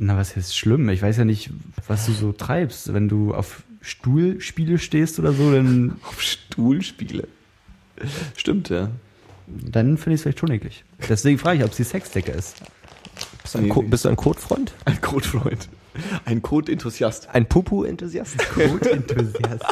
Na, was ist schlimm? Ich weiß ja nicht, was du so treibst. Wenn du auf Stuhlspiele stehst oder so, dann, Auf Stuhlspiele. Stimmt, ja. dann finde ich es vielleicht schon eklig. Deswegen frage ich, ob es die Sexdecke ist. Bist du ein, Co bist du ein Codefreund? Ein Codefreund. Ein Code-Enthusiast. Ein Pupu-Enthusiast? Code-Enthusiast.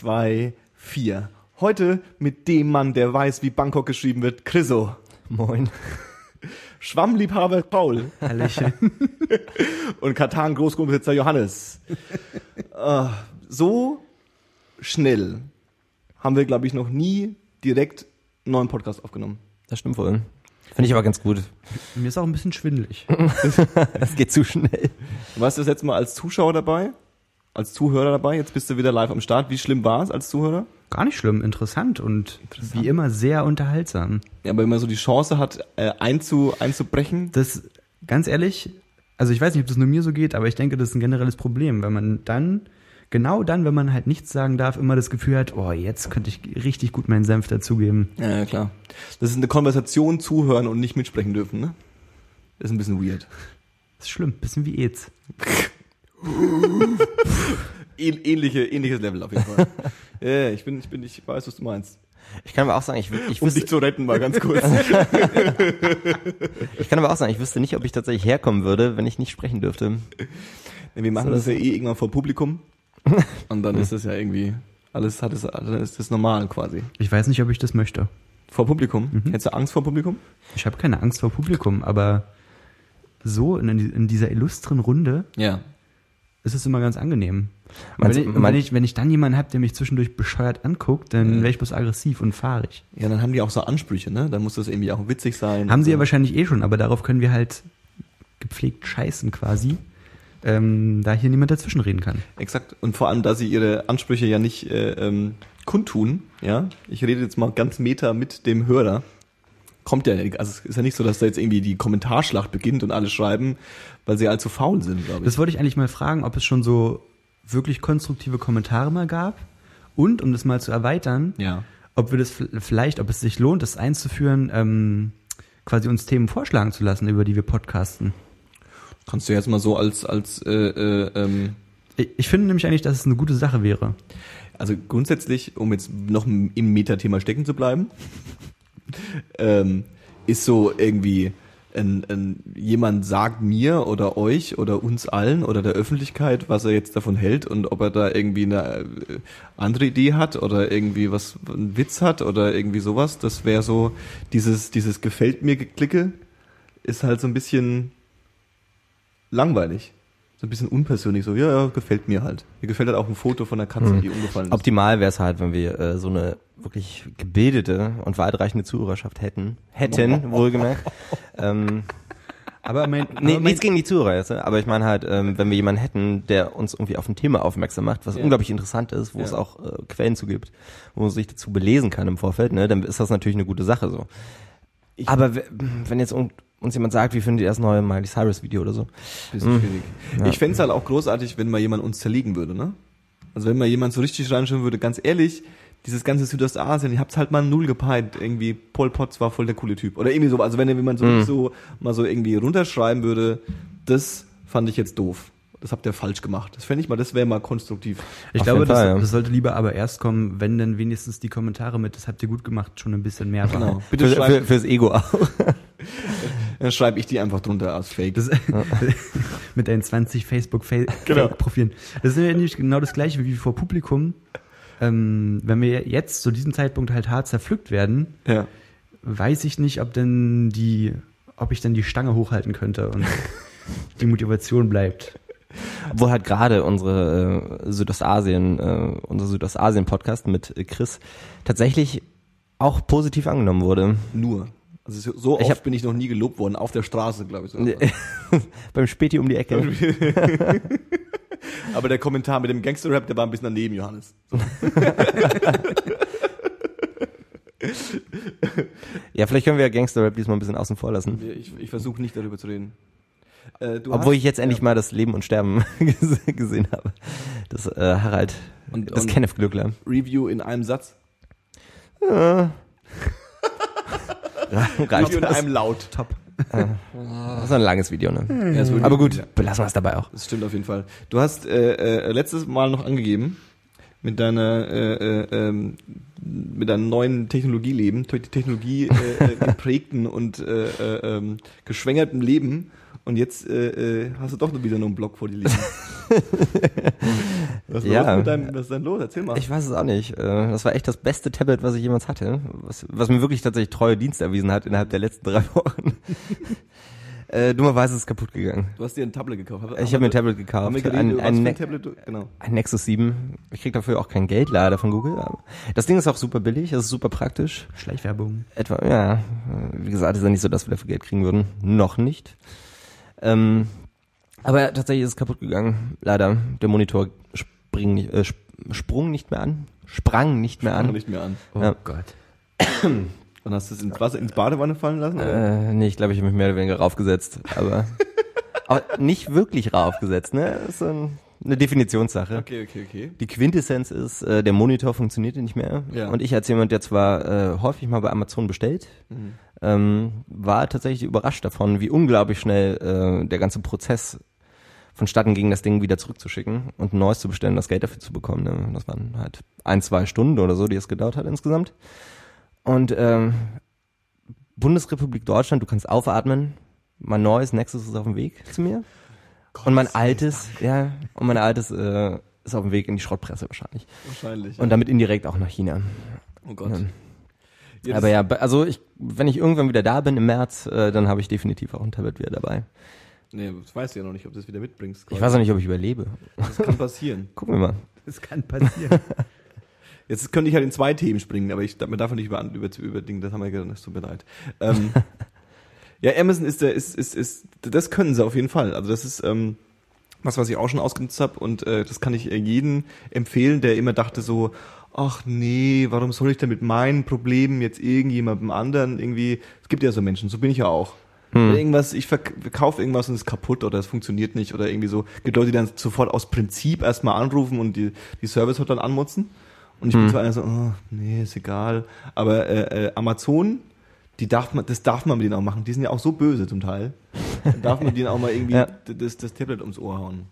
10, 2, 4. Heute mit dem Mann, der weiß, wie Bangkok geschrieben wird, Chriso. Moin. Schwammliebhaber Paul Hallöchen. und Katan-Großgrundbesitzer Johannes. Äh, so schnell haben wir, glaube ich, noch nie direkt einen neuen Podcast aufgenommen. Das stimmt wohl. Finde ich aber ganz gut. Mir ist auch ein bisschen schwindelig. Das geht zu schnell. Du warst das letzte Mal als Zuschauer dabei, als Zuhörer dabei, jetzt bist du wieder live am Start. Wie schlimm war es als Zuhörer? Gar nicht schlimm, interessant und wie immer sehr unterhaltsam. Ja, aber wenn man so die Chance hat, äh, einzu, einzubrechen, Das, ganz ehrlich, also ich weiß nicht, ob das nur mir so geht, aber ich denke, das ist ein generelles Problem, wenn man dann, genau dann, wenn man halt nichts sagen darf, immer das Gefühl hat, oh, jetzt könnte ich richtig gut meinen Senf dazugeben. Ja, ja, klar. Das ist eine Konversation zuhören und nicht mitsprechen dürfen, ne? ist ein bisschen weird. Das ist schlimm, bisschen wie AIDS. Ähn, ähnliche, ähnliches Level auf jeden Fall. ja, ja, ich bin, ich bin, ich weiß, was du meinst. Ich kann aber auch sagen, ich, ich, Um wüsste, dich zu retten, mal ganz kurz. ich kann aber auch sagen, ich wüsste nicht, ob ich tatsächlich herkommen würde, wenn ich nicht sprechen dürfte. Wir machen das ja eh irgendwann vor Publikum. Und dann ist das ja irgendwie, alles hat es, dann ist das normal quasi. Ich weiß nicht, ob ich das möchte. Vor Publikum? Hättest du Angst vor Publikum? Ich habe keine Angst vor Publikum, aber so in, in dieser illustren Runde Ja. Ist es immer ganz angenehm. Meinst wenn, ich, wenn, ich, wenn ich dann jemanden habe, der mich zwischendurch bescheuert anguckt, dann wäre ich bloß aggressiv und fahrig. Ja, dann haben die auch so Ansprüche, ne? Dann muss das irgendwie auch witzig sein. Haben sie ja wahrscheinlich eh schon, aber darauf können wir halt gepflegt scheißen quasi, ähm, da hier niemand dazwischen reden kann. Exakt. Und vor allem, da sie ihre Ansprüche ja nicht äh, ähm, kundtun, ja. Ich rede jetzt mal ganz meta mit dem Hörer. Kommt ja, also es ist ja nicht so, dass da jetzt irgendwie die Kommentarschlacht beginnt und alle schreiben, weil sie allzu faul sind, glaube ich. Das wollte ich eigentlich mal fragen, ob es schon so wirklich konstruktive Kommentare mal gab und, um das mal zu erweitern, ja. ob wir das vielleicht, ob es sich lohnt, das einzuführen, ähm, quasi uns Themen vorschlagen zu lassen, über die wir podcasten. Kannst du jetzt mal so als, als äh, äh, ähm, Ich, ich finde nämlich eigentlich, dass es eine gute Sache wäre. Also grundsätzlich, um jetzt noch im Metathema stecken zu bleiben, ähm, ist so irgendwie ein, ein, jemand sagt mir oder euch oder uns allen oder der Öffentlichkeit, was er jetzt davon hält und ob er da irgendwie eine äh, andere Idee hat oder irgendwie was einen Witz hat oder irgendwie sowas. Das wäre so dieses dieses gefällt mir geklicke ist halt so ein bisschen langweilig. So ein bisschen unpersönlich, so, ja, ja, gefällt mir halt. Mir gefällt halt auch ein Foto von einer Katze, Hm. die umgefallen ist. Optimal wäre es halt, wenn wir äh, so eine wirklich gebildete und weitreichende Zuhörerschaft hätten. Hätten, wohlgemerkt. ähm, Aber mein, nee, aber mein, nichts gegen die Zuhörer jetzt, ne? aber ich meine halt, ähm, wenn wir jemanden hätten, der uns irgendwie auf ein Thema aufmerksam macht, was Ja. unglaublich interessant ist, wo Ja. es auch äh, Quellen zu gibt, wo man sich dazu belesen kann im Vorfeld, ne, dann ist das natürlich eine gute Sache so. aber w- wenn jetzt uns jemand sagt, wie findet ihr das neue Miley Cyrus Video oder so? Bisschen Hm. schwierig. Ja. Ich fänd's halt auch großartig, wenn mal jemand uns zerlegen würde, ne? Also wenn mal jemand so richtig reinschauen würde, ganz ehrlich, dieses ganze Südostasien, ich hab's halt mal null gepeint. Irgendwie Pol Pot war voll der coole Typ. Oder irgendwie so, also wenn jemand so, Mhm. so mal so irgendwie runterschreiben würde, das fand ich jetzt doof. Das habt ihr falsch gemacht. Das fände ich mal, das wäre mal konstruktiv. ich Auf glaube, jeden das, Fall, ja. das sollte lieber aber erst kommen, wenn dann wenigstens die Kommentare mit, das habt ihr gut gemacht, schon ein bisschen mehr waren. Genau. Bitte Für, schreibt, für, fürs Ego auch. dann schreibe ich die einfach drunter als Fake. Das, mit deinen 20 Genau. Facebook-Profilen. Das ist ja nämlich genau das gleiche wie vor Publikum. Ähm, wenn wir jetzt zu diesem Zeitpunkt halt hart zerpflückt werden, ja. weiß ich nicht, ob denn die ob ich dann die Stange hochhalten könnte und die Motivation bleibt. Obwohl halt gerade unsere äh, Südostasien, äh, unser Südostasien-Podcast mit Chris tatsächlich auch positiv angenommen wurde. Nur. Also so oft Ich hab- bin ich noch nie gelobt worden, auf der Straße, glaube ich. Beim Späti um die Ecke. Aber der Kommentar mit dem Gangster-Rap, der war ein bisschen daneben, Johannes. Ja, vielleicht können wir ja Gangster-Rap diesmal ein bisschen außen vor lassen. Ich, ich versuche nicht darüber zu reden. Äh, Obwohl hast- ich jetzt endlich mal das Leben und Sterben gese- gesehen habe. Das äh, Harald, Und- das und- Kenneth Glückler. Review in einem Satz. Reicht Review in das? einem Laut. Top. Das ist ein langes Video, ne? Ja, ist wirklich- Aber gut, Ja, belassen wir es dabei auch. das stimmt auf jeden Fall. Du hast äh, äh, letztes Mal noch angegeben, mit deiner äh, äh, ähm, mit deinem neuen Technologieleben, durch die Technologie äh, äh, geprägten und äh, äh, ähm, geschwängerten Leben und jetzt äh, äh, hast du doch wieder nur einen Block vor dir liegen. was, ist Ja. los mit deinem, was ist denn los? Erzähl mal. Ich weiß es auch nicht. Äh, Das war echt das beste Tablet, was ich jemals hatte. Was, was mir wirklich tatsächlich treue Dienst erwiesen hat innerhalb der letzten drei Wochen. äh, dummerweise ist es kaputt gegangen. du hast dir ein Tablet gekauft. Ich habe mir ein Tablet Haben gekauft. wir geredet, Ein, ein, Ne ein Tablet genau. ein Nexus 7. Ich krieg dafür auch kein Geld leider von Google. Aber das Ding ist auch super billig, es ist super praktisch. Schleichwerbung. Etwa, ja, wie gesagt, ist ja nicht so, dass wir dafür Geld kriegen würden. Noch nicht. Ähm, aber tatsächlich ist es kaputt gegangen. Leider. Der Monitor spring, nicht- äh, sp- sprung nicht mehr an. Sprang nicht mehr wir an. nicht mehr an. Oh Ja. Gott. Und hast du es ins Wasser, ins Badewanne fallen lassen? Oder? Äh, nee, ich glaube, ich habe mich mehr oder weniger raufgesetzt. Aber, aber nicht wirklich raufgesetzt, ne? Das ist so ein, eine Definitionssache. Okay, okay, okay. Die Quintessenz ist, äh, der Monitor funktionierte nicht mehr. Ja. Und ich als jemand, der zwar äh, häufig mal bei Amazon bestellt, Mhm. Ähm, war tatsächlich überrascht davon, wie unglaublich schnell äh, der ganze Prozess vonstatten ging, das Ding wieder zurückzuschicken und ein neues zu bestellen, das Geld dafür zu bekommen. Ne? Das waren halt ein, zwei Stunden oder so, die es gedauert hat insgesamt. Und ähm, Bundesrepublik Deutschland, du kannst aufatmen. Mein neues Nexus ist auf dem Weg zu mir. und mein altes, ja, und mein altes äh, ist auf dem Weg in die Schrottpresse wahrscheinlich. Wahrscheinlich. Und damit indirekt auch nach China. oh Gott. Ja. Ja, Aber ja, also ich, wenn ich irgendwann wieder da bin im März, äh, dann habe ich definitiv auch ein Tablet wieder dabei. Nee, das weißt du ja noch nicht, ob du das wieder mitbringst. Ich weiß auch nicht, ob ich überlebe. Das kann passieren. Gucken wir mal. Das kann passieren. Jetzt könnte ich halt in zwei Themen springen, aber ich man darf nicht über, über, über Dinge, das haben wir gesagt, das tut mir leid. Ähm, ja, Amazon ist der, ist, ist, ist, das können sie auf jeden Fall. Also das ist ähm, was, was ich auch schon ausgenutzt habe und äh, das kann ich äh, jedem empfehlen, der immer dachte so, ach nee, warum soll ich denn mit meinen Problemen jetzt irgendjemandem anderen irgendwie, es gibt ja so Menschen, so bin ich ja auch. Wenn Irgendwas, ich verk- verkaufe irgendwas und es ist kaputt oder es funktioniert nicht oder irgendwie so. Gibt Leute, die dann sofort aus Prinzip erstmal anrufen und die, die Service-Hotline anmutzen. Und ich bin so einer so, oh, nee, ist egal. Aber äh, äh, Amazon, die darf man, das darf man mit denen auch machen. Die sind ja auch so böse zum Teil. Dann darf man denen auch mal irgendwie Ja. das, das Tablet ums Ohr hauen.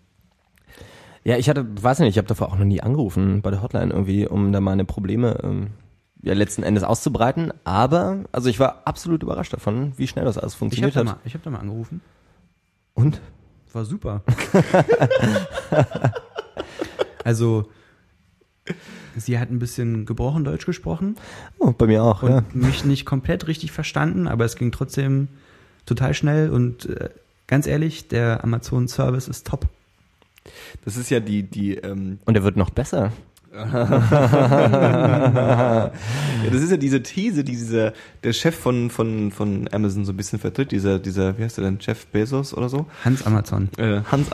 Ja, ich hatte, weiß nicht, ich habe davor auch noch nie angerufen bei der Hotline irgendwie, um da meine Probleme ähm, ja letzten Endes auszubreiten. Aber, also ich war absolut überrascht davon, wie schnell das alles Ich habe funktioniert da, hat. mal- ich hab da mal angerufen. Und? War super. also, sie hat ein bisschen gebrochen Deutsch gesprochen Oh, bei mir auch, und ja. mich nicht komplett richtig verstanden, aber es ging trotzdem total schnell und äh, ganz ehrlich, der Amazon-Service ist top. Das ist ja die, die, ähm, Und er wird noch besser. ja, das ist ja diese These, die dieser, der Chef von, von, von Amazon so ein bisschen vertritt, dieser, dieser, wie heißt der denn, Jeff Bezos oder so? Hans Amazon. Äh, Hans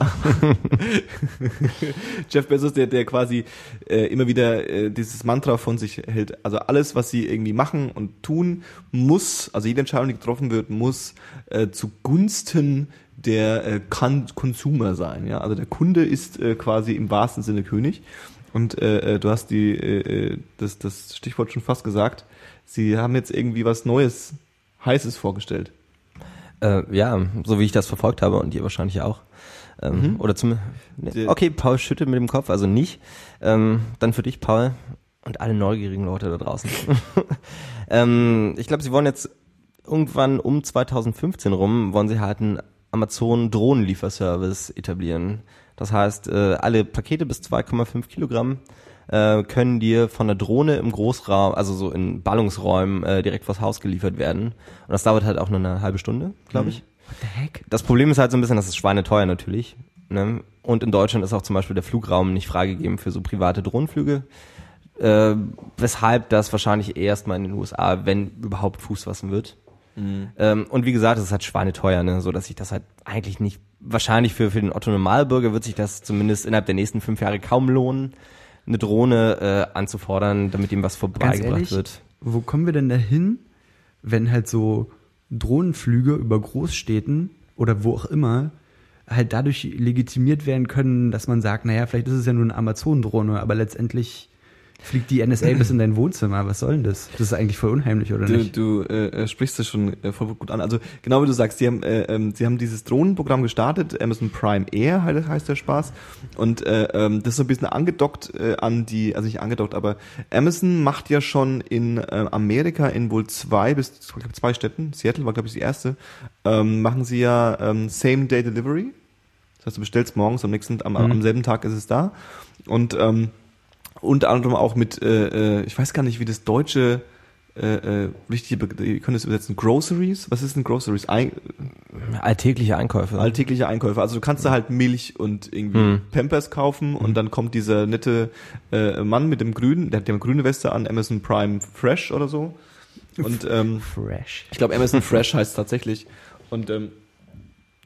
Jeff Bezos, der, der quasi äh, immer wieder äh, dieses Mantra von sich hält. Also alles, was sie irgendwie machen und tun, muss, also jede Entscheidung, die getroffen wird, muss äh, zugunsten der äh, Con Consumer sein. Ja? Also der Kunde ist äh, quasi im wahrsten Sinne König. Und äh, äh, du hast die, äh, äh, das, das Stichwort schon fast gesagt. Sie haben jetzt irgendwie was Neues, Heißes vorgestellt. Äh, ja, so wie ich das verfolgt habe und ihr wahrscheinlich auch. Ähm, Mhm. Oder zum. Ne, okay, Paul schüttelt mit dem Kopf, also nicht. Ähm, dann für dich, Paul, und alle neugierigen Leute da draußen. ähm, ich glaube, sie wollen jetzt irgendwann um 2015 rum, wollen sie halt einen Amazon-Drohnenlieferservice etablieren. Das heißt, äh, alle Pakete bis 2,5 Kilogramm äh, können dir von der Drohne im Großraum, also so in Ballungsräumen äh, direkt vors Haus geliefert werden. Und das dauert halt auch nur eine halbe Stunde, glaube ich. What the heck? Das Problem ist halt so ein bisschen, das ist schweineteuer natürlich. Ne? Und in Deutschland ist auch zum Beispiel der Flugraum nicht freigegeben für so private Drohnenflüge. Äh, weshalb das wahrscheinlich erst mal in den USA, wenn überhaupt Fuß fassen wird. Ähm, und wie gesagt, es ist halt schweineteuer, ne? so dass sich das halt eigentlich nicht, wahrscheinlich für, für den Otto Normalbürger wird sich das zumindest innerhalb der nächsten fünf Jahre kaum lohnen, eine Drohne äh, anzufordern, damit ihm was vorbeigebracht wird. wo kommen wir denn dahin, wenn halt so Drohnenflüge über Großstädten oder wo auch immer halt dadurch legitimiert werden können, dass man sagt, naja, vielleicht ist es ja nur eine Amazon-Drohne, aber letztendlich fliegt die NSA bis in dein Wohnzimmer. Was soll denn das? Das ist eigentlich voll unheimlich, oder Du, nicht? du äh, äh, sprichst das schon äh, voll gut an. Also genau wie du sagst, sie haben, äh, ähm, sie haben dieses Drohnenprogramm gestartet, Amazon Prime Air heißt, der Spaß. Und äh, ähm, das ist so ein bisschen angedockt äh, an die, also nicht angedockt, aber Amazon macht ja schon in Amerika in wohl zwei bis ich glaub, zwei Städten, Seattle war glaube ich die erste, ähm, machen sie ja ähm, Same Day Delivery. Das heißt, du bestellst morgens, am nächsten, am, am selben Tag ist es da. Und ähm, unter anderem auch mit, äh, äh, ich weiß gar nicht, wie das deutsche äh, äh, richtige, Be- ihr könnt es übersetzen, Groceries. Was ist denn Groceries? Ein, Alltägliche Einkäufe. alltägliche Einkäufe. Also du kannst da halt Milch und irgendwie Hm. Pampers kaufen und dann kommt dieser nette äh, Mann mit dem grünen, der hat ja grüne Weste an, Amazon Prime Fresh oder so. Und ähm, Fresh. ich glaube, Amazon Fresh heißt tatsächlich. Und ähm,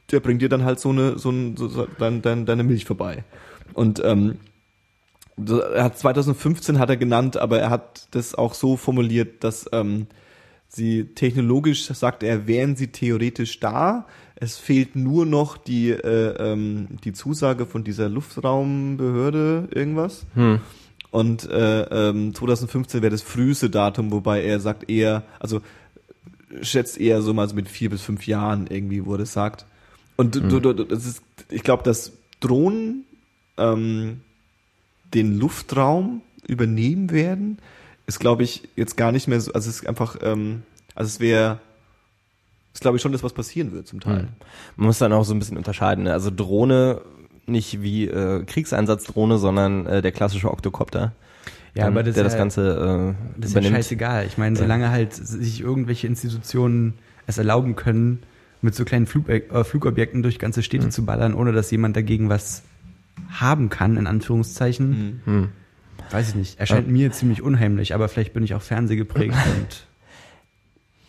der bringt dir dann halt so eine, so, ein, so, so dein, dein, deine Milch vorbei. Und ähm, er hat 2015 hat er genannt, aber er hat das auch so formuliert, dass ähm, sie technologisch, sagt er, wären sie theoretisch da. Es fehlt nur noch die, äh, ähm, die Zusage von dieser Luftraumbehörde, irgendwas. Hm. Und äh, ähm, 2015 wäre das früheste Datum, wobei er sagt eher, also schätzt eher so mal so mit vier bis fünf Jahren irgendwie, wo er das sagt. Und du, du, du, das ist, ich glaube, dass Drohnen ähm, den Luftraum übernehmen werden, ist, glaube ich, jetzt gar nicht mehr so, also es ist einfach, ähm, also es wäre, ist, glaube ich, schon das, was passieren wird zum Teil. Man muss dann auch so ein bisschen unterscheiden. Ne? Also Drohne nicht wie äh, Kriegseindsatzdrohne, sondern äh, der klassische Oktokopter. Ja, ähm, aber das der ist das ja- Ganze äh, Das ist ja scheißegal. Ich meine, solange halt sich irgendwelche Institutionen es erlauben können, mit so kleinen Flug, äh, Flugobjekten durch ganze Städte Hm. zu ballern, ohne dass jemand dagegen was haben kann, in Anführungszeichen, Hm. weiß ich nicht. Erscheint mir ziemlich unheimlich, aber vielleicht bin ich auch fernsehgeprägt und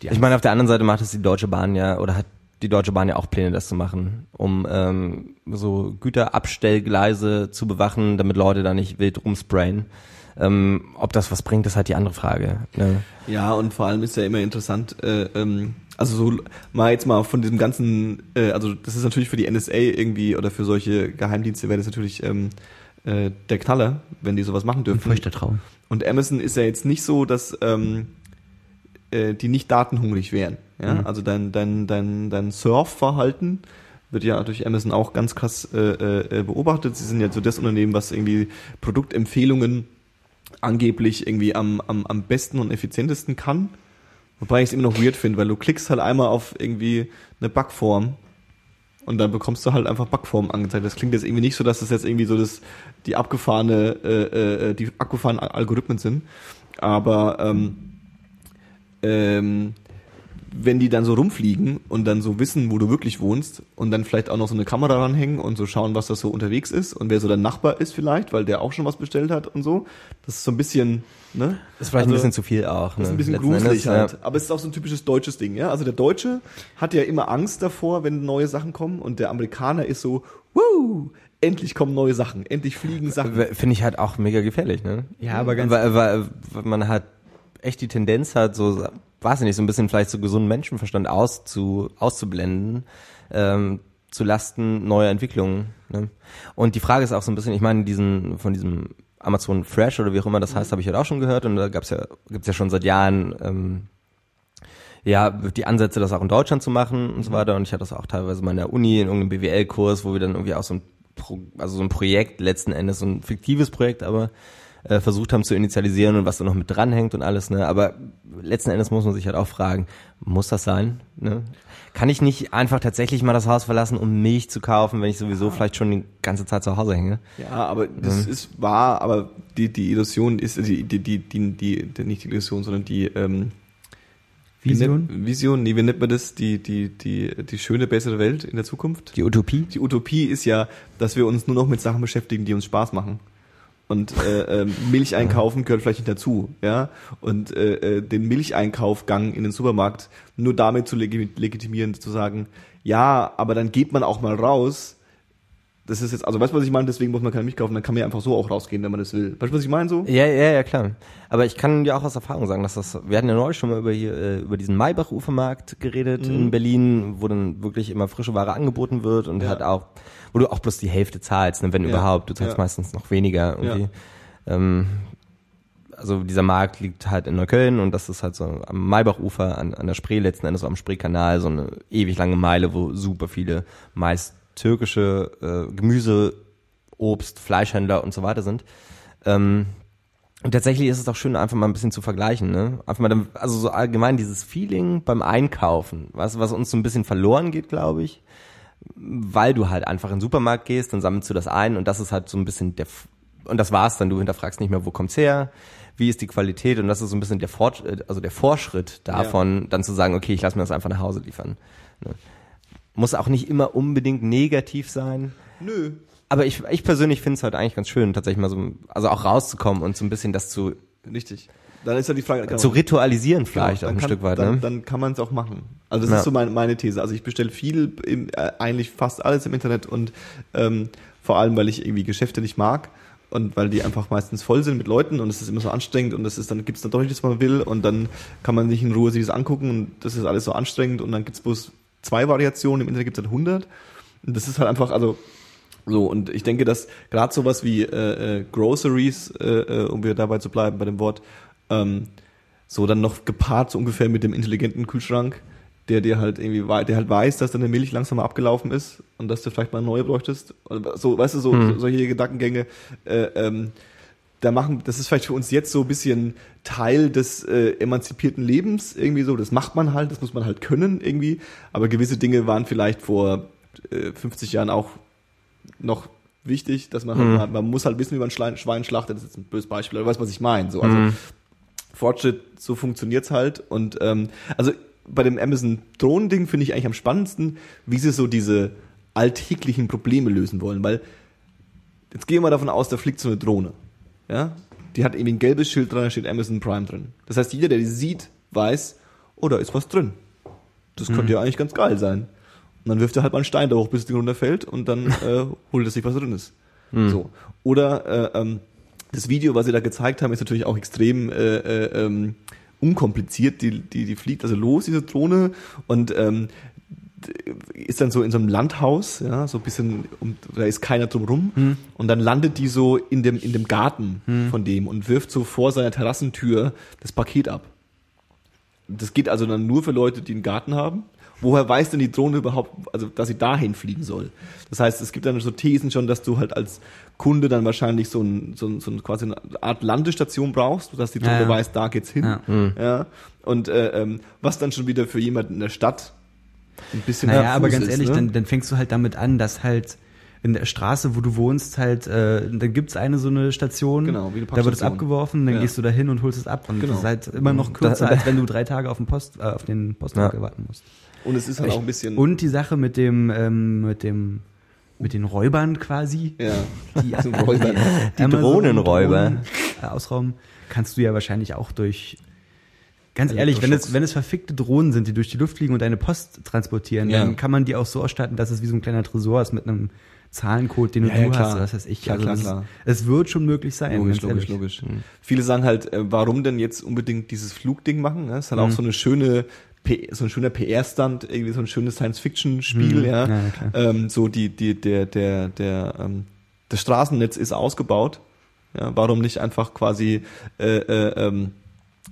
die Ich meine, auf der anderen Seite macht es die Deutsche Bahn ja, oder hat die Deutsche Bahn ja auch Pläne, das zu machen, um ähm, so Güterabstellgleise zu bewachen, damit Leute da nicht wild rumsprayen. Ähm, ob das was bringt, ist halt die andere Frage. Ne? Ja, und vor allem ist ja immer interessant, äh, ähm, also so mal jetzt mal von diesem ganzen, äh, also das ist natürlich für die NSA irgendwie oder für solche Geheimdienste wäre das natürlich ähm, äh, der Knaller, wenn die sowas machen ein dürfen. feuchter Traum. Und Amazon ist ja jetzt nicht so, dass ähm, äh, die nicht datenhungrig wären. Ja? Mhm. Also dein, dein, dein, dein Surfverhalten wird ja durch Amazon auch ganz krass äh, äh, beobachtet. Sie sind ja so das Unternehmen, was irgendwie Produktempfehlungen angeblich irgendwie am, am, am besten und effizientesten kann. Wobei ich es immer noch weird finde, weil du klickst halt einmal auf irgendwie eine Backform und dann bekommst du halt einfach Backform angezeigt. Das klingt jetzt irgendwie nicht so, dass das jetzt irgendwie so das die abgefahrene äh, äh, die abgefahrenen Algorithmen sind, aber ähm, ähm, wenn die dann so rumfliegen und dann so wissen, wo du wirklich wohnst und dann vielleicht auch noch so eine Kamera ranhängen und so schauen, was das so unterwegs ist und wer so dein Nachbar ist vielleicht, weil der auch schon was bestellt hat und so. Das ist so ein bisschen, ne? Das ist vielleicht Also, ein bisschen zu viel auch. Das ist ne? ein bisschen Letzten gruselig Endes, halt. Ja. Aber es ist auch so ein typisches deutsches Ding, ja. Also der Deutsche hat ja immer Angst davor, wenn neue Sachen kommen und der Amerikaner ist so, wuh, endlich kommen neue Sachen, endlich fliegen Sachen. Finde ich halt auch mega gefährlich, ne? Ja, aber ganz weil, weil, weil man halt echt die Tendenz hat, so, weiß ich nicht, so ein bisschen vielleicht so gesunden Menschenverstand auszu, auszublenden, ähm, zu Lasten neuer Entwicklungen. Ne? Und die Frage ist auch so ein bisschen, ich meine, diesen, von diesem Amazon Fresh oder wie auch immer das heißt, habe ich halt auch schon gehört und da gab's ja, gibt's ja schon seit Jahren ähm, ja, die Ansätze, das auch in Deutschland zu machen und so weiter. Und ich hatte das auch teilweise mal in der Uni in irgendeinem BWL-Kurs, wo wir dann irgendwie auch so ein, Pro, also so ein Projekt letzten Endes, so ein fiktives Projekt, aber äh, versucht haben zu initialisieren und was da noch mit dranhängt und alles, ne? Aber letzten Endes muss man sich halt auch fragen, muss das sein? Ne? Kann ich nicht einfach tatsächlich mal das Haus verlassen, um Milch zu kaufen, wenn ich sowieso vielleicht schon die ganze Zeit zu Hause hänge? Ja, aber das ist wahr, aber die, die Illusion ist, die, die, die, die, die, die nicht die Illusion, sondern die, ähm, Vision? nennt- Vision, nee, wie nennt man das? Die, die, die, die schöne, bessere Welt in der Zukunft? Die Utopie? Die Utopie ist ja, dass wir uns nur noch mit Sachen beschäftigen, die uns Spaß machen. Und äh, ähm, Milch einkaufen gehört vielleicht nicht dazu, ja. Und äh, äh, den Milcheinkaufgang in den Supermarkt nur damit zu legi legitimieren, zu sagen, ja, aber dann geht man auch mal raus. Das ist jetzt, also weißt du, was ich meine? Deswegen muss man keine Milch kaufen, dann kann man ja einfach so auch rausgehen, wenn man das will. Weißt du, was ich meine so? Ja, ja, ja, klar. Aber ich kann dir auch aus Erfahrung sagen, dass das, wir hatten ja neulich schon mal über hier, äh, über diesen Maybach-Ufermarkt geredet Mhm. in Berlin, wo dann wirklich immer frische Ware angeboten wird und Ja. halt auch, wo du auch bloß die Hälfte zahlst, ne, wenn Ja. überhaupt. Du zahlst Ja. meistens noch weniger irgendwie. Ähm, also dieser Markt liegt halt in Neukölln und das ist halt so am Maybachufer, an, an der Spree, letzten Endes so am Spreekanal, so eine ewig lange Meile, wo super viele meist türkische äh, Gemüse, Obst, Fleischhändler und so weiter sind. Ähm, und tatsächlich ist es auch schön, einfach mal ein bisschen zu vergleichen, ne? Einfach mal, dann, also so allgemein dieses Feeling beim Einkaufen, was, was uns so ein bisschen verloren geht, glaube ich, weil du halt einfach in den Supermarkt gehst, dann sammelst du das ein und das ist halt so ein bisschen der, und das war's dann, du hinterfragst nicht mehr, wo kommt's her, wie ist die Qualität und das ist so ein bisschen der Fort, äh, also der Vorschritt davon, dann zu sagen, okay, ich lasse mir das einfach nach Hause liefern. Ne? Muss auch nicht immer unbedingt negativ sein, Nö. aber ich, ich persönlich finde es halt eigentlich ganz schön, tatsächlich mal so, also auch rauszukommen und so ein bisschen das zu, Richtig. Dann ist ja die Frage, genau. zu ritualisieren vielleicht Genau, auch ein kann, Stück weit, dann, ne? Dann kann man es auch machen. Also das Ja. ist so meine, meine These. Also ich bestelle viel, im, äh, eigentlich fast alles im Internet und ähm, vor allem, weil ich irgendwie Geschäfte nicht mag und weil die einfach meistens voll sind mit Leuten und es ist immer so anstrengend und das ist dann gibt's dann doch nicht, was man will und dann kann man nicht in Ruhe sich das angucken und das ist alles so anstrengend und dann gibt's bloß zwei Variationen, im Internet gibt's halt 100 und das ist halt einfach, also so, und ich denke, dass gerade sowas wie äh, äh, Groceries, äh, äh, um wieder dabei zu bleiben bei dem Wort, ähm, so dann noch gepaart so ungefähr mit dem intelligenten Kühlschrank, der dir halt irgendwie, der halt weiß, dass deine Milch langsam mal abgelaufen ist und dass du vielleicht mal eine neue bräuchtest. Oder So, weißt du, so, Hm. solche Gedankengänge, äh, ähm, da machen, das ist vielleicht für uns jetzt so ein bisschen Teil des äh, emanzipierten Lebens, irgendwie so, das macht man halt, das muss man halt können irgendwie, aber gewisse Dinge waren vielleicht vor äh, 50 Jahren auch noch wichtig, dass man halt, Mhm. mal- man muss halt wissen, wie man Schlein- Schwein schlachtet, das ist jetzt ein böses Beispiel, aber du weißt, was ich meine, so, also Mhm. Fortschritt, so funktioniert's halt. Und ähm, also bei dem Amazon Drohnen-Ding finde ich eigentlich am spannendsten, wie sie so diese alltäglichen Probleme lösen wollen, weil jetzt gehen wir davon aus, da fliegt so eine Drohne, ja, die hat irgendwie ein gelbes Schild dran, da steht Amazon Prime drin. Das heißt, jeder, der die sieht, weiß, oh, da ist was drin. Das könnte ja eigentlich ganz geil sein. Und dann wirft er halt mal einen Stein da hoch, bis das Ding runterfällt und dann äh, holt er sich, was drin ist. So. Oder äh, ähm, das Video, was sie da gezeigt haben, ist natürlich auch extrem äh, äh, ähm, unkompliziert. Die, die, die fliegt also los, diese Drohne, und ähm, ist dann so in so einem Landhaus, ja, so ein bisschen, um, da ist keiner drumrum, und dann landet die so in dem, in dem Garten von dem und wirft so vor seiner Terrassentür das Paket ab. Das geht also dann nur für Leute, die einen Garten haben. Woher weiß denn die Drohne überhaupt, also dass sie dahin fliegen soll? Das heißt, es gibt dann so Thesen schon, dass du halt als Kunde dann wahrscheinlich so, ein, so, ein, so ein, quasi eine Art Landestation brauchst, dass die Drohne Ja, ja. weiß, da geht's hin. Ja. Ja. Und äh, ähm, was dann schon wieder für jemanden in der Stadt ein bisschen Naja, aber ganz ist, ehrlich, ne? dann, dann fängst du halt damit an, dass halt in der Straße, wo du wohnst, halt, äh, dann gibt's eine so eine Station, Genau, wie eine da wird es abgeworfen, dann Ja. gehst du da hin und holst es ab. Und Genau. das ist halt immer noch kürzer, als wenn du drei Tage auf den Post, äh, auf den Postwagen Ja. warten musst. Und es ist halt auch ein bisschen. Und die Sache mit dem, ähm, mit dem, mit den Räubern quasi, ja. die. Die Amazon Drohnenräuber. Drohnen, äh, ausrauben, kannst du ja wahrscheinlich auch durch Ganz Also ehrlich, wenn es, wenn es verfickte Drohnen sind, die durch die Luft fliegen und deine Post transportieren, Ja. dann kann man die auch so ausstatten, dass es wie so ein kleiner Tresor ist mit einem Zahlencode, den Ja, du ja, klar. hast, was weiß ich. Klar, also klar, das, klar. Es wird schon möglich sein. Logisch, logisch, logisch. Viele sagen halt, äh, warum denn jetzt unbedingt dieses Flugding machen? Ne? Das ist halt auch Mhm. so eine schöne, so ein schöner PR-Stand, irgendwie so ein schönes Science-Fiction-Spiel, Mhm. ja. Ja, ähm, so die, die, der, der, der, ähm, das Straßennetz ist ausgebaut. Ja, warum nicht einfach quasi, äh, äh, ähm,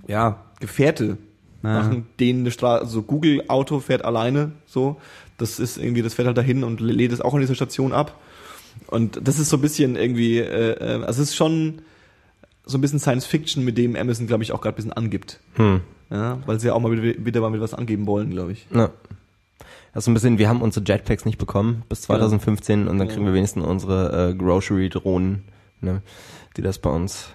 ja, Gefährte Ah. machen, denen eine Straße, so Google Auto fährt alleine, so. Das ist irgendwie, das fährt halt dahin und lädt es auch an dieser Station ab. Und das ist so ein bisschen irgendwie, äh, äh, also es ist schon so ein bisschen Science Fiction, mit dem Amazon, glaube ich, auch gerade ein bisschen angibt. Hm. Ja, weil sie ja auch mal wieder, wieder mal mit was angeben wollen, glaube ich. Ja. Das ist ein bisschen, wir haben unsere Jetpacks nicht bekommen bis 2015 und dann Ja. kriegen wir wenigstens unsere äh, Grocery-Drohnen, ne, die das bei uns,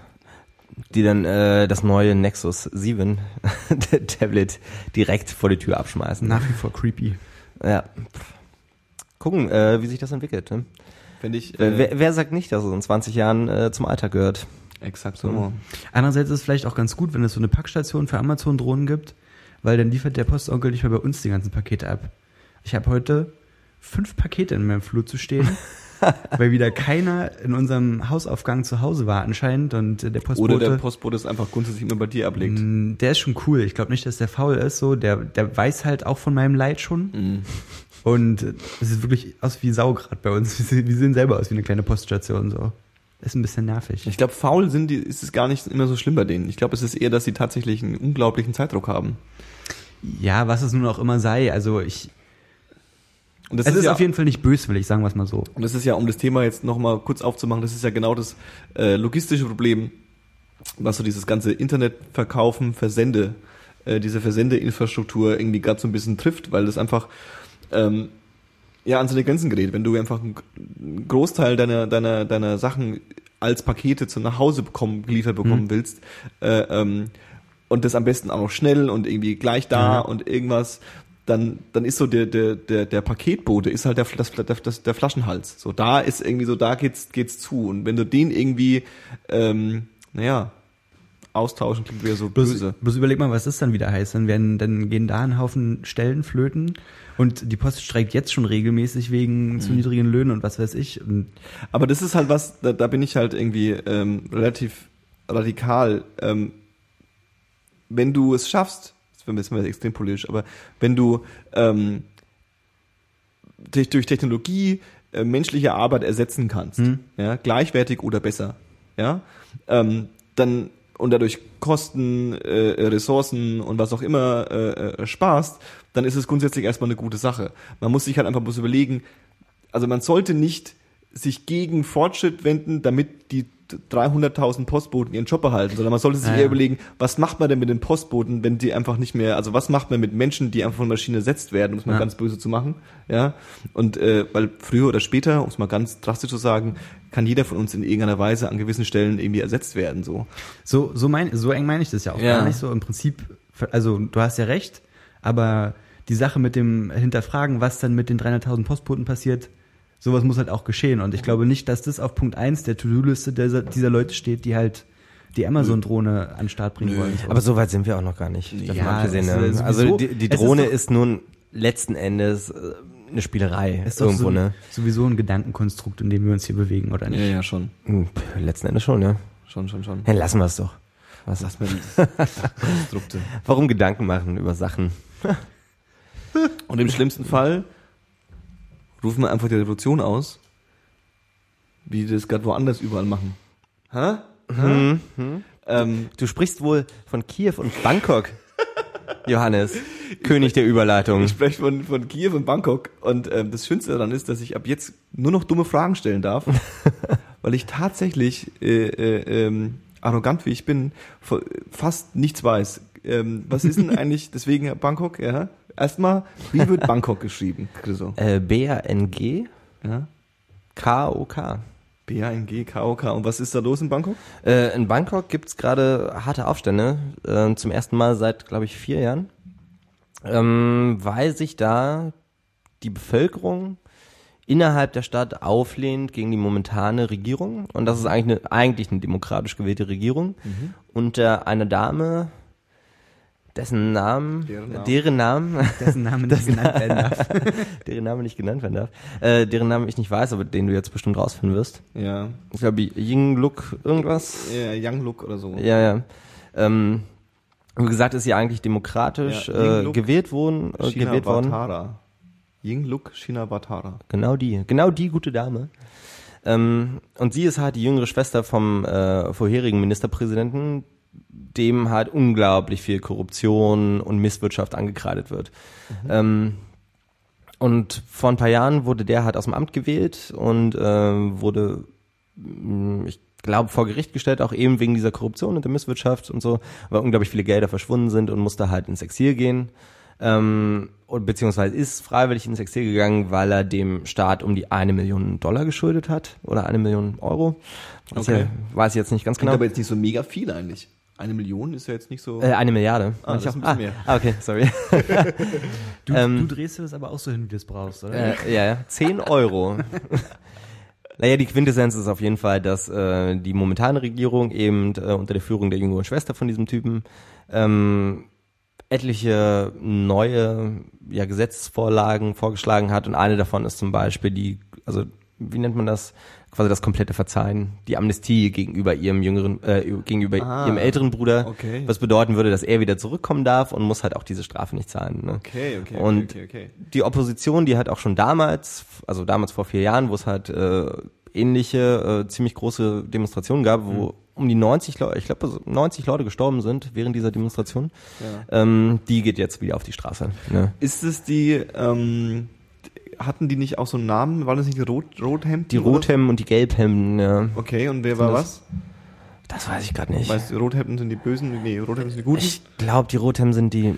die dann äh, das neue Nexus 7 Tablet direkt vor die Tür abschmeißen. Nach wie vor creepy. Ja. Gucken, äh, wie sich das entwickelt. Ne? Finde ich. Wer- Äh, wer, wer sagt nicht, dass es in 20 Jahren äh, zum Alltag gehört? exakt so. Andererseits ist es vielleicht auch ganz gut, wenn es so eine Packstation für Amazon-Drohnen gibt, weil dann liefert der Postonkel nicht mehr bei uns die ganzen Pakete ab. Ich habe heute fünf Pakete in meinem Flur zu stehen, weil wieder keiner in unserem Hausaufgang zu Hause war anscheinend und äh, der Postbote... Oder der Postbote ist einfach grundsätzlich immer bei dir ablegt. Mm, Der ist schon cool. Ich glaube nicht, dass der faul ist. So, der, der weiß halt auch von meinem Leid schon. Mhm. Und äh, es sieht wirklich aus wie Sau gerade bei uns. Wir sehen- wir sehen selber aus wie eine kleine Poststation. So. Ist ein bisschen nervig. Ich glaube, faul sind die, ist es gar nicht immer so schlimm bei denen. Ich glaube, es ist eher, dass sie tatsächlich einen unglaublichen Zeitdruck haben. Ja, was es nun auch immer sei. Also ich. Und das es ist, ja, auf jeden Fall nicht böswillig, sagen wir es mal so. Und das ist ja, um das Thema jetzt nochmal kurz aufzumachen, das ist ja genau das äh, logistische Problem, was so dieses ganze Internetverkaufen, Versende, äh, diese Versendeinfrastruktur irgendwie gerade so ein bisschen trifft, weil das einfach ähm, ja an seine Grenzen gerät. Wenn du einfach einen Großteil deiner, deiner, deiner Sachen als Pakete zu nach Hause bekommen, geliefert bekommen Mhm. willst, äh, ähm, und das am besten auch noch schnell und irgendwie gleich da Ja. und irgendwas, dann, dann ist so der, der, der, der Paketbote ist halt der, das, das, der Flaschenhals. So, da ist irgendwie so, da geht's, geht's zu. Und wenn du den irgendwie, ähm, naja, austauschen klingt wieder so böse. Bloß, überleg mal, was das dann wieder heißt. Dann, werden, dann gehen da ein Haufen Stellen flöten und die Post streikt jetzt schon regelmäßig wegen zu niedrigen Löhnen und was weiß ich. Und Aber das ist halt was, da, da bin ich halt irgendwie ähm, relativ radikal. Ähm, wenn du es schaffst, das jetzt mal extrem politisch, aber wenn du ähm, durch, durch Technologie äh, menschliche Arbeit ersetzen kannst, Hm. ja, gleichwertig oder besser, ja, ähm, dann und dadurch Kosten, äh, Ressourcen und was auch immer äh, äh, sparst, dann ist es grundsätzlich erstmal eine gute Sache. Man muss sich halt einfach bloß überlegen, also man sollte nicht sich gegen Fortschritt wenden, damit die 300.000 Postboten ihren Job behalten, sondern man sollte sich Ja, eher überlegen, was macht man denn mit den Postboten, wenn die einfach nicht mehr, also was macht man mit Menschen, die einfach von Maschine ersetzt werden, um es mal Ja. ganz böse zu machen, ja, und äh, weil früher oder später, um es mal ganz drastisch zu sagen, kann jeder von uns in irgendeiner Weise an gewissen Stellen irgendwie ersetzt werden, so. so, so, mein, so eng meine ich das ja auch Ja. gar nicht so. Im Prinzip, also du hast ja recht, aber die Sache mit dem Hinterfragen, was dann mit den 300.000 Postboten passiert, sowas muss halt auch geschehen. Und ich glaube nicht, dass das auf Punkt eins der To-Do-Liste dieser, dieser Leute steht, die halt die Amazon-Drohne an den Start bringen Nö. wollen. Aber so weit sind wir auch noch gar nicht. Ja, abgesehen, es ne? ist Also sowieso- die, die ist Drohne doch- ist, nun letzten Endes äh, eine Spielerei ist doch irgendwo, so, ne? sowieso ein Gedankenkonstrukt, in dem wir uns hier bewegen, oder nicht? ja, schon, Hm, Letzten Endes schon, ja. schon, schon, schon. Ja, lassen wir es doch. Was, Lass mir die Konstrukte. warum Gedanken machen über Sachen? Und im schlimmsten Fall rufen wir einfach die Revolution aus, wie die das gerade woanders überall machen. Hä? Hä? Ähm, Du sprichst wohl von Kiew und Bangkok, Johannes, König der Überleitung. ich spreche von, von Kiew und Bangkok und ähm, das Schönste daran ist, dass ich ab jetzt nur noch dumme Fragen stellen darf, weil ich tatsächlich, äh, äh, ähm, arrogant wie ich bin, fast nichts weiß. Ähm, was ist denn eigentlich, deswegen Bangkok, ja? Erstmal, wie wird Bangkok geschrieben, Chriso? Äh, B-A-N-G Ja? K-O-K. B-A-N-G, K-O-K. Und was ist da los in Bangkok? Äh, in Bangkok gibt's gerade harte Aufstände, äh, zum ersten Mal seit, glaube ich, vier Jahren, ähm, weil sich da die Bevölkerung innerhalb der Stadt auflehnt gegen die momentane Regierung. Und das ist eigentlich eine, eigentlich eine demokratisch gewählte Regierung. Unter einer Dame, dessen Namen, Deren Namen. deren Namen, Dessen Name nicht genannt werden darf. deren Name nicht genannt werden darf, äh, deren Namen ich nicht weiß, aber den du jetzt bestimmt rausfinden wirst. Ja. Ich glaube, Ying Luk irgendwas. ja Young Look oder so. Ja, ja. Ähm, wie gesagt, ist sie eigentlich demokratisch Ja, äh, gewählt worden, äh, China gewählt worden. Vatara. Ying Look China Vatara. Genau die, genau die gute Dame. Ähm, und sie ist halt die jüngere Schwester vom äh, vorherigen Ministerpräsidenten, dem halt unglaublich viel Korruption und Misswirtschaft angekreidet wird. Ähm, und vor ein paar Jahren wurde der halt aus dem Amt gewählt und äh, wurde, mh, ich glaube, vor Gericht gestellt, auch eben wegen dieser Korruption und der Misswirtschaft und so, weil unglaublich viele Gelder verschwunden sind und musste halt ins Exil gehen. Ähm, und beziehungsweise ist freiwillig ins Exil gegangen, weil er dem Staat um die eine Million Dollar geschuldet hat oder eine Million Euro. Das Okay. ja, weiß ich jetzt nicht ganz Klingt genau. aber jetzt nicht so mega viel eigentlich. Eine Million ist ja jetzt nicht so. Äh, eine Milliarde. Ah, das ich ist ein bisschen ah, mehr. ah, okay, sorry. Du, Ähm, du drehst dir das aber auch so hin, wie du es brauchst, oder? Äh, ja, ja, 10 Euro. naja, die Quintessenz ist auf jeden Fall, dass äh, die momentane Regierung eben äh, unter der Führung der jüngeren Schwester von diesem Typen ähm, etliche neue ja, Gesetzesvorlagen vorgeschlagen hat und eine davon ist zum Beispiel die, also wie nennt man das? Quasi das komplette Verzeihen, die Amnestie gegenüber ihrem jüngeren, äh, gegenüber Ah, ihrem älteren Bruder, okay. was bedeuten würde, dass er wieder zurückkommen darf und muss halt auch diese Strafe nicht zahlen. Ne? okay, okay, Und okay, okay, die Opposition, die hat auch schon damals, also damals vor vier Jahren, wo es halt äh, ähnliche, äh, ziemlich große Demonstrationen gab, wo um die 90 Leute, ich glaube 90 Leute gestorben sind während dieser Demonstration, ähm, die geht jetzt wieder auf die Straße. Ne? Ist es die, ähm, hatten die nicht auch so einen Namen? Waren das nicht die Rot, Rothemden? Die? Rothemden und die Gelbhemden, ja. Okay, und wer war was? Das weiß ich gerade nicht. Weißt du, Rothemden sind die Bösen? Nee, Rothemden sind die Guten? Ich glaube, die Rothemden sind die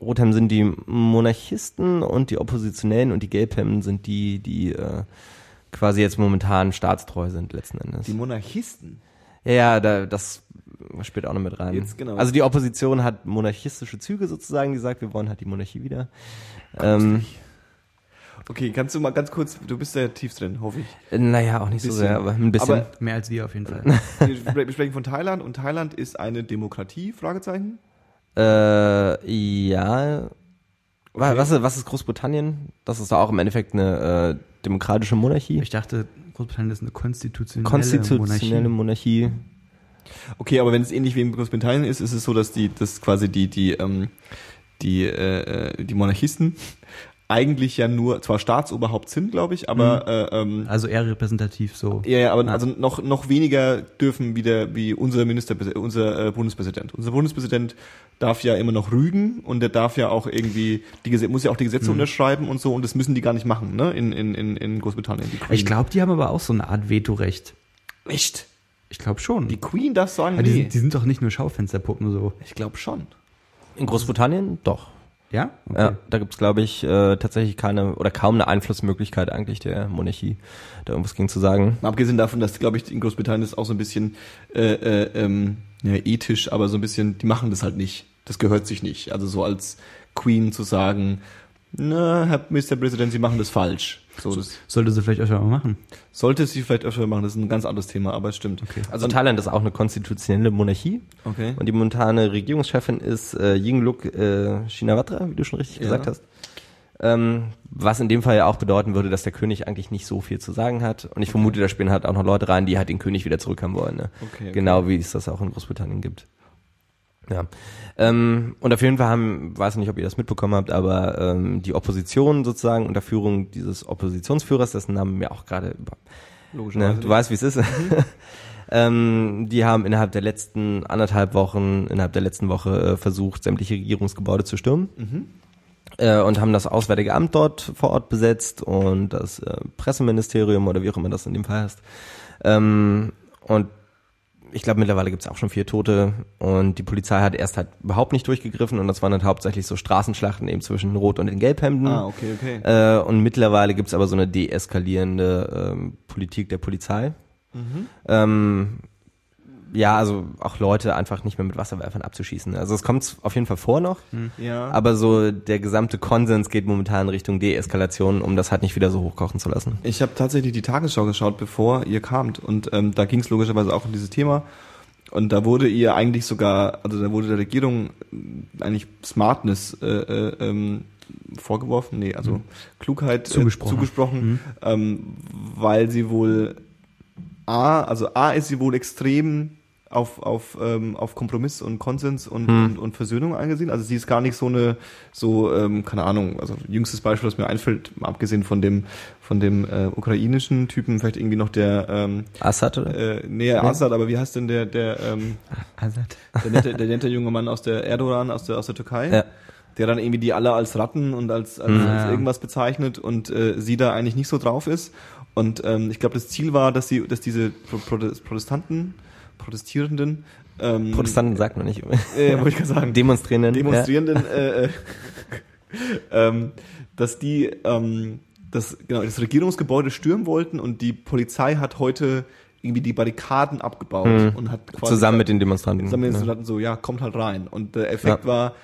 Rothemden sind die Monarchisten und die Oppositionellen und die Gelbhemden sind die, die äh, quasi jetzt momentan staatstreu sind letzten Endes. die Monarchisten. Ja, ja, da, das spielt auch noch mit rein. Jetzt, genau. Also die Opposition hat monarchistische Züge sozusagen, die sagt, wir wollen halt die Monarchie wieder. Ähm, Okay, kannst du mal ganz kurz, du bist ja tief drin, hoffe ich. naja, auch nicht so Bisschen. sehr, aber ein bisschen. Aber Mehr als wir auf jeden Fall. wir spre- wir sprechen von Thailand und Thailand ist eine Demokratie, Fragezeichen? äh, ja. Okay. Was, ist- was ist Großbritannien? Das ist auch im Endeffekt eine äh, demokratische Monarchie. Ich dachte, Großbritannien ist eine konstitutionelle, Konstitutionelle Monarchie. Monarchie. Okay, aber wenn es ähnlich wie in Großbritannien ist, ist es so, dass die, dass quasi die, die, ähm, die, äh, äh, die Monarchisten eigentlich ja nur zwar Staatsoberhaupt sind, glaube ich, aber äh, ähm, Also eher repräsentativ so. ja, ja, aber also noch noch weniger dürfen wie der wie unser Minister unser äh, Bundespräsident. Unser Bundespräsident darf ja immer noch rügen und der darf ja auch irgendwie die Gesetze muss ja auch die Gesetze unterschreiben und so und das müssen die gar nicht machen, ne? In in in, in Großbritannien. Ich glaube, die haben aber auch so eine Art Vetorecht. echt. Ich glaube schon. Die Queen darf sagen, Aber die, nee. sind, die sind doch nicht nur Schaufensterpuppen so. ich glaube schon. In Großbritannien? Doch. Ja? Okay. Ja, da gibt's glaube ich, äh, tatsächlich keine oder kaum eine Einflussmöglichkeit eigentlich der Monarchie, da irgendwas gegen zu sagen. Mal abgesehen davon, dass, glaube ich, in Großbritannien ist auch so ein bisschen äh, äh, ähm, ja, ethisch, aber so ein bisschen, die machen das halt nicht. Das gehört sich nicht. Also so als Queen zu sagen, na, Herr Mr. President, Sie machen das falsch. So, das Sollte sie vielleicht öfter mal machen. sollte sie vielleicht öfter machen, das ist ein ganz anderes Thema, aber es stimmt. Okay. Also Thailand ist auch eine konstitutionelle Monarchie okay. und die momentane Regierungschefin ist äh, Yingluck äh, Shinawatra, wie du schon richtig Ja. gesagt hast. Ähm, was in dem Fall ja auch bedeuten würde, dass der König eigentlich nicht so viel zu sagen hat. Und ich vermute, da spielen halt auch noch Leute rein, die halt den König wieder zurückhaben wollen. Ne? Okay, okay. Genau wie es das auch in Großbritannien gibt. Ja. Ähm, und auf jeden Fall haben, weiß nicht, ob ihr das mitbekommen habt, aber ähm, die Opposition sozusagen unter Führung dieses Oppositionsführers, dessen Namen mir auch gerade über. Ne, du weißt, wie es ist. ähm, die haben innerhalb der letzten anderthalb Wochen, innerhalb der letzten Woche äh, versucht, sämtliche Regierungsgebäude zu stürmen. Äh, und haben das Auswärtige Amt dort vor Ort besetzt und das äh, Presseministerium oder wie auch immer das in dem Fall heißt. Ähm, und ich glaube, mittlerweile gibt es auch schon vier Tote und die Polizei hat erst halt überhaupt nicht durchgegriffen und das waren dann hauptsächlich so Straßenschlachten eben zwischen Rot und den Gelbhemden. Ah, okay, okay. Äh, und mittlerweile gibt's aber so eine deeskalierende ähm, Politik der Polizei. Ähm, ja, also auch Leute einfach nicht mehr mit Wasserwerfern abzuschießen. Also es kommt auf jeden Fall vor noch, ja. aber so der gesamte Konsens geht momentan Richtung Deeskalation, um das halt nicht wieder so hochkochen zu lassen. Ich habe tatsächlich die Tagesschau geschaut, bevor ihr kamt. Und ähm, da ging es logischerweise auch um dieses Thema. Und da wurde ihr eigentlich sogar, also da wurde der Regierung äh, eigentlich Smartness äh, äh, ähm, vorgeworfen, nee, also Klugheit äh, Zugesprochen. zugesprochen ähm, weil sie wohl A, also A ist sie wohl extrem auf, auf, ähm, auf Kompromiss und Konsens und, und, und Versöhnung eingesehen. Also sie ist gar nicht so eine, so, ähm, keine Ahnung, also jüngstes Beispiel, das mir einfällt, mal abgesehen von dem, von dem äh, ukrainischen Typen, vielleicht irgendwie noch der, ähm, Assad oder? äh, nee, Assad, aber wie heißt denn der, der, ähm, Assad. der nette, der nette junge Mann aus der Erdogan, aus der, aus der Türkei? Ja. der dann irgendwie die alle als Ratten und als, als, Mhm. als Ja. irgendwas bezeichnet und äh, sie da eigentlich nicht so drauf ist. Und ähm, ich glaube, das Ziel war, dass sie, dass diese Pro Prote- Protestanten, Protestierenden, ähm, Protestanten sagt man nicht. äh, wollte ich gerade sagen, Demonstrierenden. Demonstrierenden, äh, äh, ähm, dass die ähm, das, genau, das Regierungsgebäude stürmen wollten und die Polizei hat heute irgendwie die Barrikaden abgebaut Mhm. und hat Ja. quasi Zusammen mit den Demonstranten. zusammen mit den ne? Soldaten so, ja, kommt halt rein. Und der Effekt Ja. war,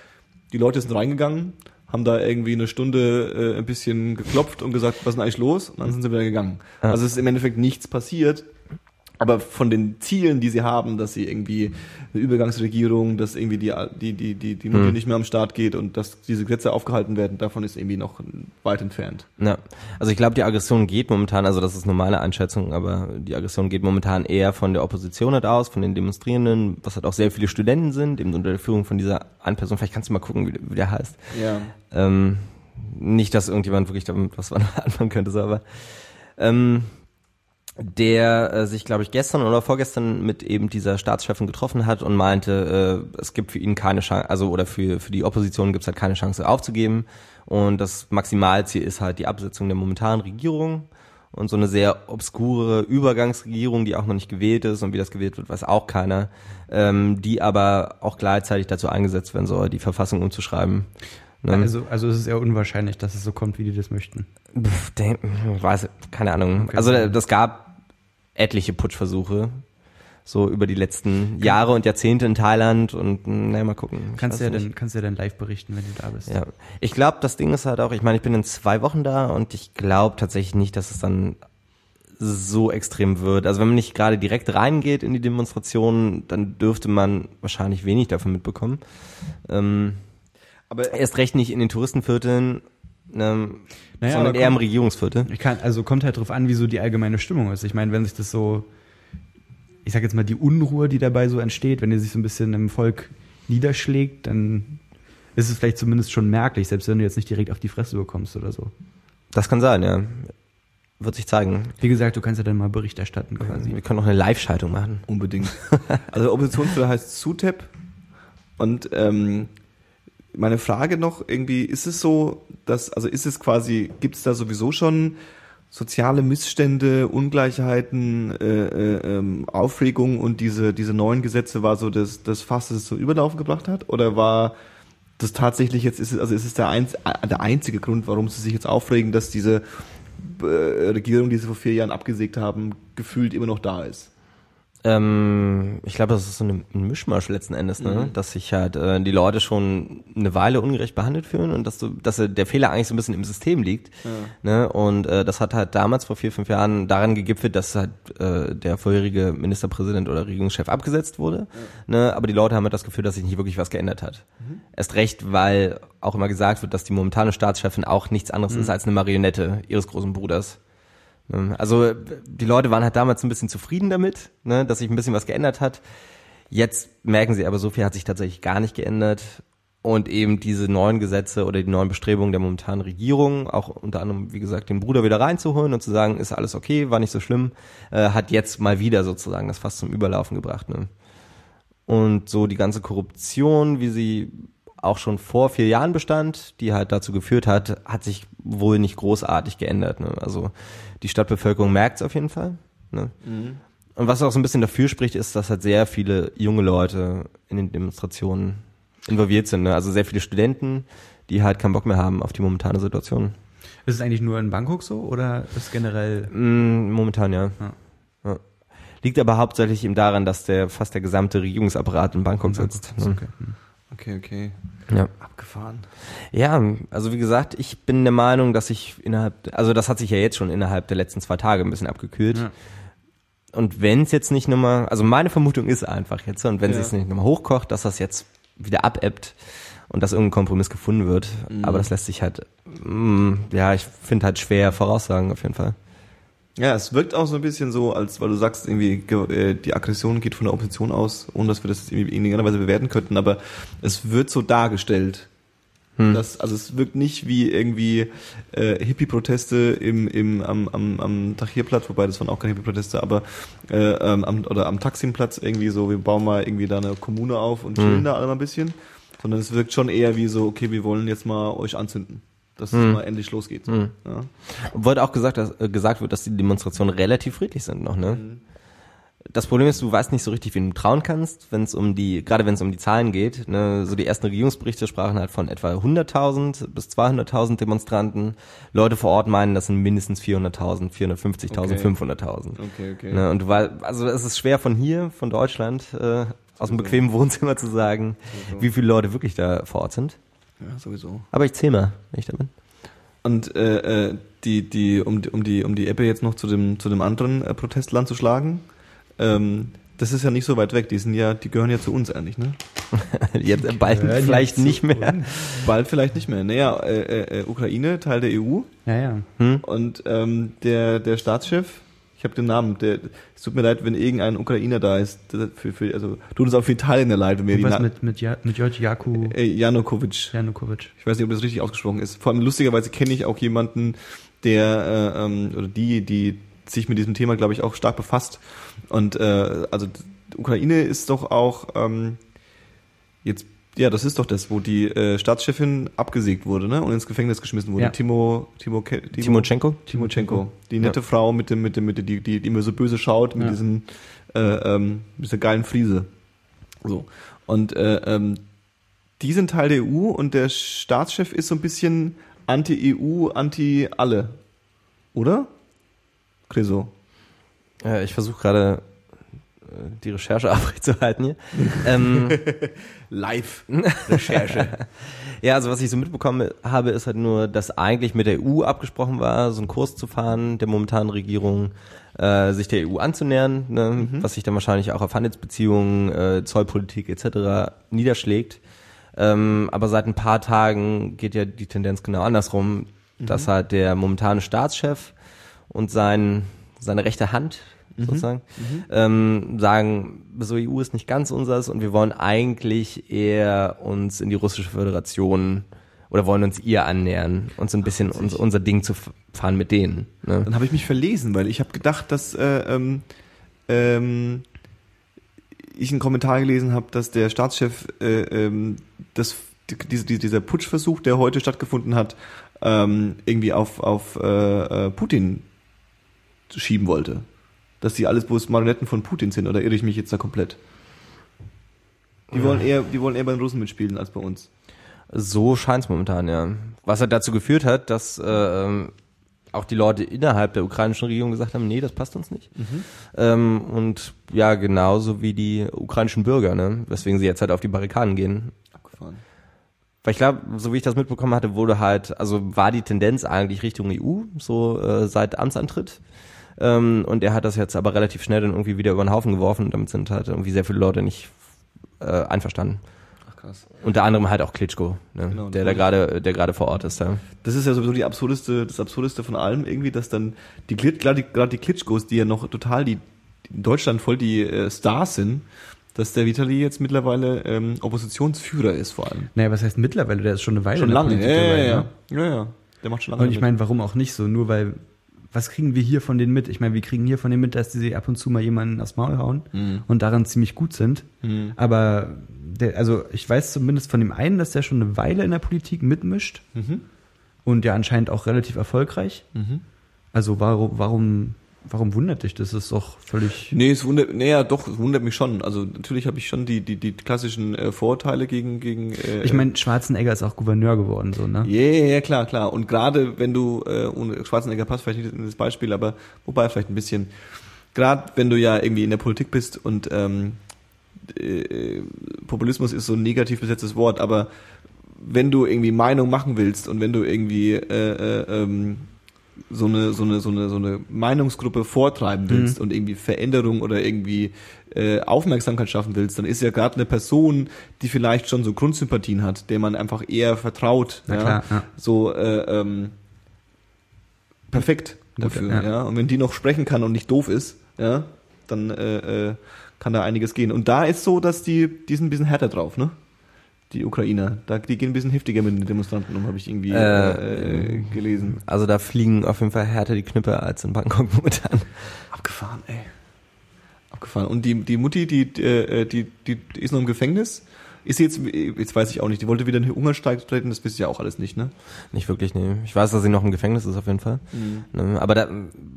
die Leute sind reingegangen, haben da irgendwie eine Stunde äh, ein bisschen geklopft und gesagt, was ist denn eigentlich los? Und dann sind sie wieder gegangen. Ja. Also es ist im Endeffekt nichts passiert. Aber von den Zielen, die sie haben, dass sie irgendwie eine Übergangsregierung, dass irgendwie die, die, die, die, die Mutti Hm. nicht mehr am Start geht und dass diese Gesetze aufgehalten werden, davon ist irgendwie noch weit entfernt. Ja, also ich glaube, die Aggression geht momentan, also das ist nur meine Einschätzung, aber die Aggression geht momentan eher von der Opposition halt aus, von den Demonstrierenden, was halt auch sehr viele Studenten sind, eben unter der Führung von dieser einen Person. Vielleicht kannst du mal gucken, wie, wie der heißt. Ja. Ähm, nicht, dass irgendjemand wirklich damit was anfangen könnte, so, aber ähm, der äh, sich, glaube ich, gestern oder vorgestern mit eben dieser Staatschefin getroffen hat und meinte, äh, es gibt für ihn keine Chance, also oder für, für die Opposition gibt es halt keine Chance aufzugeben. Und das Maximalziel ist halt die Absetzung der momentanen Regierung und so eine sehr obskure Übergangsregierung, die auch noch nicht gewählt ist und wie das gewählt wird, weiß auch keiner, ähm, die aber auch gleichzeitig dazu eingesetzt werden soll, die Verfassung umzuschreiben. Ne? Also, also es ist eher unwahrscheinlich, dass es so kommt, wie die das möchten. Pff, denk, weiß, keine Ahnung. Okay. Also da- das gab etliche Putschversuche, so über die letzten Jahre und Jahrzehnte in Thailand und naja, mal gucken. Ich Kannst du ja nicht. dann, kannst du ja dann live berichten, wenn du da bist. Ja, ich glaube, das Ding ist halt auch, ich meine, ich bin in zwei Wochen da und ich glaube tatsächlich nicht, dass es dann so extrem wird. Also wenn man nicht gerade direkt reingeht in die Demonstrationen, dann dürfte man wahrscheinlich wenig davon mitbekommen. Ähm, Aber erst recht nicht in den Touristenvierteln, ähm, Naja, sondern aber eher im komm- Regierungsviertel. Ich kann, also kommt halt drauf an, wie so die allgemeine Stimmung ist. Ich meine, wenn sich das so, ich sag jetzt mal, die Unruhe, die dabei so entsteht, wenn die sich so ein bisschen im Volk niederschlägt, dann ist es vielleicht zumindest schon merklich, selbst wenn du jetzt nicht direkt auf die Fresse bekommst oder so. Das kann sein, ja. Wird sich zeigen. Wie gesagt, du kannst ja dann mal Bericht erstatten quasi. Wir können auch eine Live-Schaltung machen. Unbedingt. Also Oppositionsführer heißt SUTEP. Und ähm, meine Frage noch irgendwie, ist es so, dass, also ist es quasi, gibt es da sowieso schon soziale Missstände, Ungleichheiten, äh, äh, ähm, Aufregung und diese, diese neuen Gesetze war so das, das Fass, das es zum Überlaufen gebracht hat? Oder war das tatsächlich jetzt, ist es, also ist es der, einz, äh, der einzige Grund, warum sie sich jetzt aufregen, dass diese äh, Regierung, die sie vor vier Jahren abgesägt haben, gefühlt immer noch da ist? Ähm, ich glaube, das ist so ein Mischmasch letzten Endes, ne? dass sich halt äh, die Leute schon eine Weile ungerecht behandelt fühlen und dass du, dass äh, der Fehler eigentlich so ein bisschen im System liegt. Ne? Und äh, das hat halt damals vor vier, fünf Jahren daran gegipfelt, dass halt äh, der vorherige Ministerpräsident oder Regierungschef abgesetzt wurde. Ne? Aber die Leute haben halt das Gefühl, dass sich nicht wirklich was geändert hat. Erst recht, weil auch immer gesagt wird, dass die momentane Staatschefin auch nichts anderes ist als eine Marionette ihres großen Bruders. Ne? Also die Leute waren halt damals ein bisschen zufrieden damit, ne, dass sich ein bisschen was geändert hat. Jetzt merken sie aber, so viel hat sich tatsächlich gar nicht geändert. Und eben diese neuen Gesetze oder die neuen Bestrebungen der momentanen Regierung, auch unter anderem, wie gesagt, den Bruder wieder reinzuholen und zu sagen, ist alles okay, war nicht so schlimm, äh, hat jetzt mal wieder sozusagen das fast zum Überlaufen gebracht. Ne? Und so die ganze Korruption, wie sie auch schon vor vier Jahren bestand, die halt dazu geführt hat, hat sich wohl nicht großartig geändert. Ne? Also die Stadtbevölkerung merkt es auf jeden Fall. Ne? Und was auch so ein bisschen dafür spricht, ist, dass halt sehr viele junge Leute in den Demonstrationen involviert sind. Ne? Also sehr viele Studenten, die halt keinen Bock mehr haben auf die momentane Situation. Ist es eigentlich nur in Bangkok so oder ist generell? Mm, momentan ja. Ja. ja. Liegt aber hauptsächlich eben daran, dass der fast der gesamte Regierungsapparat in Bangkok sitzt. Bangkok, Ne? okay. Hm. Okay, okay. Ja. Abgefahren. Ja, also wie gesagt, ich bin der Meinung, dass ich innerhalb, also das hat sich ja jetzt schon innerhalb der letzten zwei Tage ein bisschen abgekühlt. Ja. Und wenn es jetzt nicht nochmal, also meine Vermutung ist einfach jetzt, und wenn Ja. es nicht nochmal hochkocht, dass das jetzt wieder abebbt und dass irgendein Kompromiss gefunden wird. Aber das lässt sich halt, mm, ja, ich finde halt schwer voraussagen auf jeden Fall. Ja, es wirkt auch so ein bisschen so, als weil du sagst, irgendwie ge- äh, die Aggression geht von der Opposition aus, ohne dass wir das irgendwie in irgendeiner Weise bewerten könnten, aber es wird so dargestellt. Hm. Das, also es wirkt nicht wie irgendwie äh, Hippie-Proteste im, im, am, am, am Tahrirplatz, wobei das waren auch keine Hippie-Proteste, aber äh, ähm, am, oder am Taksimplatz irgendwie so, wir bauen mal irgendwie da eine Kommune auf und chillen Hm. da alle mal ein bisschen. sondern es wirkt schon eher wie so, okay, wir wollen jetzt mal euch anzünden, dass es mal endlich losgeht. So. Hm. Ja. Wurde auch gesagt, dass, äh, gesagt wird, dass die Demonstrationen relativ friedlich sind noch, ne? Mhm. Das Problem ist, du weißt nicht so richtig, wen du trauen kannst, wenn es um die, gerade wenn es um die Zahlen geht. Ne, so die ersten Regierungsberichte sprachen halt von etwa 100.000 bis 200.000 Demonstranten. Leute vor Ort meinen, das sind mindestens 400.000, 450.000, Okay. 500.000. Okay, okay. Ne, und du weißt, also es ist schwer von hier, von Deutschland, äh, aus dem bequemen Wohnzimmer zu sagen, wie viele Leute wirklich da vor Ort sind. Ja, sowieso. Aber ich zähle mal, wenn ich da bin. Und äh, äh, die, die, um, die- um die, um die Ebbe jetzt noch zu dem, zu dem anderen äh, Protestland zu schlagen, ähm, das ist ja nicht so weit weg. Die sind ja, die gehören ja zu uns eigentlich, ne? Jetzt äh, bald Gehören vielleicht nicht mehr. uns. Bald vielleicht nicht mehr. Naja, äh, äh, äh, Ukraine, Teil der EU. Ja, ja. Und ähm, der, der Staatschef, ich habe den Namen, der, es tut mir leid, wenn irgendein Ukrainer da ist. Für, für, also tut uns auch für Italien leid, wenn wir die Was Na mit, mit, ja, mit George Jaku äh, Janukovic. Janukovic. Ich weiß nicht, ob das richtig ausgesprochen ist. Vor allem lustigerweise kenne ich auch jemanden, der äh, ähm, oder die, die sich mit diesem Thema, glaube ich, auch stark befasst. Und äh, also die Ukraine ist doch auch ähm, jetzt, ja, das ist doch das, wo die äh, Staatschefin abgesägt wurde, ne, und ins Gefängnis geschmissen wurde. Ja. Timo, Timo, Timo, Timochenko? Timochenko, die nette Frau mit dem, mit dem, mit dem, die, die, die immer so böse schaut, mit Ja. diesem, äh, ähm, mit dieser geilen Friese. So. Und äh, ähm, die sind Teil der EU und der Staatschef ist so ein bisschen anti-EU, anti-alle. Oder? Creso. Äh, ich versuche gerade die Recherche aufrechtzuerhalten hier. ähm, Live. Recherche. ja, also was ich so mitbekommen habe, ist halt nur, dass eigentlich mit der EU abgesprochen war, so einen Kurs zu fahren, der momentanen Regierung, äh, sich der EU anzunähern, ne, was sich dann wahrscheinlich auch auf Handelsbeziehungen, äh, Zollpolitik etc. niederschlägt. Ähm, aber seit ein paar Tagen geht ja die Tendenz genau andersrum, dass halt der momentane Staatschef und sein, seine rechte Hand sozusagen ähm, sagen, so EU ist nicht ganz unseres und wir wollen eigentlich eher uns in die russische Föderation oder wollen uns ihr annähern und so ein bisschen uns, unser Ding zu fahren mit denen. Ne? Dann habe ich mich verlesen, weil ich habe gedacht, dass äh, ähm, ähm, ich einen Kommentar gelesen habe, dass der Staatschef äh, ähm, das, die, diese, dieser Putschversuch, der heute stattgefunden hat, ähm, irgendwie auf, auf äh, äh, Putin schieben wollte. Dass die alles bloß Marionetten von Putin sind, oder irre ich mich jetzt da komplett? Die wollen eher, die wollen eher bei den Russen mitspielen als bei uns. So scheint's momentan, ja. Was halt dazu geführt hat, dass äh, ähm, auch die Leute innerhalb der ukrainischen Regierung gesagt haben, nee, das passt uns nicht. Ähm, und ja, genauso wie die ukrainischen Bürger, ne? weswegen sie jetzt halt auf die Barrikaden gehen. Abgefahren. Weil ich glaube, so wie ich das mitbekommen hatte, wurde halt, also war die Tendenz eigentlich Richtung EU, so äh, seit Amtsantritt. Ähm, und er hat das jetzt aber relativ schnell dann irgendwie wieder über den Haufen geworfen und damit sind halt irgendwie sehr viele Leute nicht äh, einverstanden. Ach krass. Unter anderem halt auch Klitschko, ne? Genau, der da gerade, der gerade vor Ort ist. Ja. Das ist ja sowieso die absurdeste, das absurdeste von allem irgendwie, dass dann die gerade die, gerade die Klitschkos, die ja noch total die, in Deutschland voll die äh, Stars sind, dass der Vitali jetzt mittlerweile ähm, Oppositionsführer ist vor allem. Naja, was heißt mittlerweile? Der ist schon eine Weile Schon lange, ja, Politik ja, dabei, ja, ne? ja, ja. Der macht schon lange. Und ich meine, warum auch nicht so? Nur weil, was kriegen wir hier von denen mit? Ich meine, wir kriegen hier von denen mit, dass die ab und zu mal jemanden aufs Maul hauen Mhm. und daran ziemlich gut sind. Aber der, also ich weiß zumindest von dem einen, dass der schon eine Weile in der Politik mitmischt Mhm. und ja anscheinend auch relativ erfolgreich. Mhm. Also warum, warum, warum wundert dich das? Ist doch völlig. Nee, es wundert, nee, ja, doch, es wundert mich schon. Also natürlich habe ich schon die, die, die klassischen äh, Vorurteile gegen, gegen äh, Ich meine, Schwarzenegger ist auch Gouverneur geworden, so, ne? Ja, ja, ja, klar, klar. Und gerade wenn du, äh, ohne Schwarzenegger passt vielleicht nicht in das Beispiel, aber wobei vielleicht ein bisschen, gerade wenn du ja irgendwie in der Politik bist und ähm, äh, Populismus ist so ein negativ besetztes Wort, aber wenn du irgendwie Meinung machen willst und wenn du irgendwie äh, äh, ähm, so eine so eine so eine so eine Meinungsgruppe vortreiben willst und irgendwie Veränderung oder irgendwie äh, Aufmerksamkeit schaffen willst, dann ist ja gerade eine Person, die vielleicht schon so Grundsympathien hat, der man einfach eher vertraut, ja, klar, ja. so äh, ähm, perfekt Gut, dafür, ja. ja. Und wenn die noch sprechen kann und nicht doof ist, ja, dann äh, äh, kann da einiges gehen. Und da ist so, dass die, die sind ein bisschen härter drauf, ne? Die Ukrainer. Da, die gehen ein bisschen heftiger mit den Demonstranten um, habe ich irgendwie äh, äh, gelesen. Also da fliegen auf jeden Fall härter die Knüppe als in Bangkok momentan. Abgefahren, ey. Abgefahren. Und die, die Mutti, die, äh, die, die, die ist noch im Gefängnis. Ist sie jetzt, jetzt weiß ich auch nicht, die wollte wieder in den Hungerstreik treten, das wisst ihr ja auch alles nicht, ne? Nicht wirklich, nee. Ich weiß, dass sie noch im Gefängnis ist auf jeden Fall. Ne, Aber da,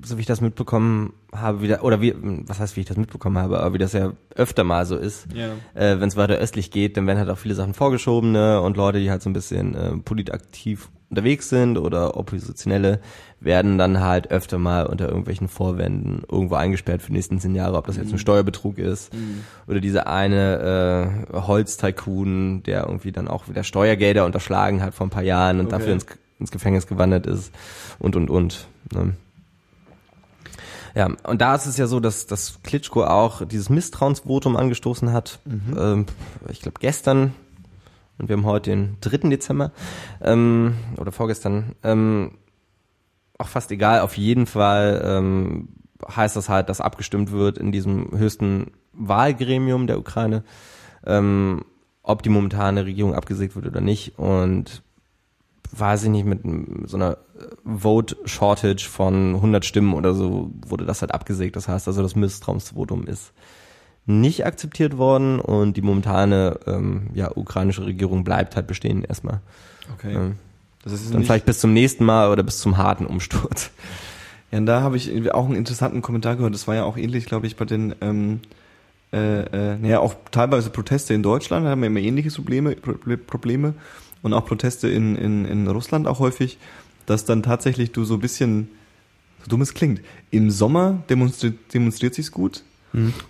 so wie ich das mitbekommen habe, wieder, oder wie, was heißt, wie ich das mitbekommen habe, aber wie das ja öfter mal so ist, Ja. äh, wenn es weiter östlich geht, dann werden halt auch viele Sachen vorgeschoben, ne? Und Leute, die halt so ein bisschen äh, politaktiv unterwegs sind oder Oppositionelle, werden dann halt öfter mal unter irgendwelchen Vorwänden irgendwo eingesperrt für die nächsten zehn Jahre, ob das jetzt ein Steuerbetrug ist oder dieser eine äh, Holztycoon, der irgendwie dann auch wieder Steuergelder unterschlagen hat vor ein paar Jahren und Okay. dafür ins, ins Gefängnis gewandert ist und und und. Ne? Ja, und da ist es ja so, dass, dass Klitschko auch dieses Misstrauensvotum angestoßen hat. Ähm, ich glaube gestern und wir haben heute den 3. Dezember ähm, oder vorgestern. Ähm, auch fast egal, auf jeden Fall ähm, heißt das halt, dass abgestimmt wird in diesem höchsten Wahlgremium der Ukraine, ähm, ob die momentane Regierung abgesägt wird oder nicht. Und weiß ich nicht, mit so einer Vote Shortage von 100 Stimmen oder so wurde das halt abgesägt. Das heißt also, das Misstrauensvotum ist nicht akzeptiert worden und die momentane ähm, ja, ukrainische Regierung bleibt halt bestehen erstmal. Okay. Ja. Das ist Dann vielleicht bis zum nächsten Mal oder bis zum harten Umsturz. Ja, und da habe ich auch einen interessanten Kommentar gehört. Das war ja auch ähnlich, glaube ich, bei den, ähm, äh, äh, naja, auch teilweise Proteste in Deutschland, da haben wir immer ähnliche Probleme, Pro- Probleme und auch Proteste in, in, in Russland auch häufig, dass dann tatsächlich du so ein bisschen, so dumm es klingt, im Sommer demonstriert, demonstriert sich's gut,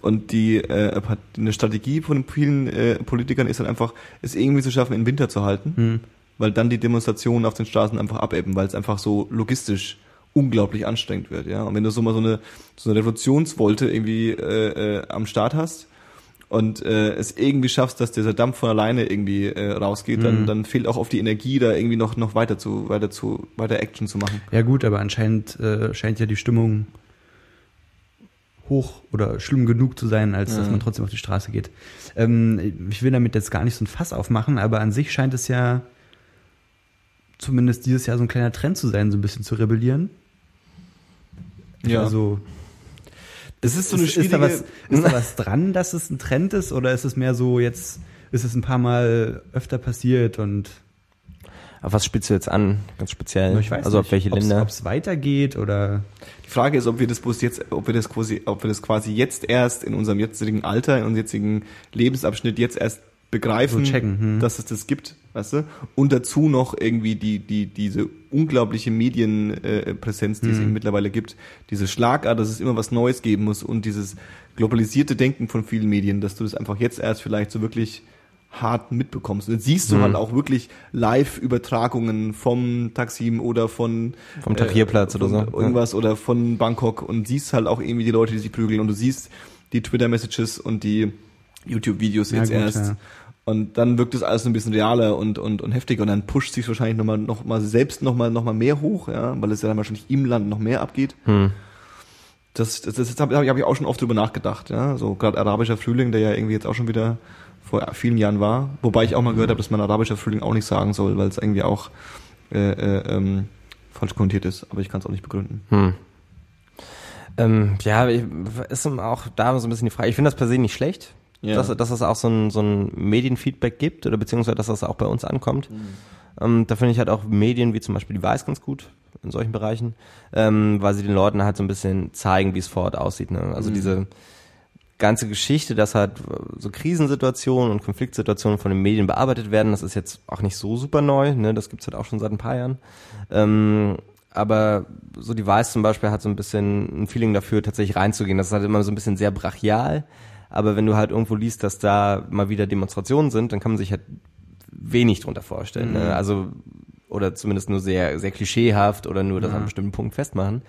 und die äh, eine Strategie von vielen äh, Politikern ist dann einfach, es irgendwie zu schaffen, im Winter zu halten, Hm. Weil dann die Demonstrationen auf den Straßen einfach abebben, weil es einfach so logistisch unglaublich anstrengend wird, ja. Und wenn du so mal so eine so eine Revolutionswolte irgendwie äh, äh, am Start hast und äh, es irgendwie schaffst, dass dieser Dampf von alleine irgendwie äh, rausgeht, dann Mhm. dann fehlt auch auf die Energie, da irgendwie noch noch weiter zu weiter zu weiter Action zu machen. Ja gut, aber anscheinend äh, scheint ja die Stimmung hoch oder schlimm genug zu sein, als dass Ja. man trotzdem auf die Straße geht. Ähm, ich will damit jetzt gar nicht so ein Fass aufmachen, aber an sich scheint es ja zumindest dieses Jahr so ein kleiner Trend zu sein, so ein bisschen zu rebellieren. Also es ist so eine ist, ist, da schwierige was, ist da was dran, dass es ein Trend ist, oder ist es mehr so jetzt, ist es ein paar Mal öfter passiert und Auf was spielst du jetzt an, ganz speziell? ich weiß also nicht, auf welche Länder? Ob es weitergeht oder Die Frage ist, ob wir das bloß jetzt, ob wir das quasi, ob wir das quasi jetzt erst in unserem jetzigen Alter, in unserem jetzigen Lebensabschnitt jetzt erst begreifen, So checken, hm. dass es das gibt, weißt du? Und dazu noch irgendwie die, die, diese unglaubliche Medienpräsenz, äh, die es Hm. eben mittlerweile gibt, diese Schlagart, dass es immer was Neues geben muss und dieses globalisierte Denken von vielen Medien, dass du das einfach jetzt erst vielleicht so wirklich hart mitbekommst. Und jetzt siehst du Hm. halt auch wirklich Live-Übertragungen vom Taksim oder von Vom Tahrirplatz oder von so, Irgendwas oder von Bangkok und siehst halt auch irgendwie die Leute, die sich prügeln und du siehst die Twitter-Messages und die YouTube-Videos Ja, jetzt gut, erst. ja. Und dann wirkt es alles ein bisschen realer und, und, und heftiger und dann pusht sich wahrscheinlich nochmal noch mal selbst nochmal noch mal mehr hoch, ja, weil es ja dann wahrscheinlich im Land noch mehr abgeht. Hm. Das, das, das habe hab ich auch schon oft drüber nachgedacht, ja. So gerade arabischer Frühling, der ja irgendwie jetzt auch schon wieder vor vielen Jahren war. Wobei ich auch mal gehört habe, dass man arabischer Frühling auch nicht sagen soll, weil es irgendwie auch äh, äh, ähm, falsch konnotiert ist. Aber ich kann es auch nicht begründen. Hm. Ähm, ja, ist auch da so ein bisschen die Frage. Ich finde das per se nicht schlecht, Ja. dass, dass es auch so ein, so ein Medienfeedback gibt oder beziehungsweise dass das auch bei uns ankommt. Ähm, da finde ich halt auch Medien wie zum Beispiel die Weiß ganz gut in solchen Bereichen, ähm, weil sie den Leuten halt so ein bisschen zeigen, wie es vor Ort aussieht. Ne? Also diese ganze Geschichte, dass halt so Krisensituationen und Konfliktsituationen von den Medien bearbeitet werden, das ist jetzt auch nicht so super neu, ne? das gibt's halt auch schon seit ein paar Jahren. Ähm, aber so die Weiß zum Beispiel hat so ein bisschen ein Feeling dafür, tatsächlich reinzugehen. Das ist halt immer so ein bisschen sehr brachial. Aber wenn du halt irgendwo liest, dass da mal wieder Demonstrationen sind, dann kann man sich halt wenig drunter vorstellen. Ne? Also oder zumindest nur sehr sehr klischeehaft oder nur das an einem bestimmten Punkt festmachen.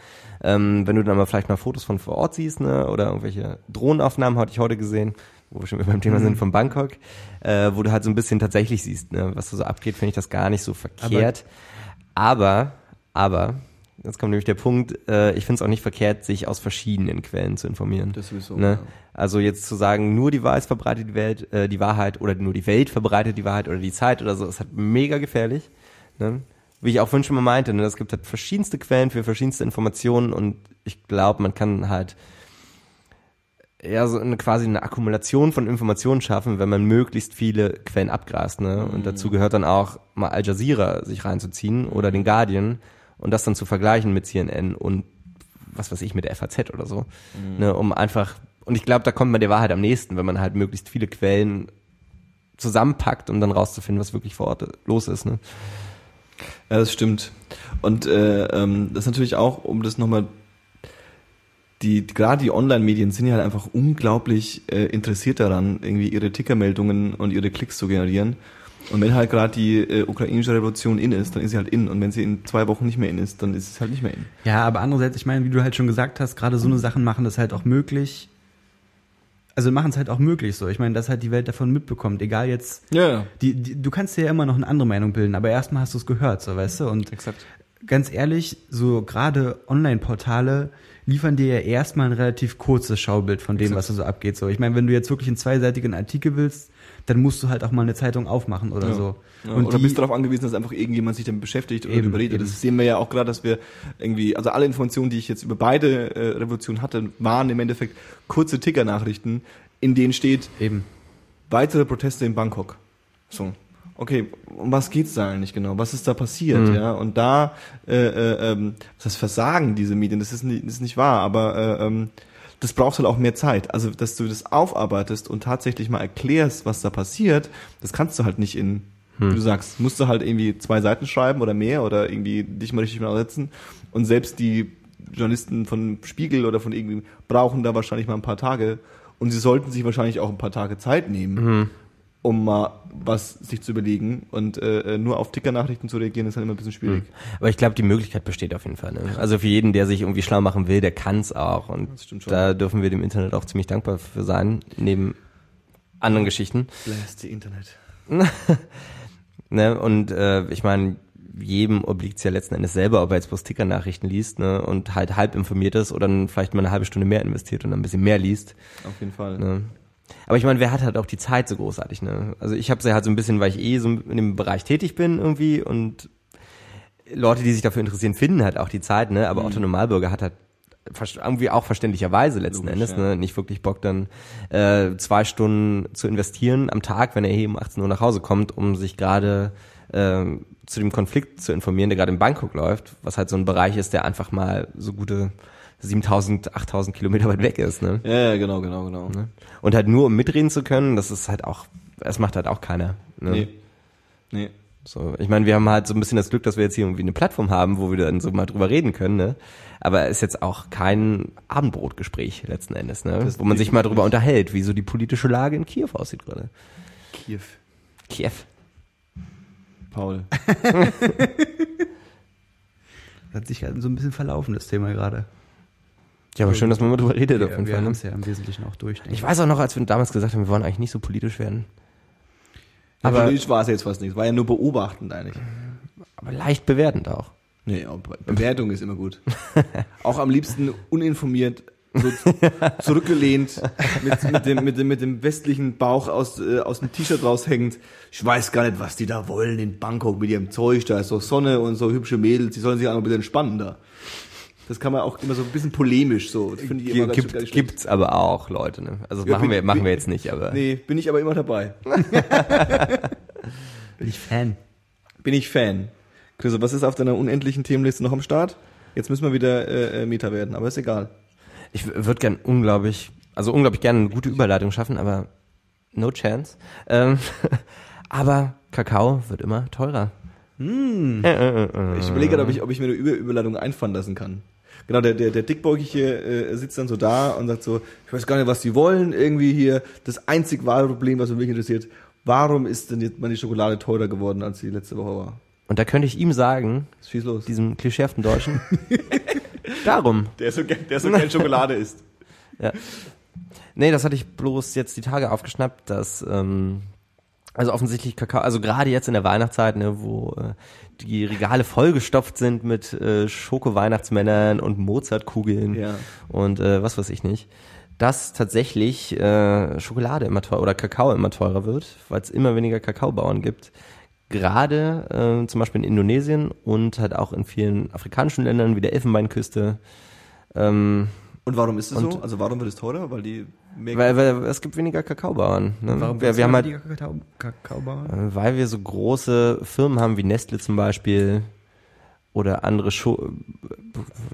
Ähm, wenn du dann aber vielleicht mal Fotos von vor Ort siehst, ne, oder irgendwelche Drohnenaufnahmen hatte ich heute gesehen, wo wir schon wieder beim Thema sind von Bangkok, äh, wo du halt so ein bisschen tatsächlich siehst, ne, was da so abgeht, finde ich das gar nicht so verkehrt. Aber, aber, jetzt kommt nämlich der Punkt, äh, ich finde es auch nicht verkehrt, sich aus verschiedenen Quellen zu informieren. Das sowieso, Ne? ja. Also jetzt zu sagen, nur die Weiß verbreitet die Welt, äh, die Wahrheit oder nur die Welt verbreitet die Wahrheit oder die Zeit oder so, ist halt mega gefährlich. Ne? Wie ich auch vorhin schon mal meinte, ne? es gibt halt verschiedenste Quellen für verschiedenste Informationen und ich glaube, man kann halt ja so eine quasi eine Akkumulation von Informationen schaffen, wenn man möglichst viele Quellen abgrast. Ne? Und dazu gehört dann auch mal Al Jazeera sich reinzuziehen oder den Guardian und das dann zu vergleichen mit CNN und was weiß ich mit der FAZ oder so, ne? um einfach und ich glaube, da kommt man der Wahrheit am nächsten, wenn man halt möglichst viele Quellen zusammenpackt, um dann rauszufinden, was wirklich vor Ort los ist. Ne? Ja, das stimmt. Und äh, ähm, das ist natürlich auch, um das nochmal, die, gerade die Online-Medien sind ja halt einfach unglaublich äh, interessiert daran, irgendwie ihre Tickermeldungen und ihre Klicks zu generieren. Und wenn halt gerade die äh, ukrainische Revolution in ist, dann ist sie halt in. Und wenn sie in zwei Wochen nicht mehr in ist, dann ist es halt nicht mehr in. Ja, aber andererseits, ich meine, wie du halt schon gesagt hast, gerade so eine Sachen machen das halt auch möglich. Also machen es halt auch möglich so. Ich meine, dass halt die Welt davon mitbekommt. Egal jetzt, Ja, die, die, du kannst dir ja immer noch eine andere Meinung bilden, aber erstmal hast du es gehört, so weißt du. Und exakt. ganz ehrlich, so gerade Online-Portale liefern dir ja erstmal ein relativ kurzes Schaubild von dem, Exakt. was da so abgeht. So, ich meine, wenn du jetzt wirklich einen zweiseitigen Artikel willst, dann musst du halt auch mal eine Zeitung aufmachen oder Ja. so. Ja, Und oder die- bist darauf angewiesen, dass einfach irgendjemand sich damit beschäftigt oder Eben, darüber redet. eben. Das sehen wir ja auch gerade, dass wir irgendwie, also alle Informationen, die ich jetzt über beide äh, Revolutionen hatte, waren im Endeffekt kurze Ticker-Nachrichten, in denen steht, Eben. weitere Proteste in Bangkok. So. Okay, um was geht's da eigentlich genau? Was ist da passiert? Mhm. Ja, und da, äh, äh, ähm, das Versagen diese Medien, das ist nicht, das ist nicht wahr, aber äh, ähm, das braucht halt auch mehr Zeit. Also, dass du das aufarbeitest und tatsächlich mal erklärst, was da passiert, das kannst du halt nicht in, wie du sagst, musst du halt irgendwie zwei Seiten schreiben oder mehr oder irgendwie dich mal richtig mal setzen. Und selbst die Journalisten von Spiegel oder von irgendwie brauchen da wahrscheinlich mal ein paar Tage. Und sie sollten sich wahrscheinlich auch ein paar Tage Zeit nehmen, um mal was sich zu überlegen. Und äh, nur auf Ticker-Nachrichten zu reagieren, ist halt immer ein bisschen schwierig. Aber ich glaube, die Möglichkeit besteht auf jeden Fall. Ne? Also für jeden, der sich irgendwie schlau machen will, der kann es auch. Und Das stimmt schon. da dürfen wir dem Internet auch ziemlich dankbar für sein, neben anderen Geschichten. Bless the Internet. Ne? Und äh, ich meine, jedem obliegt es ja letzten Endes selber, ob er jetzt bloß Ticker-Nachrichten liest ne? und halt halb informiert ist oder dann vielleicht mal eine halbe Stunde mehr investiert und dann ein bisschen mehr liest. Auf jeden Fall. Ne? Aber ich meine, wer hat halt auch die Zeit so großartig, ne? Also ich habe sie halt so ein bisschen, weil ich eh so in dem Bereich tätig bin irgendwie und Leute, die sich dafür interessieren, finden halt auch die Zeit, ne? Aber Otto Normalbürger hat halt irgendwie auch verständlicherweise letzten Logisch, Endes, ja. ne? Nicht wirklich Bock dann äh, zwei Stunden zu investieren am Tag, wenn er hier um 18 Uhr nach Hause kommt, um sich gerade ähm, zu dem Konflikt zu informieren, der gerade in Bangkok läuft, was halt so ein Bereich ist, der einfach mal so gute 7000, 8000 Kilometer weit weg ist, ne? Ja, ja, genau, genau, genau. Ne? Und halt nur um mitreden zu können, das ist halt auch, das macht halt auch keiner. Ne? Nee. Nee. So, ich meine, wir haben halt so ein bisschen das Glück, dass wir jetzt hier irgendwie eine Plattform haben, wo wir dann so mal drüber reden können, ne? Aber ist jetzt auch kein Abendbrotgespräch letzten Endes, ne? Das Wo man sich mal drüber unterhält, wie so die politische Lage in Kiew aussieht gerade. Kiew. Kiew. Paul. Hat sich halt so ein bisschen verlaufen, das Thema gerade. Ja, aber schön, dass man mal drüber redet auf Wir, jeden wir Fall. haben Ne? es ja im Wesentlichen auch durch. Ich weiß auch noch, als wir damals gesagt haben, wir wollen eigentlich nicht so politisch werden. Aber Aber, politisch war es jetzt fast nichts. War ja nur beobachtend eigentlich. aber leicht bewertend auch. Nee, aber Bewertung ist immer gut. Auch am liebsten uninformiert, so zurückgelehnt, mit, mit, dem, mit, dem, mit dem westlichen Bauch aus, äh, aus dem T-Shirt raushängend. Ich weiß gar nicht, was die da wollen in Bangkok mit ihrem Zeug. Da ist so Sonne und so hübsche Mädels. Die sollen sich auch noch ein bisschen entspannen da. Das kann man auch immer so ein bisschen polemisch so. Das finde ich immer ganz, Gibt, ganz schlecht. gibt's aber auch, Leute. Ne? Also Ja, machen, bin- wir, machen bin- wir jetzt nicht, aber Nee, bin ich aber immer dabei. Bin ich Fan. Bin ich Fan. Chris, was ist auf deiner unendlichen Themenliste noch am Start? Jetzt müssen wir wieder äh, äh, Meta werden, aber ist egal. Ich würde gern unglaublich, also unglaublich gerne eine gute Überleitung schaffen, aber no chance. Ähm, aber Kakao wird immer teurer. Äh, äh, äh, äh. Ich überlege gerade, ob ich, ob ich mir eine Über Überleitung einfallen lassen kann. Genau, der, der, der Dickbäugige äh, sitzt dann so da und sagt so, ich weiß gar nicht, was die wollen, irgendwie hier, das einzig wahre Problem, was mich interessiert, warum ist denn jetzt meine Schokolade teurer geworden, als sie letzte Woche war? Und da könnte ich ihm sagen, Schieß los. diesem klischeehaften Deutschen, darum. Der so, gern- der so gern Schokolade isst. Ja. Nee, das hatte ich bloß jetzt die Tage aufgeschnappt, dass ähm, also offensichtlich Kakao, also gerade jetzt in der Weihnachtszeit, ne, wo äh, die Regale vollgestopft sind mit äh, Schoko-Weihnachtsmännern und Mozartkugeln Ja. und äh, was weiß ich nicht, dass tatsächlich äh, Schokolade immer teurer oder Kakao immer teurer wird, weil es immer weniger Kakaobauern gibt. Gerade äh, zum Beispiel in Indonesien und halt auch in vielen afrikanischen Ländern wie der Elfenbeinküste ähm, Und warum ist es so? Also warum wird es teurer? Weil die mehr Weil, weil es gibt weniger Kakaobauern. Ne? Warum wir, wir haben halt, Kakao, Kakaobauern? äh, weil wir so große Firmen haben wie Nestle zum Beispiel oder andere Scho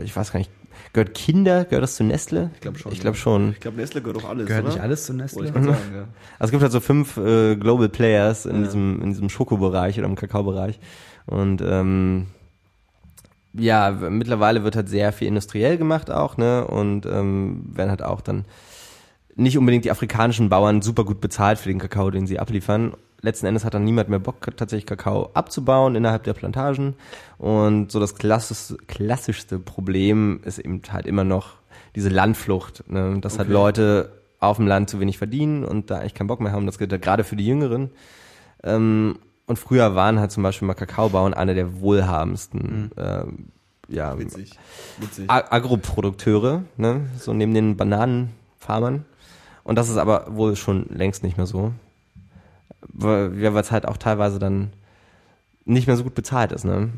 ich weiß gar nicht, gehört Kinder, gehört das zu Nestle? Ich glaube schon. Ich glaube schon. Ich glaube, Nestle gehört doch alles, Gehört oder? nicht alles zu Wollte Nestle? ich gerade sagen, ja. Also es gibt halt so fünf äh, Global Players in Ja. diesem in diesem Schokobereich oder im Kakaobereich und ähm, ja, mittlerweile wird halt sehr viel industriell gemacht auch, ne? Und ähm, werden halt auch dann nicht unbedingt die afrikanischen Bauern super gut bezahlt für den Kakao, den sie abliefern. Letzten Endes hat dann niemand mehr Bock, tatsächlich Kakao abzubauen innerhalb der Plantagen. Und so das klassischste, klassischste Problem ist eben halt immer noch diese Landflucht, ne? dass halt Okay. Leute auf dem Land zu wenig verdienen und da eigentlich keinen Bock mehr haben. Das gilt ja gerade für die Jüngeren. Ähm, und früher waren halt zum Beispiel mal Kakaobauern einer der wohlhabendsten ähm, ja, Witzig. Witzig. Agroprodukteure, ne? so neben den Bananenfarmern. Und das ist aber wohl schon längst nicht mehr so. Weil es halt auch teilweise dann nicht mehr so gut bezahlt ist, ne?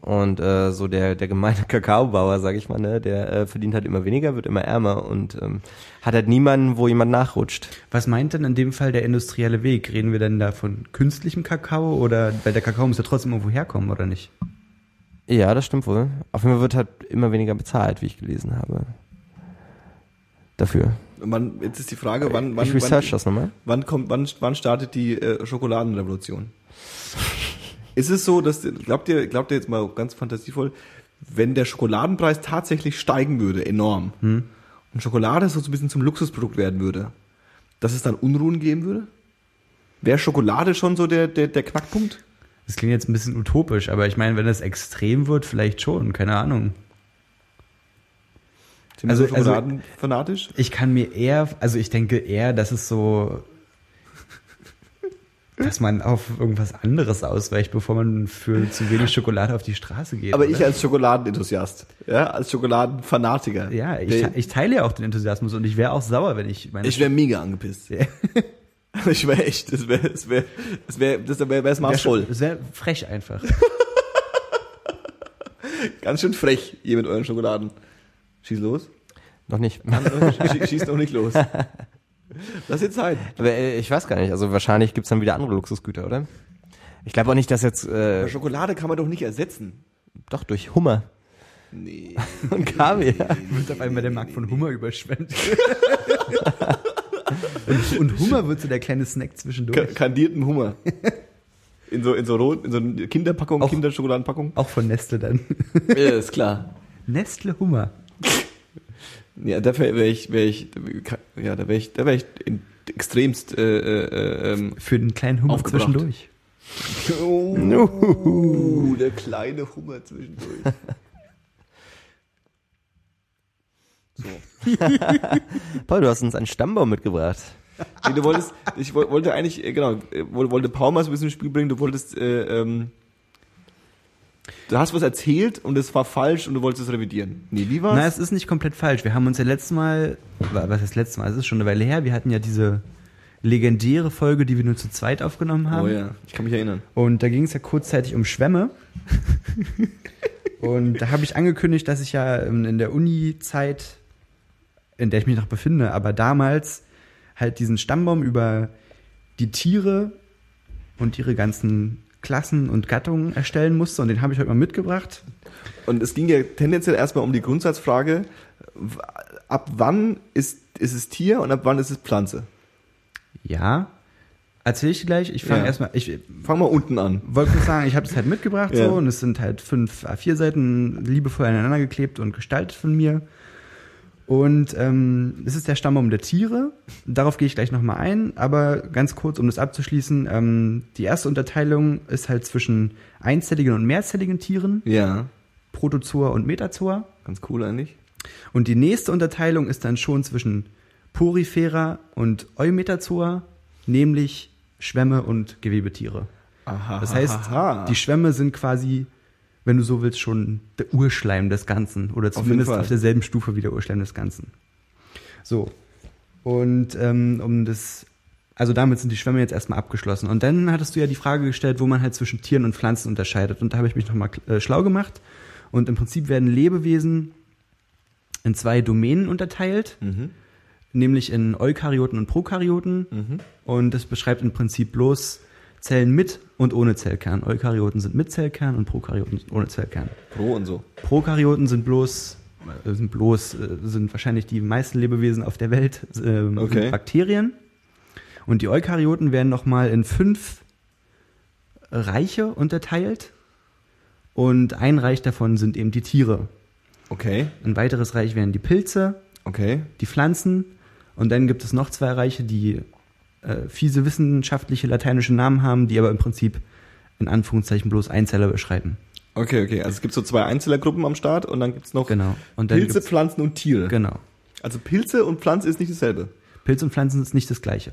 Und äh, so der der gemeine Kakaobauer, sag ich mal, ne, der äh, verdient halt immer weniger, wird immer ärmer und ähm, hat halt niemanden, wo jemand nachrutscht. Was meint denn in dem Fall der industrielle Weg? Reden wir denn da von künstlichem Kakao oder, weil der Kakao muss ja trotzdem irgendwo herkommen, oder nicht? Ja, das stimmt wohl. Auf jeden Fall wird halt immer weniger bezahlt, wie ich gelesen habe. Dafür. Wann, jetzt ist die Frage, wann, wann, wann, das nochmal. wann kommt, wann, wann startet die äh, Schokoladenrevolution? ist es so, dass, glaubt ihr, glaubt ihr jetzt mal ganz fantasievoll, wenn der Schokoladenpreis tatsächlich steigen würde, enorm, Hm. und Schokolade so ein bisschen zum Luxusprodukt werden würde, dass es dann Unruhen geben würde? Wäre Schokolade schon so der, der, der Knackpunkt? Das klingt jetzt ein bisschen utopisch, aber ich meine, wenn das extrem wird, vielleicht schon, keine Ahnung. Sind Also- also- Schokoladenfanatisch? Ich kann mir eher, also ich denke eher, dass es so, dass man auf irgendwas anderes ausweicht, bevor man für zu wenig Schokolade auf die Straße geht. Aber oder? ich als Schokoladenenthusiast, ja, als Schokoladenfanatiker. ja, ich, ich teile ja auch den Enthusiasmus und ich wäre auch sauer, wenn ich meine. Ich wäre mega angepisst. Ja. Ich wäre echt, das wäre, das wäre, das wäre, das wäre wär's wär maßvoll. Das wäre frech einfach. Ganz schön frech, ihr mit euren Schokoladen. Schieß los. Noch nicht. Schieß, schieß noch nicht los. Lass dir Zeit. Aber äh, ich weiß gar nicht. Also wahrscheinlich gibt's dann wieder andere Luxusgüter, oder? Ich glaube auch nicht, dass jetzt äh, Schokolade kann man doch nicht ersetzen. doch durch Hummer Nee. und Kaviar. wird auf einmal der Markt von Hummer überschwemmt. und, und Hummer wird so der kleine Snack zwischendurch. kandierten Hummer. In so, in so rot, in so eine Kinderpackung, Auch- Kinderschokoladenpackung. Auch von Nestle dann. Ja, ist klar. Nestle Hummer. Ja, dafür wäre ich, wäre ich, ja, da wäre ich, da wäre ich extremst, äh, äh, ähm, Für den kleinen Hummer Aufgebracht. zwischendurch. Oh, der kleine Hummer zwischendurch. So. Paul, du hast uns einen Stammbaum mitgebracht. Nee, du wolltest, ich woll- wollte eigentlich, äh, genau, äh, woll- wollte Paul mal so ein bisschen ins Spiel bringen, du wolltest, äh, ähm, du hast was erzählt und es war falsch und du wolltest es revidieren. Nee, wie war's? Na, es ist nicht komplett falsch. Wir haben uns ja letztes Mal, wa- was heißt letztes Mal? Es ist schon eine Weile her. Wir hatten ja diese legendäre Folge, die wir nur zu zweit aufgenommen haben. oh ja, ich kann mich erinnern. Und da ging es ja kurzzeitig um Schwämme. und da habe ich angekündigt, dass ich ja in der Uni-Zeit, in der ich mich noch befinde, aber damals halt diesen Stammbaum über die Tiere und ihre ganzen Klassen und Gattungen erstellen musste. Und den habe ich heute mal mitgebracht. Und es ging ja tendenziell erstmal um die Grundsatzfrage, ab wann ist, ist es Tier und ab wann ist es Pflanze? Ja, erzähle ich gleich. Ich fange Ja. erstmal, ich Fang mal unten an. wollte nur sagen, ich habe das halt mitgebracht Ja. so und es sind halt fünf A4-Seiten liebevoll aneinander geklebt und gestaltet von mir. Und ähm, es ist der Stammbaum der Tiere. Darauf gehe ich gleich nochmal ein, aber ganz kurz, um das abzuschließen, ähm, die erste Unterteilung ist halt zwischen einzelligen und mehrzelligen Tieren, Ja, Protozoa und Metazoa. ganz cool eigentlich. Und die nächste Unterteilung ist dann schon zwischen Porifera und Eumetazoa, nämlich Schwämme und Gewebetiere. Aha. Das heißt, die Schwämme sind quasi, wenn du so willst, schon der Urschleim des Ganzen oder zumindest Fall. auf, derselben Stufe wie der Urschleim des Ganzen. So. Und ähm, um das, also damit sind die Schwämme jetzt erstmal abgeschlossen. Und dann hattest du ja die Frage gestellt, wo man halt zwischen Tieren und Pflanzen unterscheidet. Und da habe ich mich nochmal äh, schlau gemacht. Und im Prinzip werden Lebewesen in zwei Domänen unterteilt, nämlich in Eukaryoten und Prokaryoten. Und das beschreibt im Prinzip bloß Zellen mit und ohne Zellkern. Eukaryoten sind mit Zellkern und Prokaryoten sind ohne Zellkern. Pro und so. Prokaryoten sind bloß, äh, sind bloß, äh, sind wahrscheinlich die meisten Lebewesen auf der Welt, ähm, Okay. sind Bakterien. Und die Eukaryoten werden nochmal in fünf Reiche unterteilt. Und ein Reich davon sind eben die Tiere. Okay, Ein weiteres Reich wären die Pilze, okay. die Pflanzen. Und dann gibt es noch zwei Reiche, die äh, fiese wissenschaftliche lateinische Namen haben, die aber im Prinzip in Anführungszeichen bloß Einzeller beschreiben. Okay, okay. Also es gibt so zwei Einzellergruppen am Start und dann gibt's noch Genau. Und dann Pilze, Pflanzen und Tiere. Genau. Also Pilze und Pflanze ist nicht dasselbe. Pilz und Pflanzen ist nicht das Gleiche.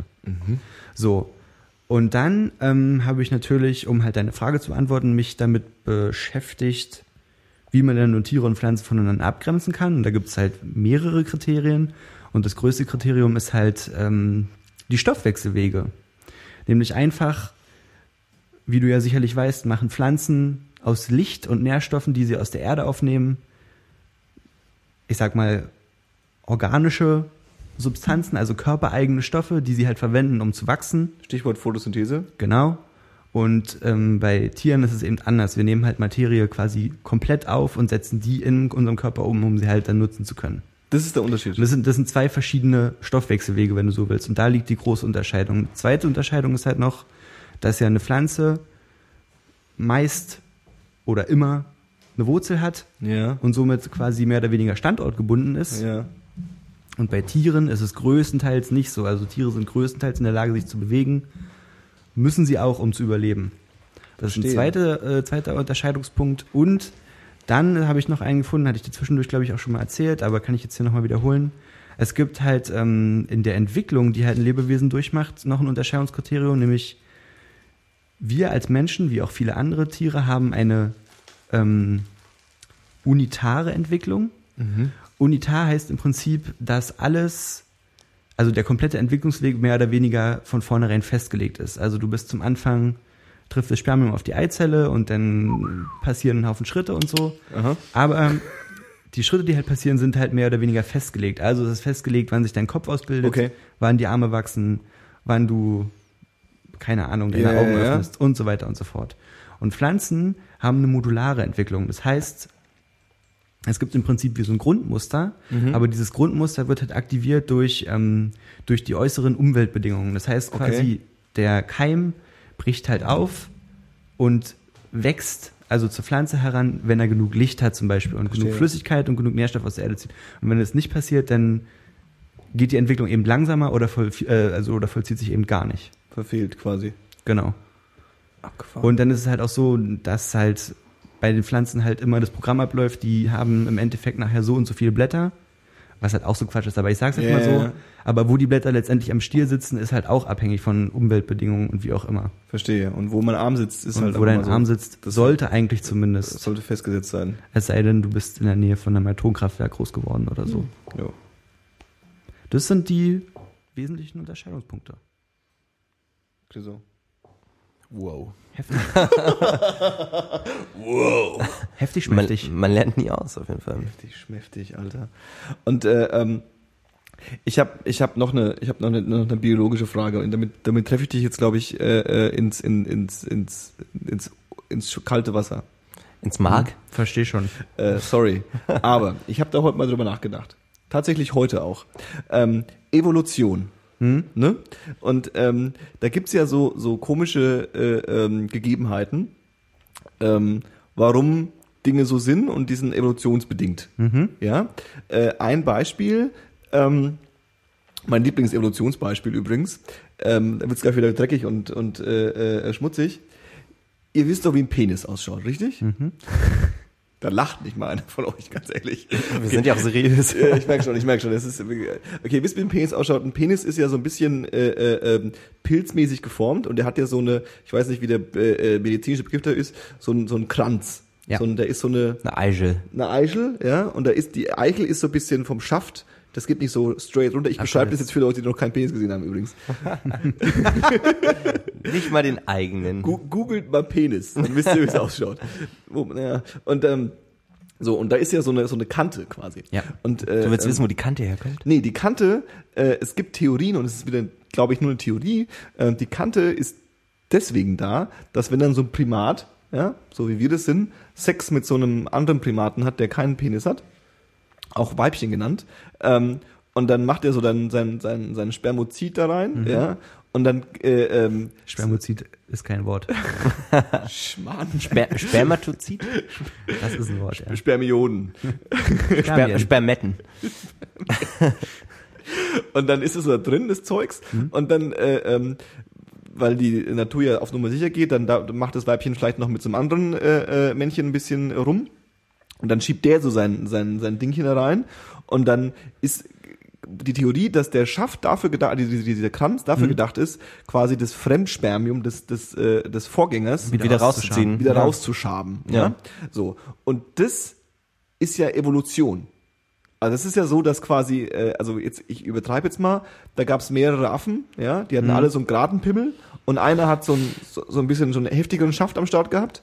So. Und dann ähm, habe ich natürlich, um halt deine Frage zu beantworten, mich damit beschäftigt, wie man dann nun Tiere und Pflanzen voneinander abgrenzen kann. Und da gibt es halt mehrere Kriterien. Und das größte Kriterium ist halt ähm, die Stoffwechselwege. Nämlich einfach, wie du ja sicherlich weißt, machen Pflanzen aus Licht und Nährstoffen, die sie aus der Erde aufnehmen, ich sag mal, organische Substanzen, also körpereigene Stoffe, die sie halt verwenden, um zu wachsen. Stichwort Photosynthese. Genau. Und ähm, bei Tieren ist es eben anders. Wir nehmen halt Materie quasi komplett auf und setzen die in unserem Körper um, um sie halt dann nutzen zu können. Das ist der Unterschied. Das sind, das sind zwei verschiedene Stoffwechselwege, wenn du so willst. Und da liegt die große Unterscheidung. Zweite Unterscheidung ist halt noch, dass ja eine Pflanze meist oder immer eine Wurzel hat ja. und somit quasi mehr oder weniger standortgebunden ist. Ja. Und bei Tieren ist es größtenteils nicht so. Also Tiere sind größtenteils in der Lage, sich zu bewegen. Müssen sie auch, um zu überleben. Das ist ein zweiter, äh, zweiter Unterscheidungspunkt. Und dann habe ich noch einen gefunden, hatte ich dir zwischendurch, glaube ich, auch schon mal erzählt, aber kann ich jetzt hier nochmal wiederholen. Es gibt halt ähm, in der Entwicklung, die halt ein Lebewesen durchmacht, noch ein Unterscheidungskriterium, nämlich wir als Menschen, wie auch viele andere Tiere, haben eine ähm, unitare Entwicklung. Unitar heißt im Prinzip, dass alles, also der komplette Entwicklungsweg mehr oder weniger von vornherein festgelegt ist. Also du bist zum Anfang, trifft das Spermium auf die Eizelle und dann passieren ein Haufen Schritte und so. Aha. Aber ähm, die Schritte, die halt passieren, sind halt mehr oder weniger festgelegt. Also es ist festgelegt, wann sich dein Kopf ausbildet, Okay. wann die Arme wachsen, wann du, keine Ahnung, deine Ja, Augen öffnest und so weiter und so fort. Und Pflanzen haben eine modulare Entwicklung. Das heißt, es gibt im Prinzip wie so ein Grundmuster, Mhm. aber dieses Grundmuster wird halt aktiviert durch, ähm, durch die äußeren Umweltbedingungen. Das heißt quasi, Okay. der Keim bricht halt auf und wächst also zur Pflanze heran, wenn er genug Licht hat zum Beispiel und Verstehe. genug Flüssigkeit und genug Nährstoff aus der Erde zieht. Und wenn das nicht passiert, dann geht die Entwicklung eben langsamer oder, voll, äh, also, oder vollzieht sich eben gar nicht. Verfehlt quasi. Genau. Abgefahren. Und dann ist es halt auch so, dass halt bei den Pflanzen halt immer das Programm abläuft, die haben im Endeffekt nachher so und so viele Blätter, was halt auch so Quatsch ist, aber ich sag's jetzt Ja, mal so. Aber wo die Blätter letztendlich am Stiel sitzen, ist halt auch abhängig von Umweltbedingungen und wie auch immer. Verstehe. Und wo mein Arm sitzt, ist und halt wo auch dein so. Arm sitzt, Das- sollte eigentlich Das zumindest, sollte festgesetzt sein. es sei denn, du bist in der Nähe von einem Atomkraftwerk groß geworden oder so. Ja. Das sind die wesentlichen Unterscheidungspunkte. Okay, so. Wow. Heftig. wow. Heftig Man, schmächtig. man lernt nie aus, auf jeden Fall. Heftig, schmäftig, Alter. Und äh, ähm, ich habe ich hab noch eine ich habe noch eine, noch eine biologische Frage und damit damit treffe ich dich jetzt glaube ich äh, äh, ins, in, ins ins ins ins kalte Wasser. Ins Mark? Verstehe schon. Äh, sorry, aber ich habe da heute mal drüber nachgedacht. Tatsächlich heute auch. Ähm, Evolution. Ne? Und ähm, da gibt's ja so, so komische äh, ähm, Gegebenheiten, ähm, warum Dinge so sind und die sind evolutionsbedingt. Ja? Äh, ein Beispiel, ähm, mein Lieblingsevolutionsbeispiel übrigens, ähm, da wird's gleich wieder dreckig und, und äh, äh, schmutzig. Ihr wisst doch, wie ein Penis ausschaut, richtig? Da lacht nicht mal einer von euch, ganz ehrlich. Wir sind ja auch seriös. Ich merke schon, ich merke schon. Das ist, okay, wisst ihr, wie ein Penis ausschaut? Ein Penis ist ja so ein bisschen äh, äh, ähm, pilzmäßig geformt und der hat ja so eine, ich weiß nicht, wie der äh, äh, medizinische Begriff da ist, so ein, so ein Kranz. Ja. So ein, da ist so eine, Eine Eichel. eine Eichel, ja, und da ist die Eichel ist so ein bisschen vom Schaft. Das geht nicht so straight runter. Ich beschreibe das jetzt für Leute, die noch keinen Penis gesehen haben übrigens. Nicht mal den eigenen. Gu googelt mal Penis, dann wisst ihr, wie es ausschaut. Und ähm, So, und da ist ja so eine, so eine Kante quasi. Ja. Und, äh, Du willst ähm, wissen, wo die Kante herkommt? Nee, die Kante, äh, es gibt Theorien und es ist wieder, glaube ich, nur eine Theorie. Äh, die Kante ist deswegen da, dass wenn dann so ein Primat, ja, so wie wir das sind, Sex mit so einem anderen Primaten hat, der keinen Penis hat, auch Weibchen genannt, ähm, und dann macht er so dann sein, sein, sein Spermozid da rein, ja, und dann, äh, ähm, Spermozid ist kein Wort. Schmarrn, Sper Spermatozid? Das ist ein Wort, ja. Spermionen. Sper. Spermetten. Und dann ist es da drin, das Zeugs. Und dann, äh, ähm, weil die Natur ja auf Nummer sicher geht, dann da, macht das Weibchen vielleicht noch mit so einem anderen äh, äh, Männchen ein bisschen rum. Und dann schiebt der so sein, sein, sein Dingchen da rein. Und dann ist die Theorie, dass der Schaft dafür gedacht, dieser, dieser Kranz dafür gedacht ist, quasi das Fremdspermium des, des, äh, des Vorgängers Wieder Wieder rauszuschaben. rauszuziehen. wieder Ja. rauszuschaben. Ja. Ja. So. Und das ist ja Evolution. Also es ist ja so, dass quasi, äh, also jetzt, ich übertreibe jetzt mal, da gab es mehrere Affen, ja, die hatten alle so einen geraden Pimmel und einer hat so ein, so, so ein bisschen so einen heftigeren Schaft am Start gehabt.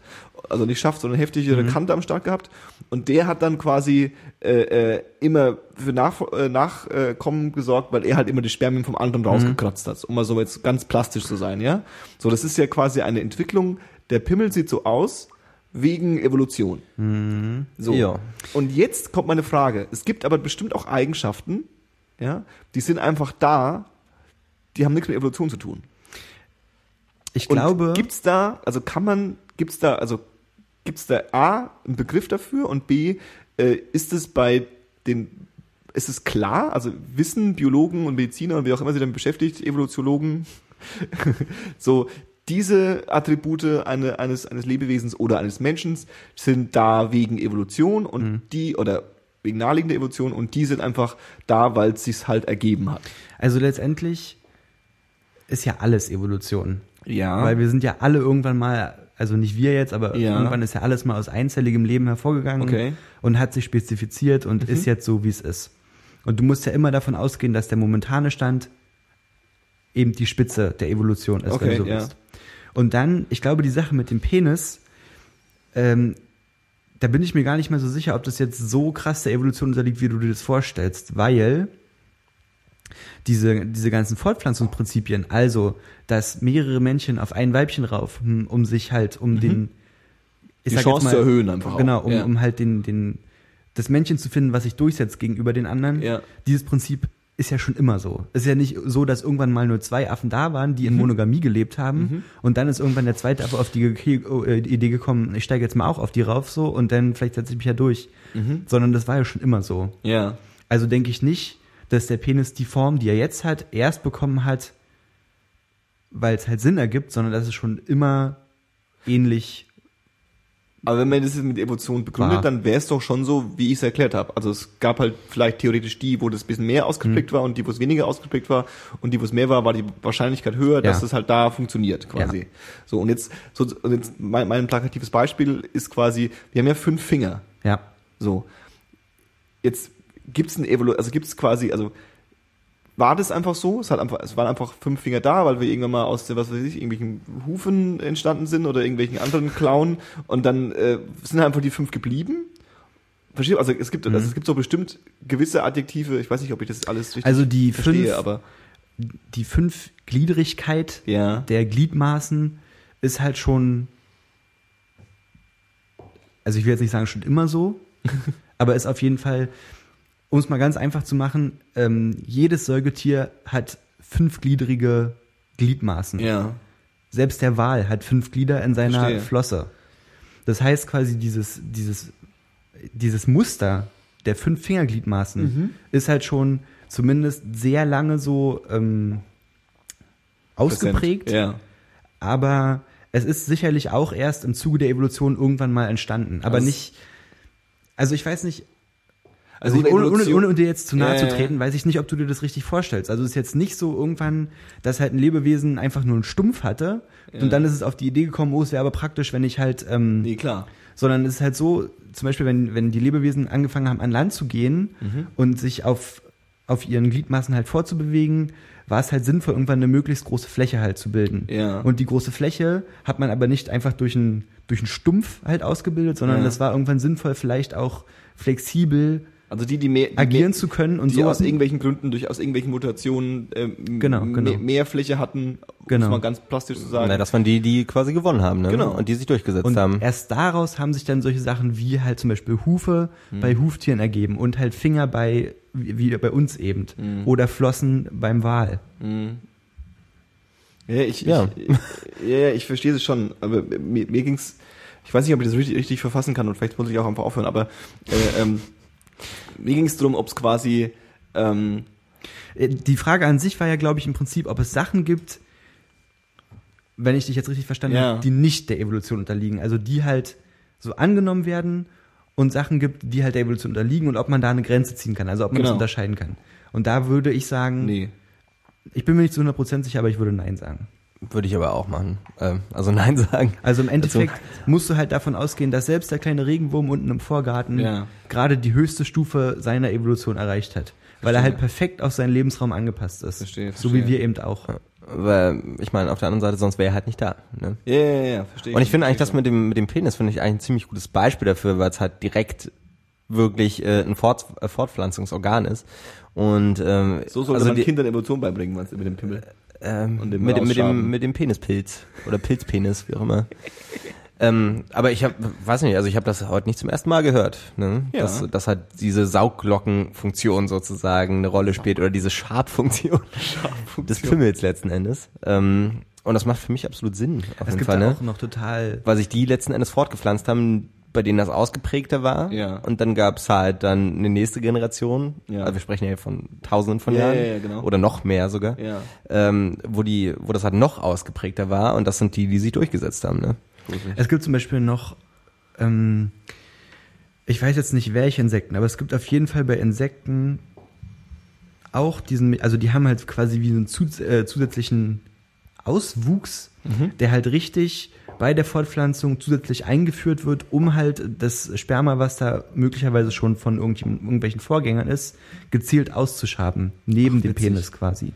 Also nicht Schaft, sondern heftigere Kante am Start gehabt. Und der hat dann quasi äh, äh, immer für Nach, äh, Nachkommen gesorgt, weil er halt immer die Spermien vom anderen rausgekratzt hat, um mal so jetzt ganz plastisch zu sein, ja. So, das ist ja quasi eine Entwicklung, der Pimmel sieht so aus, wegen Evolution. So. Ja. Und jetzt kommt meine Frage. Es gibt aber bestimmt auch Eigenschaften, ja, die sind einfach da, die haben nichts mit Evolution zu tun. Ich Und glaube, gibt's da, also kann man, gibt's da, also gibt's da A, einen Begriff dafür und B, äh, ist es bei den, ist es klar, also wissen Biologen und Mediziner und wer auch immer sich damit beschäftigt, Evolutiologen, so, diese Attribute eine, eines, eines Lebewesens oder eines Menschen sind da wegen Evolution und Mhm. die, oder wegen naheliegender Evolution und die sind einfach da, weil es sich halt ergeben hat. also letztendlich ist ja alles Evolution. Ja. Weil wir sind ja alle irgendwann mal, also nicht wir jetzt, aber Ja. irgendwann ist ja alles mal aus einzelligem Leben hervorgegangen Okay. Mhm. und hat sich spezifiziert und ist jetzt so, wie es ist. Und du musst ja immer davon ausgehen, dass der momentane Stand eben die Spitze der Evolution ist, wenn Okay, du so ja. willst. Und dann, ich glaube, die Sache mit dem Penis, ähm, da bin ich mir gar nicht mehr so sicher, ob das jetzt so krass der Evolution unterliegt, wie du dir das vorstellst, weil diese, diese ganzen Fortpflanzungsprinzipien, also, dass mehrere Männchen auf ein Weibchen rauf, um sich halt, um den, ich Die Chance jetzt zu erhöhen einfach. Genau, um, Ja. um halt den, den, das Männchen zu finden, was sich durchsetzt gegenüber den anderen. Ja. Dieses Prinzip ist ja schon immer so. Es ist ja nicht so, dass irgendwann mal nur zwei Affen da waren, die in Mhm. Monogamie gelebt haben und dann ist irgendwann der zweite Affe auf die äh, die Idee gekommen, ich steige jetzt mal auch auf die rauf so und dann vielleicht setze ich mich ja durch. Mhm. Sondern das war ja schon immer so. Ja. Also denke ich nicht, dass der Penis die Form, die er jetzt hat, erst bekommen hat, weil es halt Sinn ergibt, sondern dass es schon immer ähnlich Aber wenn man das jetzt mit Evolution begründet, War. dann wäre es doch schon so, wie ich es erklärt habe. Also es gab halt vielleicht theoretisch die, wo das ein bisschen mehr ausgeprägt Mhm. war und die, wo es weniger ausgeprägt war und die, wo es mehr war, war die Wahrscheinlichkeit höher, dass Ja. es halt da funktioniert quasi. Ja. So und jetzt, so, und jetzt mein, mein plakatives Beispiel ist quasi, wir haben ja fünf Finger. Ja. So. Jetzt gibt's eine Evolution, also gibt's quasi, also war das einfach so? Es hat einfach, es waren einfach fünf Finger da, weil wir irgendwann mal aus was weiß ich, irgendwelchen Hufen entstanden sind oder irgendwelchen anderen Klauen und dann äh, sind einfach die fünf geblieben. Verstehe? Also es gibt, also es gibt so bestimmt gewisse Adjektive, ich weiß nicht, ob ich das alles richtig Also die verstehe, fünf- aber Die Fünfgliedrigkeit ja. der Gliedmaßen ist halt schon, also ich will jetzt nicht sagen schon immer so, aber ist auf jeden Fall, um es mal ganz einfach zu machen, ähm, jedes Säugetier hat fünfgliedrige Gliedmaßen. Ja. Selbst der Wal hat fünf Glieder in seiner Verstehe. Flosse. Das heißt quasi dieses, dieses, dieses Muster der fünf Fingergliedmaßen Mhm. ist halt schon zumindest sehr lange so ähm, ausgeprägt, Ja. aber es ist sicherlich auch erst im Zuge der Evolution irgendwann mal entstanden. Aber Also- nicht, also ich weiß nicht, Also also, ohne, ohne, Evolution- ohne dir jetzt zu nahe Ja, zu treten, weiß ich nicht, ob du dir das richtig vorstellst. Also es ist jetzt nicht so irgendwann, dass halt ein Lebewesen einfach nur einen Stumpf hatte Ja. und dann ist es auf die Idee gekommen, oh, es wäre aber praktisch, wenn ich halt, ähm, Nee, klar. sondern es ist halt so, zum Beispiel, wenn, wenn die Lebewesen angefangen haben, an Land zu gehen Mhm. und sich auf auf ihren Gliedmaßen halt vorzubewegen, war es halt sinnvoll, irgendwann eine möglichst große Fläche halt zu bilden. Ja. Und die große Fläche hat man aber nicht einfach durch einen durch einen Stumpf halt ausgebildet, sondern Ja. das war irgendwann sinnvoll, vielleicht auch flexibel Also die, die mehr die agieren mehr, zu können und die so. aus irgendwelchen Gründen, durch aus irgendwelchen Mutationen ähm, Genau, mehr, genau. mehr Fläche hatten, um Genau. es mal ganz plastisch zu sagen. Na, das waren die, die quasi gewonnen haben, ne? Genau. Und die sich durchgesetzt Und haben. erst daraus haben sich dann solche Sachen wie halt zum Beispiel Hufe Hm. bei Huftieren ergeben und halt Finger bei, wie wie bei uns eben. Hm. Oder Flossen beim Wal. Ja, ich, Ja. ich, ja, ja, ich verstehe es schon, aber mir, mir ging's, ich weiß nicht, ob ich das richtig, richtig verfassen kann und vielleicht muss ich auch einfach aufhören, aber äh, ähm, mir ging es darum, ob es quasi, ähm, Äh, Die Frage an sich war ja, glaube ich, im Prinzip, ob es Sachen gibt, wenn ich dich jetzt richtig verstanden Ja. habe, die nicht der Evolution unterliegen. Also die halt so angenommen werden und Sachen gibt, die halt der Evolution unterliegen und ob man da eine Grenze ziehen kann. Also ob man das Genau. unterscheiden kann. Und da würde ich sagen, nee. ich bin mir nicht zu 100% sicher, aber ich würde Nein sagen. Würde ich aber auch machen. Ähm, also Nein sagen. Also im Endeffekt musst du halt davon ausgehen, dass selbst der kleine Regenwurm unten im Vorgarten Ja. gerade die höchste Stufe seiner Evolution erreicht hat. Weil er halt perfekt auf seinen Lebensraum angepasst ist. Verstehe, So wie verstehe. wir eben auch. Weil, ich meine, auf der anderen Seite, sonst wäre er halt nicht da. Ne? Ja, ja, ja, verstehe. Und ich finde eigentlich, verstehe das mit dem, mit dem Penis finde ich eigentlich ein ziemlich gutes Beispiel dafür, weil es halt direkt wirklich äh, ein Fort, äh, Fortpflanzungsorgan ist. Und ähm, So soll also man die, Kindern Evolution beibringen, meinst du, mit dem Pimmel. Ähm, mit, dem, mit, dem, mit dem Penispilz oder Pilzpenis, wie auch immer. ähm, aber ich habe, weiß nicht, also ich habe das heute nicht zum ersten Mal gehört, ne? Ja. dass, dass halt diese Saugglockenfunktion sozusagen eine Rolle spielt oder diese Schabfunktion des Pimmels letzten Endes. Ähm, und das macht für mich absolut Sinn, auf Es jeden gibt Fall, ne? auch noch total weil sich die letzten Endes fortgepflanzt haben, bei denen das ausgeprägter war. Ja. Und dann gab's halt dann eine nächste Generation. Ja. Also wir sprechen ja von Tausenden von Ja, Jahren. ja, ja, genau. Oder noch mehr sogar. Ja. Ähm, wo die, wo das halt noch ausgeprägter war. Und das sind die, die sich durchgesetzt haben. Ne? Es gibt zum Beispiel noch, ähm, ich weiß jetzt nicht welche Insekten, aber es gibt auf jeden Fall bei Insekten auch diesen, also die haben halt quasi wie einen zus äh, zusätzlichen Auswuchs, der halt richtig bei der Fortpflanzung zusätzlich eingeführt wird, um halt das Sperma, was da möglicherweise schon von irgendwelchen Vorgängern ist, gezielt auszuschaben, neben dem witzig. Penis quasi.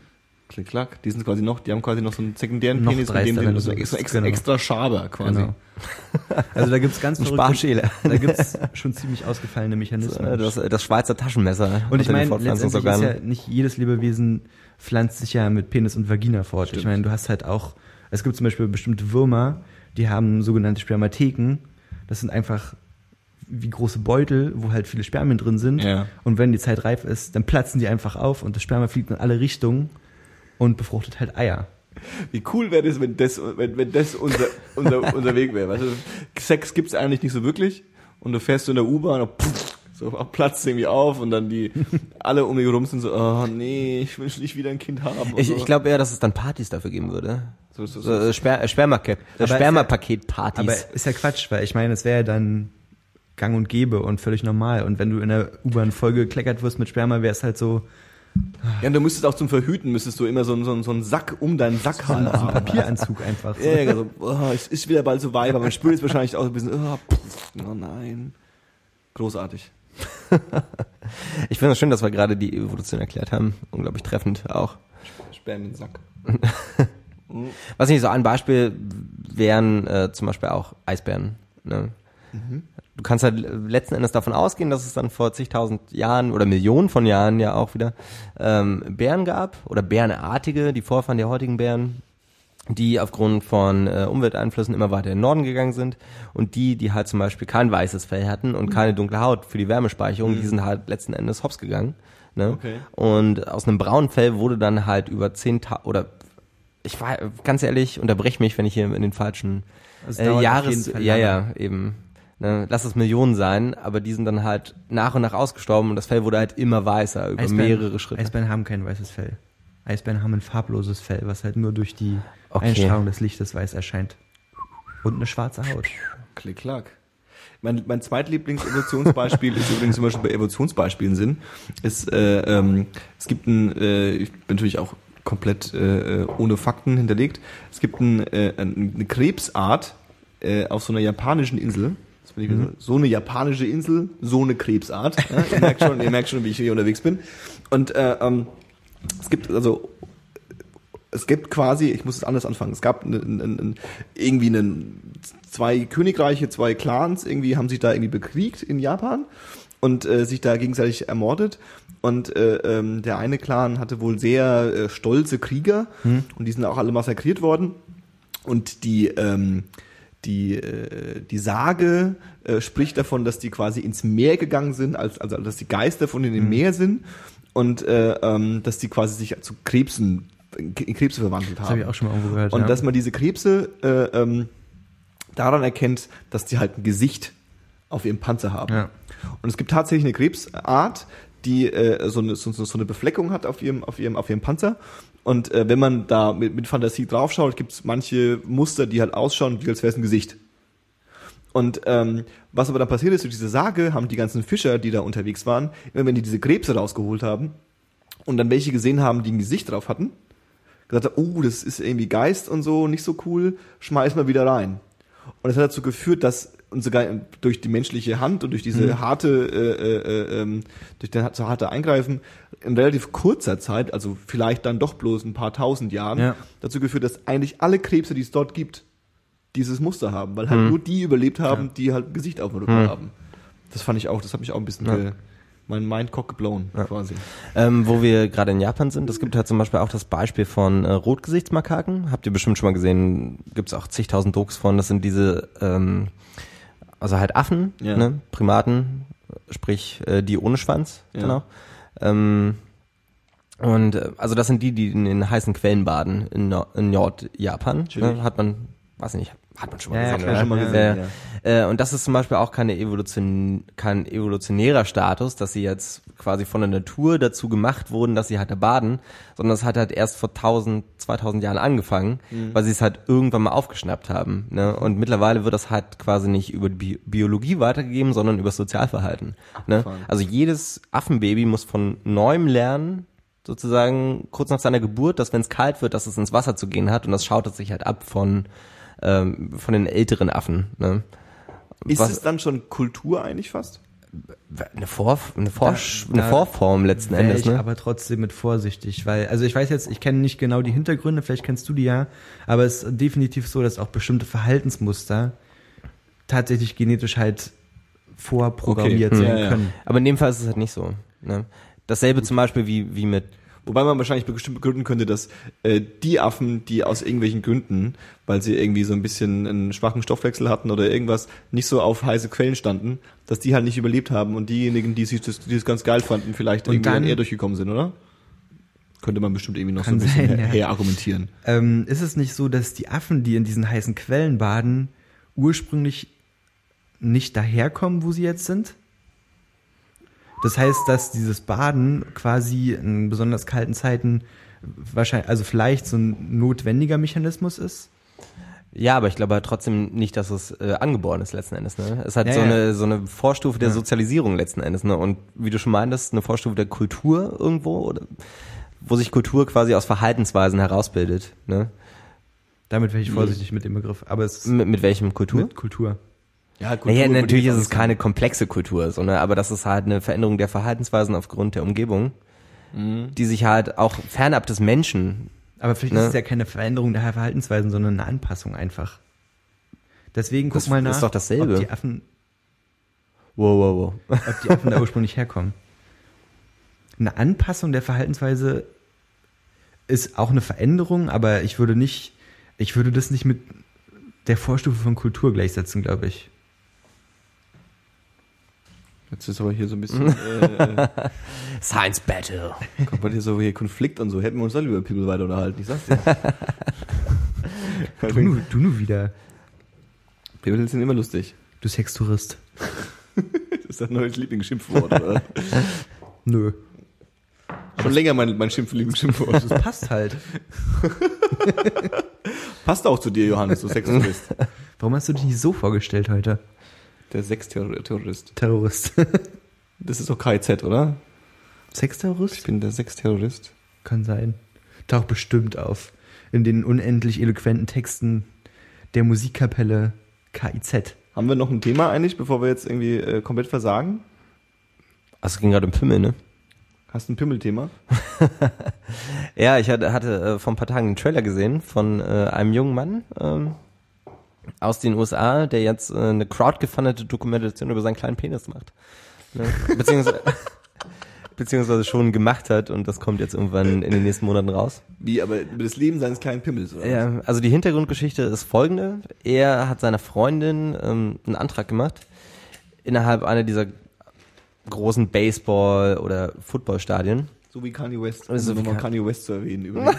Klick, klack. Die sind quasi noch, die haben quasi noch so einen sekundären Noch Penis, mit dem du so extra, extra, Genau. extra Schaber quasi. Genau. Also da gibt's ganz Ein verrückte- Sparschäler. Da gibt's schon ziemlich ausgefallene Mechanismen. Das, das Schweizer Taschenmesser. Und ich meine, letztendlich ist Fortpflanzungsorganen. ja nicht jedes Lebewesen pflanzt sich ja mit Penis und Vagina fort. Stimmt. Ich meine, du hast halt auch, es gibt zum Beispiel bestimmte Würmer, die haben sogenannte Spermatheken. Das sind einfach wie große Beutel, wo halt viele Spermien drin sind. Ja. Und wenn die Zeit reif ist, dann platzen die einfach auf und das Sperma fliegt in alle Richtungen und befruchtet halt Eier. Wie cool wäre das, wenn das, wenn, wenn das unser, unser, unser Weg wäre. Weißt du, Sex gibt's eigentlich nicht so wirklich und du fährst so in der U-Bahn und pff, so platzt irgendwie auf und dann die alle um dich rum sind so, oh nee, ich will nicht wieder ein Kind haben. Ich, so. ich glaube eher, dass es dann Partys dafür geben würde. So, so, So, so. äh, Sper äh, Spermapaket, äh, Aber ist ja- Spermapaket-Partys. Aber ist ja Quatsch, weil ich meine, es wäre ja dann gang und gäbe und völlig normal. Und wenn du in der U-Bahn voll gekleckert wirst mit Sperma, wäre es halt so, Ja, und du müsstest auch zum Verhüten, müsstest du immer so, einen- so, einen- so einen Sack um deinen Sack so ein haben. Papieranzug einfach. So. Ja, ja, so, oh, es ist wieder bald so weit, aber man spürt jetzt wahrscheinlich auch ein bisschen, oh, pff, oh nein. Großartig. Ich finde es schön, dass wir gerade die Evolution erklärt haben. Unglaublich treffend auch. Spermiensack. Was nicht so ein Beispiel wären äh, zum Beispiel auch Eisbären. Ne? Du kannst halt letzten Endes davon ausgehen, dass es dann vor zigtausend Jahren oder Millionen von Jahren ja auch wieder ähm, Bären gab oder Bärenartige, die Vorfahren der heutigen Bären, die aufgrund von äh, Umwelteinflüssen immer weiter in den Norden gegangen sind und die, die halt zum Beispiel kein weißes Fell hatten und keine dunkle Haut für die Wärmespeicherung, die sind halt letzten Endes hops gegangen. Ne? Okay. Und aus einem braunen Fell wurde dann halt über zehn Ta oder ich war ganz ehrlich, unterbrech mich, wenn ich hier in den falschen äh, Jahres, ja, ja, eben. Ne, lass es Millionen sein, aber die sind dann halt nach und nach ausgestorben und das Fell wurde halt immer weißer über Eisbären- mehrere Schritte. Eisbären haben kein weißes Fell. Eisbären haben ein farbloses Fell, was halt nur durch die Okay. Einstrahlung des Lichtes weiß erscheint. Und eine schwarze Haut. Klick, klack. Mein, mein zweitlieblings-Evolutionsbeispiel ist übrigens immer schon bei Evolutionsbeispielen sind, ist, äh, ähm, es gibt ein, äh, ich bin natürlich auch komplett äh, ohne Fakten hinterlegt, es gibt ein, äh, eine Krebsart äh, auf so einer japanischen Insel, so, so eine japanische Insel, so eine Krebsart. Ja, ihr, merkt schon, ihr merkt schon, wie ich hier unterwegs bin. Und äh, ähm, es gibt also es gibt quasi, ich muss es anders anfangen, es gab einen, einen, irgendwie einen, zwei Königreiche, zwei Clans, irgendwie haben sich da irgendwie bekriegt in Japan und äh, sich da gegenseitig ermordet. Und äh, ähm, der eine Clan hatte wohl sehr äh, stolze Krieger Hm. und die sind auch alle massakriert worden. Und die, ähm, die, äh, die Sage äh, spricht davon, dass die quasi ins Meer gegangen sind, als, also dass die Geister von Hm. in dem Meer sind und äh, ähm, dass die quasi sich zu Krebsen, in Krebse verwandelt Das habe haben. ich auch schon mal irgendwo gehört. Und ja. dass man diese Krebse äh, ähm, daran erkennt, dass die halt ein Gesicht auf ihrem Panzer haben. Ja. Und es gibt tatsächlich eine Krebsart, die äh, so, eine, so, so eine Befleckung hat auf ihrem, auf ihrem, auf ihrem Panzer. Und äh, wenn man da mit, mit Fantasie draufschaut, gibt es manche Muster, die halt ausschauen, wie als wäre es ein Gesicht. Und ähm, was aber dann passiert ist, durch diese Sage haben die ganzen Fischer, die da unterwegs waren, immer wenn die diese Krebse rausgeholt haben und dann welche gesehen haben, die ein Gesicht drauf hatten, gesagt oh, das ist irgendwie Geist und so, nicht so cool, schmeiß mal wieder rein. Und das hat dazu geführt, dass und sogar durch die menschliche Hand und durch diese harte, äh, äh, ähm, durch das so harte Eingreifen in relativ kurzer Zeit, also vielleicht dann doch bloß ein paar tausend Jahren, Ja. dazu geführt, dass eigentlich alle Krebse, die es dort gibt, dieses Muster haben, weil halt nur die überlebt haben, die halt ein Gesicht auf dem Rücken haben. Das fand ich auch, das hat mich auch ein bisschen ge, mein Mindcock geblown, quasi. Ähm, wo wir gerade in Japan sind, es gibt halt zum Beispiel auch das Beispiel von äh, Rotgesichtsmakaken. Habt ihr bestimmt schon mal gesehen, gibt's auch zigtausend Dokus von. Das sind diese, ähm, also halt Affen, Ja. ne? Primaten, sprich äh, die ohne Schwanz, Ja. genau. Ähm, und äh, also das sind die, die in den heißen Quellen baden in, Nor in Nordjapan. Ne? Hat man, weiß nicht, hat man schon mal Ja, ja, gesehen. klar, schon mal ja, gesehen, Äh, ja. äh, und das ist zum Beispiel auch keine Evolution, kein evolutionärer Status, dass sie jetzt quasi von der Natur dazu gemacht wurden, dass sie halt da baden, sondern es hat halt erst vor 1000, 2000 Jahren angefangen, Mhm. weil sie es halt irgendwann mal aufgeschnappt haben. Ne? Und mittlerweile wird das halt quasi nicht über die Bi Biologie weitergegeben, sondern über das Sozialverhalten. Ne? Also jedes Affenbaby muss von neuem lernen, sozusagen kurz nach seiner Geburt, dass wenn es kalt wird, dass es ins Wasser zu gehen hat und das schaut es sich halt ab von ähm, von den älteren Affen. Ne? Ist Was- es dann schon Kultur eigentlich fast? eine, Vor eine, Vorsch Da- eine Vorform letzten Endes. ich Ne? aber trotzdem mit vorsichtig, weil, also ich weiß jetzt, ich kenne nicht genau die Hintergründe, vielleicht kennst du die ja, aber es ist definitiv so, dass auch bestimmte Verhaltensmuster tatsächlich genetisch halt vorprogrammiert Okay. sein Ja, ja. können. Aber in dem Fall ist es halt nicht so. Ne? Dasselbe zum Beispiel wie, wie mit Wobei man wahrscheinlich bestimmt begründen könnte, dass äh, die Affen, die aus irgendwelchen Gründen, weil sie irgendwie so ein bisschen einen schwachen Stoffwechsel hatten oder irgendwas, nicht so auf heiße Quellen standen, dass die halt nicht überlebt haben und diejenigen, die sich das, die das ganz geil fanden, vielleicht Und irgendwie dann dann- eher durchgekommen sind, oder? Könnte man bestimmt irgendwie noch so ein bisschen sein, her, her argumentieren. Ähm, ist es nicht so, dass die Affen, die in diesen heißen Quellen baden, ursprünglich nicht daherkommen, wo sie jetzt sind? Das heißt, dass dieses Baden quasi in besonders kalten Zeiten wahrscheinlich, also vielleicht so ein notwendiger Mechanismus ist? Ja, aber ich glaube halt trotzdem nicht, dass es äh, angeboren ist letzten Endes. Ne? Es hat Ja, so ja. eine so eine Vorstufe der Sozialisierung letzten Endes. Ne? Und wie du schon meintest, eine Vorstufe der Kultur irgendwo, oder, wo sich Kultur quasi aus Verhaltensweisen herausbildet. Ne? Damit wäre ich vorsichtig mit dem Begriff. Aber es Mit, mit welchem Kultur? mit Kultur. Ja, Naja, würde ich natürlich ist es keine komplexe Kultur, so, ne? aber das ist halt eine Veränderung der Verhaltensweisen aufgrund der Umgebung, Mhm. die sich halt auch fernab des Menschen Aber vielleicht Ne? ist es ja keine Veränderung der Verhaltensweisen, sondern eine Anpassung einfach. Deswegen guck Das mal ist nach, doch dasselbe. ob die Affen Wow, wow, wow. ob die Affen da ursprünglich herkommen. Eine Anpassung der Verhaltensweise ist auch eine Veränderung, aber ich würde nicht, ich würde das nicht mit der Vorstufe von Kultur gleichsetzen, glaube ich. Jetzt ist aber hier so ein bisschen, äh, Science Battle. kommt bei dir so hier Konflikt und so. Hätten wir uns dann über People weiter unterhalten, ich sag's dir. Du nur, du nur wieder, People sind immer lustig. du Sextourist. Das ist das neue Lieblingsschimpfwort, oder? Nö. Schon länger mein, mein Schimpf Lieblingsschimpfwort. Das passt halt. Passt auch zu dir, Johannes, du Sexterrorist. Warum hast du dich nicht so vorgestellt heute? Der Sexterrorist. Terrorist. Das ist doch KIZ, oder? Ich Sexterrorist? bin der Sexterrorist. Kann sein. Taucht bestimmt auf. In den unendlich eloquenten Texten der Musikkapelle KIZ. Haben Haben wir noch ein Thema eigentlich, bevor wir jetzt irgendwie äh, komplett versagen? Also es ging gerade um Pimmel, ne? Hast du ein Pimmelthema? Ja, ich hatte, hatte äh, vor ein paar Tagen einen Trailer gesehen von äh, einem jungen Mann ähm, aus den USA, der jetzt äh, eine crowdgefundete Dokumentation über seinen kleinen Penis macht. Ne? Beziehungsweise, beziehungsweise schon gemacht hat und das kommt jetzt irgendwann in den nächsten Monaten raus. Wie, aber über das Leben seines kleinen Pimmels, oder? was? Ja, also die Hintergrundgeschichte ist folgende. Er hat seiner Freundin ähm, einen Antrag gemacht, innerhalb einer dieser großen Baseball- oder Footballstadien. So wie Kanye West. So Um nochmal Kan- Kanye West zu erwähnen, übrigens.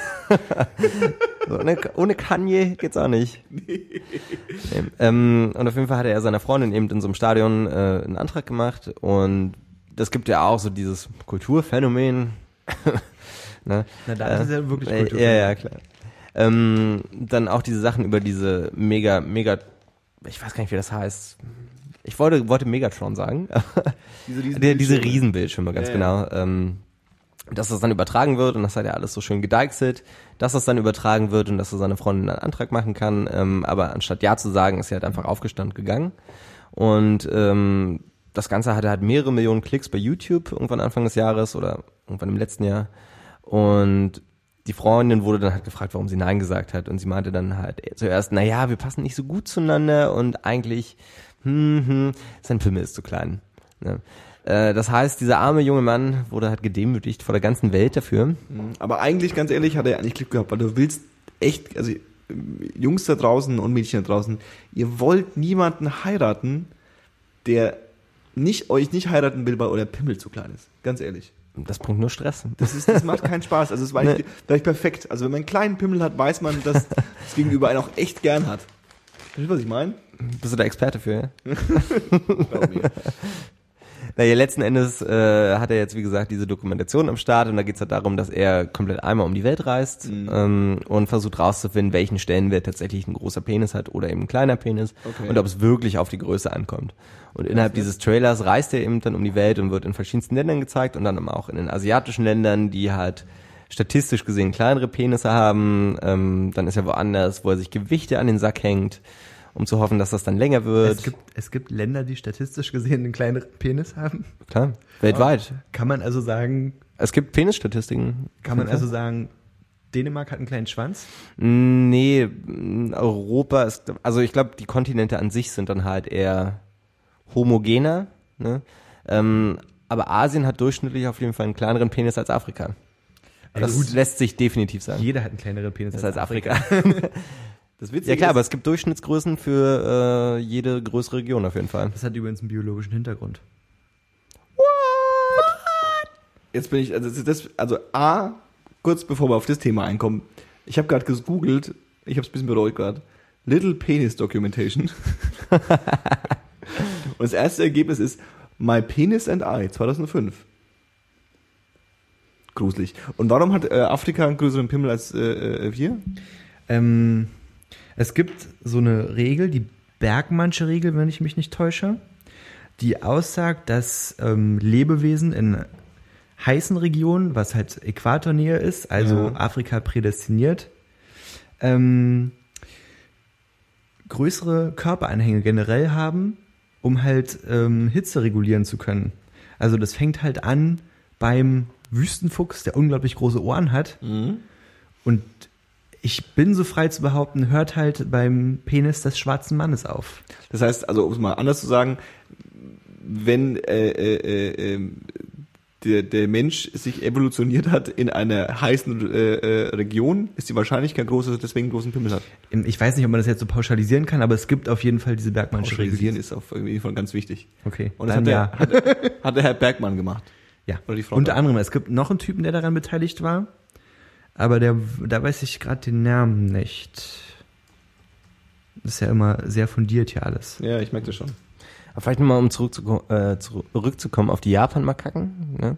So, ohne, ohne Kanye geht's auch nicht. Nee. Ähm, und auf jeden Fall hatte er seiner Freundin eben in so einem Stadion äh, einen Antrag gemacht und das gibt ja auch so dieses Kulturphänomen. ne? Na, da ist es ja wirklich äh, Kultur. Ja, ja, klar. Ähm, dann auch diese Sachen über diese mega, mega, ich weiß gar nicht, wie das heißt. Ich wollte, wollte Megatron sagen. Diese, diese Bildschirme. Riesenbildschirme, ganz Ja, genau. Ähm, dass das dann übertragen wird und das hat er alles so schön gedeichselt, dass das dann übertragen wird und dass er seine Freundin einen Antrag machen kann. Ähm, aber anstatt Ja zu sagen, ist er halt einfach aufgestanden gegangen. Und ähm, das Ganze hatte halt mehrere Millionen Klicks bei YouTube irgendwann Anfang des Jahres oder irgendwann im letzten Jahr. Und die Freundin wurde dann halt gefragt, warum sie Nein gesagt hat. Und sie meinte dann halt zuerst, na ja, wir passen nicht so gut zueinander und eigentlich, hm, hm, sein Pimmel ist zu klein. Ne? Äh, Das heißt, dieser arme junge Mann wurde halt gedemütigt vor der ganzen Welt dafür. Mhm. Aber eigentlich, ganz ehrlich, hat er eigentlich Glück gehabt, weil du willst echt, also Jungs da draußen und Mädchen da draußen, ihr wollt niemanden heiraten, der nicht euch nicht heiraten will, weil euer Pimmel zu klein ist. Ganz ehrlich. Das bringt nur Stress. Das, ist, das macht keinen Spaß. Also es war vielleicht perfekt. Also wenn man einen kleinen Pimmel hat, weiß man, dass das Gegenüber einen auch echt gern hat. Verstehst du, was ich meine? Bist du der Experte für, ja? Glaub mir. Naja, letzten Endes äh, hat er jetzt, wie gesagt, diese Dokumentation am Start und da geht's halt darum, dass er komplett einmal um die Welt reist ähm, und versucht rauszufinden, welchen Stellenwert tatsächlich ein großer Penis hat oder eben ein kleiner Penis Okay. und ob es wirklich auf die Größe ankommt. Und innerhalb dieses Trailers reist er eben dann um die Welt und wird in verschiedensten Ländern gezeigt und dann auch in den asiatischen Ländern, die halt statistisch gesehen kleinere Penisse haben. Ähm, dann ist er woanders, wo er sich Gewichte an den Sack hängt, um zu hoffen, dass das dann länger wird. Es gibt, es gibt Länder, die statistisch gesehen einen kleineren Penis haben. Klar, weltweit. Kann man also sagen, Es gibt Penisstatistiken. kann man also sagen, Dänemark hat einen kleinen Schwanz? Nee, m, Europa ist, also ich glaube, die Kontinente an sich sind dann halt eher homogener, ne? Ähm, aber Asien hat durchschnittlich auf jeden Fall einen kleineren Penis als Afrika. Das gut. lässt sich definitiv sagen. Jeder hat einen kleineren Penis Das als Afrika. Das Witzige ja klar, ist, aber es gibt Durchschnittsgrößen für äh, jede größere Region auf jeden Fall. Das hat übrigens einen biologischen Hintergrund. jetzt bin ich, also das, das also A, kurz bevor wir auf das Thema einkommen, ich habe gerade gegoogelt, ich habe es ein bisschen bereut gerade, Little Penis Documentation. und das erste Ergebnis ist My Penis and I 2005. Gruselig. Und warum hat äh, Afrika einen größeren Pimmel als äh, äh, wir? Ähm, es gibt so eine Regel, die Bergmannsche Regel, wenn ich mich nicht täusche, die aussagt, dass ähm, Lebewesen in heißen Regionen, was halt Äquatornähe ist, also Ja. Afrika prädestiniert, ähm, größere Körperanhänge generell haben, um halt ähm, Hitze regulieren zu können. Also das fängt halt an beim Wüstenfuchs, der unglaublich große Ohren hat. Und ich bin so frei zu behaupten, hört halt beim Penis des schwarzen Mannes auf. Das heißt, also um es mal anders zu sagen, wenn äh, äh, äh, ähm, der, der Mensch sich evolutioniert hat in einer heißen äh, äh, Region, ist die Wahrscheinlichkeit groß, dass er deswegen einen großen Pimmel hat. Ich weiß nicht, ob man das jetzt so pauschalisieren kann, aber es gibt auf jeden Fall diese Bergmannsche Pauschalisieren ist auf jeden Fall ganz wichtig. Okay, Und das hat, ja. der, hat, der, hat der Herr Bergmann gemacht. ja. Unter anderem, es gibt noch einen Typen, der daran beteiligt war, aber der, da weiß ich gerade den Namen nicht. Das ist ja immer sehr fundiert hier alles. Ja, ich merke das schon. Aber vielleicht nochmal, um zurückzuko äh, zurückzukommen auf die Japan-Makaken. Ne?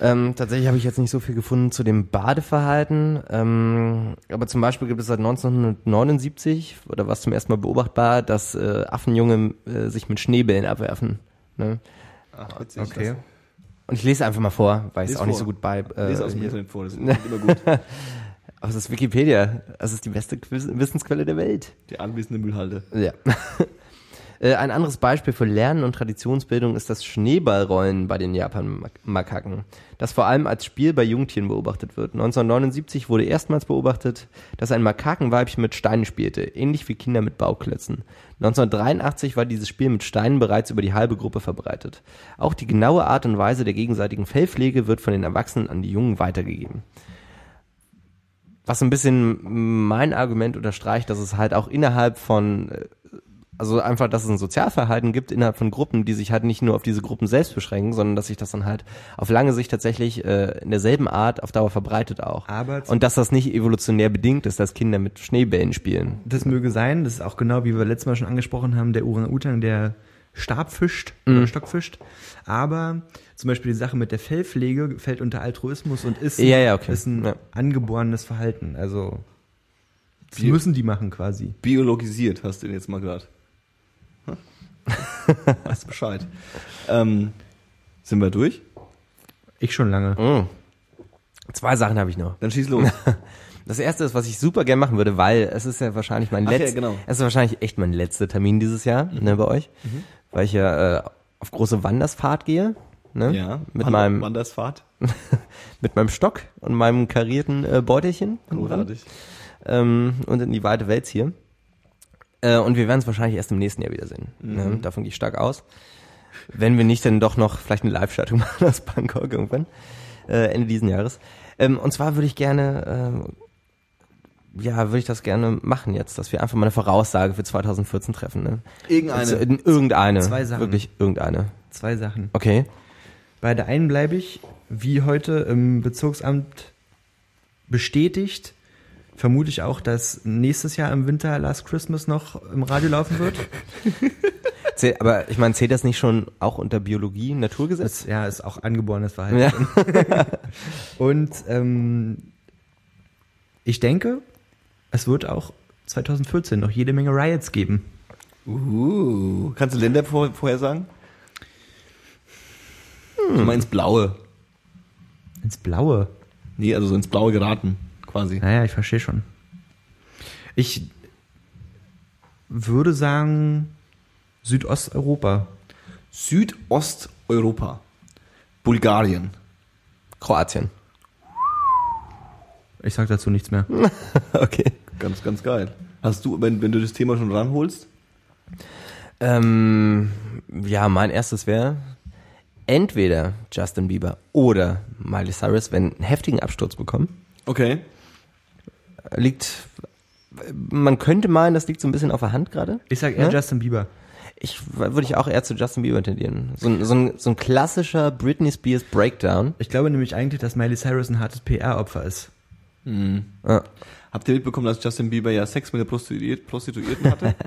Ähm, tatsächlich habe ich jetzt nicht so viel gefunden zu dem Badeverhalten. Ähm, aber zum Beispiel gibt es seit 1979, oder was zum ersten Mal beobachtbar, dass äh, Affenjunge äh, sich mit Schneebällen abwerfen. Ne? Ach, witzig. Okay. Und ich lese einfach mal vor, weil ich es auch nicht vor. so gut bei. Äh, Lese aus dem Internet vor, das ist immer gut. aber es ist Wikipedia. Das ist die beste Wissensquelle der Welt. Die anwesende Müllhalde. Ja. Äh, ein anderes Beispiel für Lernen und Traditionsbildung ist das Schneeballrollen bei den Japan-Makaken, das vor allem als Spiel bei Jungtieren beobachtet wird. 1979 wurde erstmals beobachtet, dass ein Makakenweibchen mit Steinen spielte, ähnlich wie Kinder mit Bauklötzen. 1983 war dieses Spiel mit Steinen bereits über die halbe Gruppe verbreitet. Auch die genaue Art und Weise der gegenseitigen Fellpflege wird von den Erwachsenen an die Jungen weitergegeben was ein bisschen mein Argument unterstreicht, dass es halt auch innerhalb von, äh, also einfach, dass es ein Sozialverhalten gibt innerhalb von Gruppen, die sich halt nicht nur auf diese Gruppen selbst beschränken, sondern dass sich das dann halt auf lange Sicht tatsächlich äh, in derselben Art auf Dauer verbreitet auch. Aber Und dass das nicht evolutionär bedingt ist, dass Kinder mit Schneebällen spielen. Das möge sein, das ist auch genau, wie wir letztes Mal schon angesprochen haben, der Orang-Utang, der Stab fischt oder Stock fischt. Aber zum Beispiel die Sache mit der Fellpflege fällt unter Altruismus und ist, Ja, ja, okay. ist ein Ja. angeborenes Verhalten. Also das Wie- müssen die machen quasi. Biologisiert hast du den jetzt mal gehört. Weißt Bescheid. Ähm, sind wir durch? Ich schon lange. Mm. Zwei Sachen habe ich noch. Dann schieß los. Das erste ist, was ich super gern machen würde, weil es ist ja wahrscheinlich mein Ach ja, letzter, genau. es ist wahrscheinlich echt mein letzter Termin dieses Jahr, ne, bei euch, weil ich ja äh, auf große Wandersfahrt gehe, ne, ja. mit Wander- meinem Wandersfahrt. mit meinem Stock und meinem karierten äh, Beutelchen Großartig. ähm, und in die weite Welt hier. Äh, und wir werden es wahrscheinlich erst im nächsten Jahr wiedersehen. Ne? Davon gehe ich stark aus. Wenn wir nicht dann doch noch vielleicht eine Live-Schaltung machen aus Bangkok irgendwann, äh, Ende diesen Jahres. Ähm, und zwar würde ich gerne, ähm, ja, würde ich das gerne machen jetzt, dass wir einfach mal eine Voraussage für 2014 treffen. Ne? Irgendeine. Also, in irgendeine. Zwei Sachen. Wirklich irgendeine. Zwei Sachen. Okay. Bei der einen bleibe ich, wie heute im Bezirksamt bestätigt, vermute ich auch, dass nächstes Jahr im Winter Last Christmas noch im Radio laufen wird. Aber ich meine, zählt das nicht schon auch unter Biologie, Naturgesetz? Das, ja, ist auch angeborenes Verhalten. Ja. Und ähm, ich denke, es wird auch 2014 noch jede Menge Riots geben. Uh, kannst du Länder vor, vorher sagen? Hm. Mal ins Blaue. Ins Blaue. Nee, also so ins Blaue geraten, quasi. Naja, ich verstehe schon. Ich würde sagen Südosteuropa. Südosteuropa. Bulgarien. Kroatien. Ich sag dazu nichts mehr. Okay. Ganz, ganz geil. Hast du, wenn, wenn du das Thema schon ranholst? Ähm, ja, mein erstes wäre entweder Justin Bieber oder Miley Cyrus, wenn einen heftigen Absturz bekommen. Okay. Liegt, man könnte meinen, das liegt so ein bisschen auf der Hand gerade. Ich sag eher Ja? Justin Bieber. Ich würde ich auch eher zu Justin Bieber tendieren. So, ein- so, ein, so ein klassischer Britney Spears Breakdown. Ich glaube nämlich eigentlich, dass Miley Cyrus ein hartes PR-Opfer ist. Ja. Habt ihr mitbekommen, dass Justin Bieber ja Sex mit der Prostituiert, Prostituierten hatte?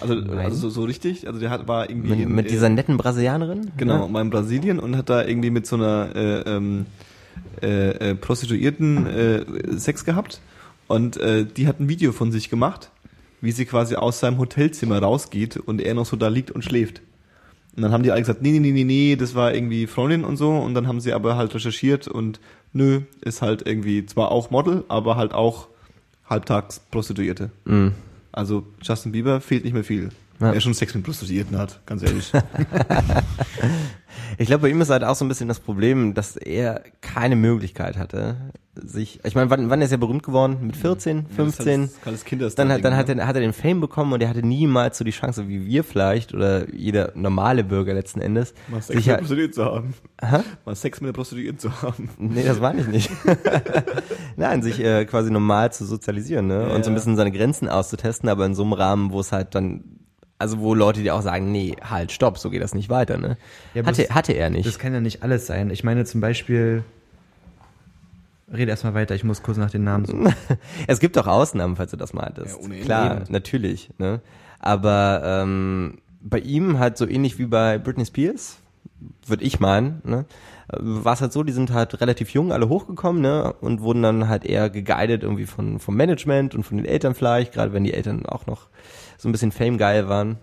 Also, also so, so richtig? Also der hat, war irgendwie Mit, in, mit äh, dieser netten Brasilianerin. Genau, Ja? mal in Brasilien und hat da irgendwie mit so einer äh, ähm, äh, äh, Prostituierten äh, Sex gehabt. Und äh, die hat ein Video von sich gemacht, wie sie quasi aus seinem Hotelzimmer rausgeht und er noch so da liegt und schläft. Und dann haben die alle gesagt, nee, nee, nee, nee, nee, das war irgendwie Freundin und so. Und dann haben sie aber halt recherchiert und nö, ist halt irgendwie zwar auch Model, aber halt auch halbtags Prostituierte. Mhm. Also Justin Bieber fehlt nicht mehr viel. Ja. Er schon Sex mit Prostituierten hat, ganz ehrlich. Ich glaube, bei ihm ist halt auch so ein bisschen das Problem, dass er keine Möglichkeit hatte, sich, ich meine, wann, wann ist er berühmt geworden? Mit 14, 15? Kaltes Kinderstar. Dann hat, dann hat er, hat er den Fame bekommen und er hatte niemals so die Chance, wie wir vielleicht oder jeder normale Bürger letzten Endes, Mal Sex sich mit Prostituierten zu haben. Hä? Mal Sex mit der Prostituierten zu haben. nee, das meine ich nicht. Nein, sich äh, quasi normal zu sozialisieren, ne? Ja, und so ein ja. bisschen seine Grenzen auszutesten, aber in so einem Rahmen, wo es halt dann, also wo Leute dir auch sagen, nee, halt, stopp, so geht das nicht weiter, ne? Ja, hatte, das- hatte er nicht. Das kann ja nicht alles sein. Ich meine zum Beispiel. Rede erstmal weiter, ich muss kurz nach den Namen suchen. Es gibt auch Ausnahmen, falls du das meintest. Ja. Klar, Eben. natürlich. Ne? Aber ähm, bei ihm halt so ähnlich wie bei Britney Spears, würde ich meinen, ne? war es halt so, die sind halt relativ jung alle hochgekommen ne? und wurden dann halt eher geguided irgendwie von, vom Management und von den Eltern vielleicht, gerade wenn die Eltern auch noch so ein bisschen Fame-geil waren.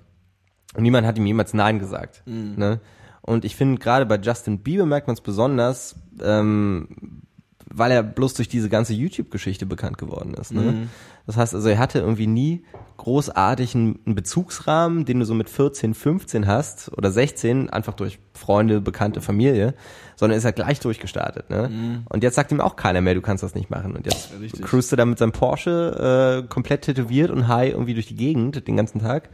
Und niemand hat ihm jemals Nein gesagt. Ne? Und ich finde, gerade bei Justin Bieber merkt man es besonders, ähm, weil er bloß durch diese ganze YouTube-Geschichte bekannt geworden ist. Ne? Mhm. Das heißt also, er hatte irgendwie nie großartig einen, einen Bezugsrahmen, den du so mit 14, 15 hast oder 16, einfach durch Freunde, Bekannte, Familie, sondern ist er gleich durchgestartet. Ne? Und jetzt sagt ihm auch keiner mehr, du kannst das nicht machen. Und jetzt Mhm. Ja, cruist er da mit seinem Porsche äh, komplett tätowiert und high irgendwie durch die Gegend den ganzen Tag.